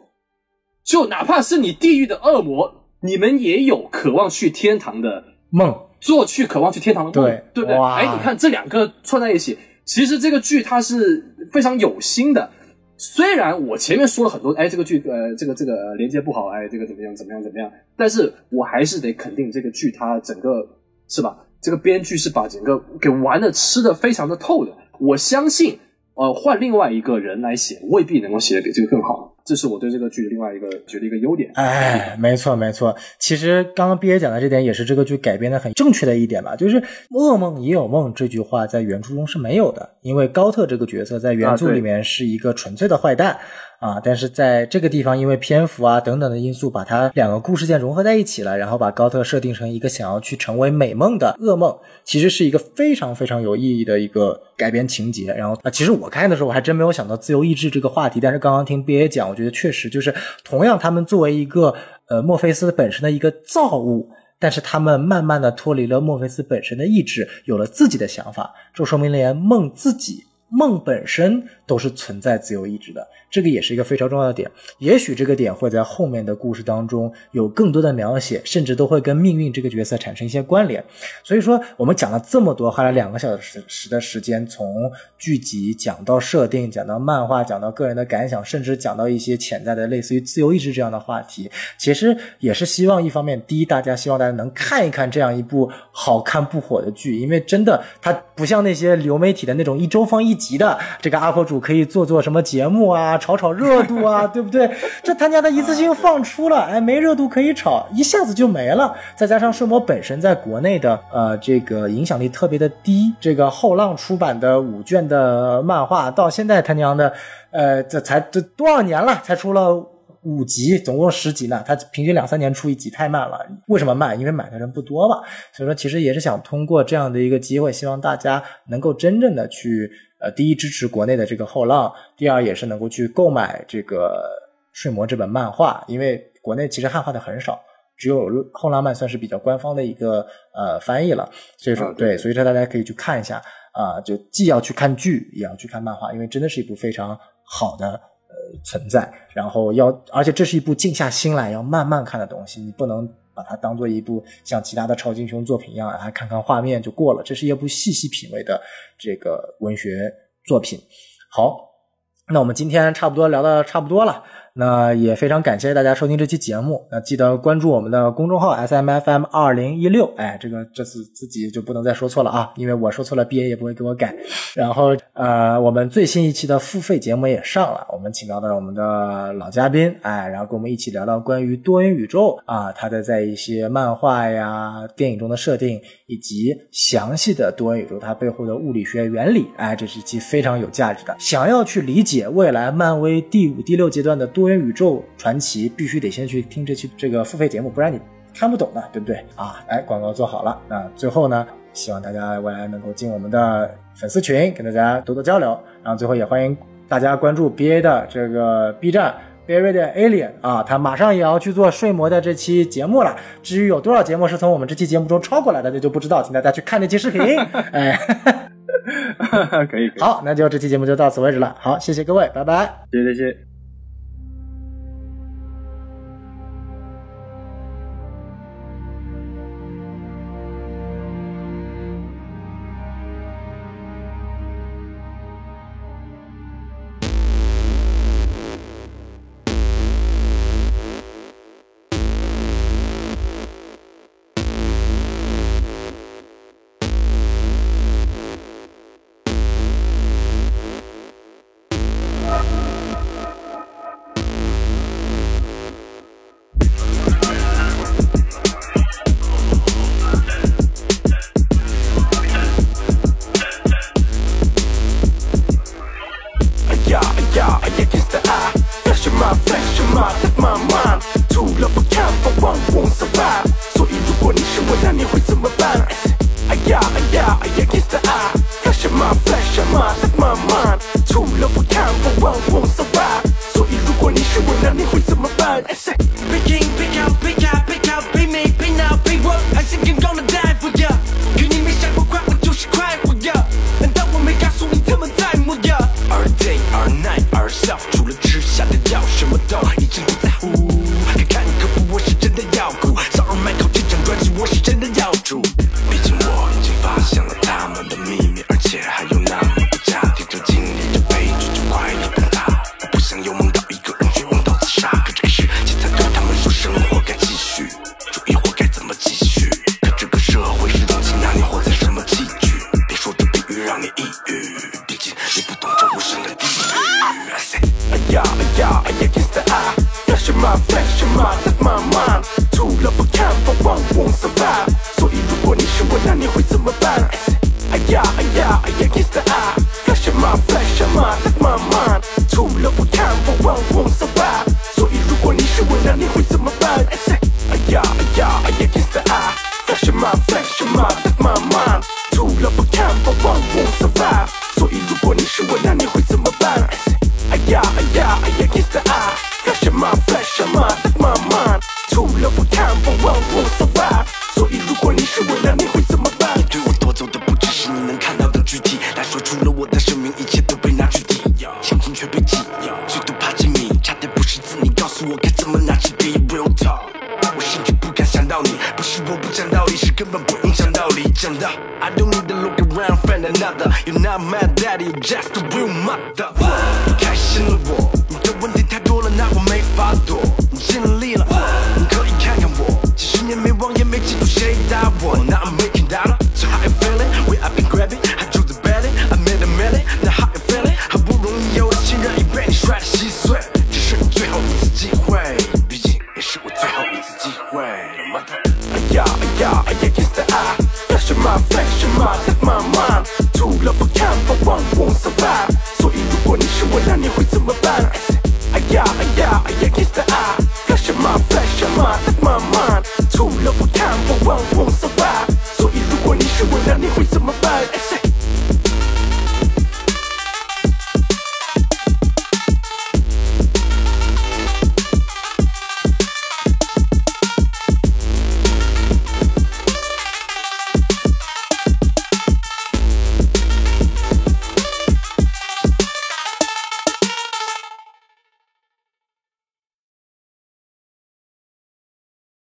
就哪怕是你地狱的恶魔，你们也有渴望去天堂的梦，做去渴望去天堂的梦，对对不对？哇哎，你看这两个串在一起，其实这个剧它是非常有心的。虽然我前面说了很多，哎，这个剧呃，这个这个呃连接不好，哎，这个怎么样怎么样怎么样，但是我还是得肯定这个剧它整个是吧？这个编剧是把整个给玩的吃的非常的透的。我相信，呃，换另外一个人来写，未必能够写的比这个更好。这是我对这个剧的另外一个觉得一个优点。哎，没错没错。其实刚刚毕业讲的这点也是这个剧改编的很正确的一点吧，就是“噩梦也有梦”这句话在原著中是没有的，因为高特这个角色在原著里面是一个纯粹的坏蛋啊，啊但是在这个地方，因为篇幅啊等等的因素，把它两个故事线融合在一起了，然后把高特设定成一个想要去成为美梦的噩梦，其实是一个非常非常有意义的一个改编情节。然后啊，其实我看的时候我还真没有想到自由意志这个话题，但是刚刚听 B A 讲，我觉得确实就是同样，他们作为一个呃墨菲斯本身的一个造物。但是他们慢慢的脱离了墨菲斯本身的意志，有了自己的想法，这说明连梦自己。梦本身都是存在自由意志的，这个也是一个非常重要的点。也许这个点会在后面的故事当中有更多的描写，甚至都会跟命运这个角色产生一些关联。所以说，我们讲了这么多，花了两个小时时的时间，从剧集讲到设定，讲到漫画，讲到个人的感想，甚至讲到一些潜在的类似于自由意志这样的话题。其实也是希望，一方面，第一，大家希望大家能看一看这样一部好看不火的剧，因为真的它不像那些流媒体的那种一周放一。级的这个 UP 主可以做做什么节目啊，炒炒热度啊，对不对？这他家的一次性放出了，哎，没热度可以炒，一下子就没了。再加上睡魔本身在国内的呃这个影响力特别的低，这个后浪出版的五卷的漫画到现在他娘的，呃，这才这多少年了，才出了。五集总共十集呢，它平均两三年出一集，太慢了。为什么慢？因为买的人不多嘛。所以说，其实也是想通过这样的一个机会，希望大家能够真正的去，呃，第一支持国内的这个后浪，第二也是能够去购买这个睡魔这本漫画，因为国内其实汉化的很少，只有后浪漫算是比较官方的一个呃翻译了。所以说，对，所以说大家可以去看一下啊，就既要去看剧，也要去看漫画，因为真的是一部非常好的呃。存在，然后要，而且这是一部静下心来要慢慢看的东西，你不能把它当做一部像其他的超级英雄作品一样，啊，看看画面就过了。这是一部细细品味的这个文学作品。好，那我们今天差不多聊的差不多了。那也非常感谢大家收听这期节目，那记得关注我们的公众号 S M F M 二零一六，哎，这个这次自己就不能再说错了啊，因为我说错了，B A 也不会给我改。然后呃，我们最新一期的付费节目也上了，我们请到了我们的老嘉宾，哎，然后跟我们一起聊聊关于多元宇宙啊，他的在一些漫画呀、电影中的设定，以及详细的多元宇宙它背后的物理学原理，哎，这是一期非常有价值的。想要去理解未来漫威第五、第六阶段的多。元宇宙传奇必须得先去听这期这个付费节目，不然你看不懂的，对不对啊？哎，广告做好了，那最后呢，希望大家未来能够进我们的粉丝群，跟大家多多交流。然后最后也欢迎大家关注 BA 的这个 B 站 b a r y 的 Alien 啊，他马上也要去做睡魔的这期节目了。至于有多少节目是从我们这期节目中抄过来的，那就不知道，请大家去看那期视频。哎，可以，好，那就这期节目就到此为止了。好，谢谢各位，拜拜，谢谢，谢谢。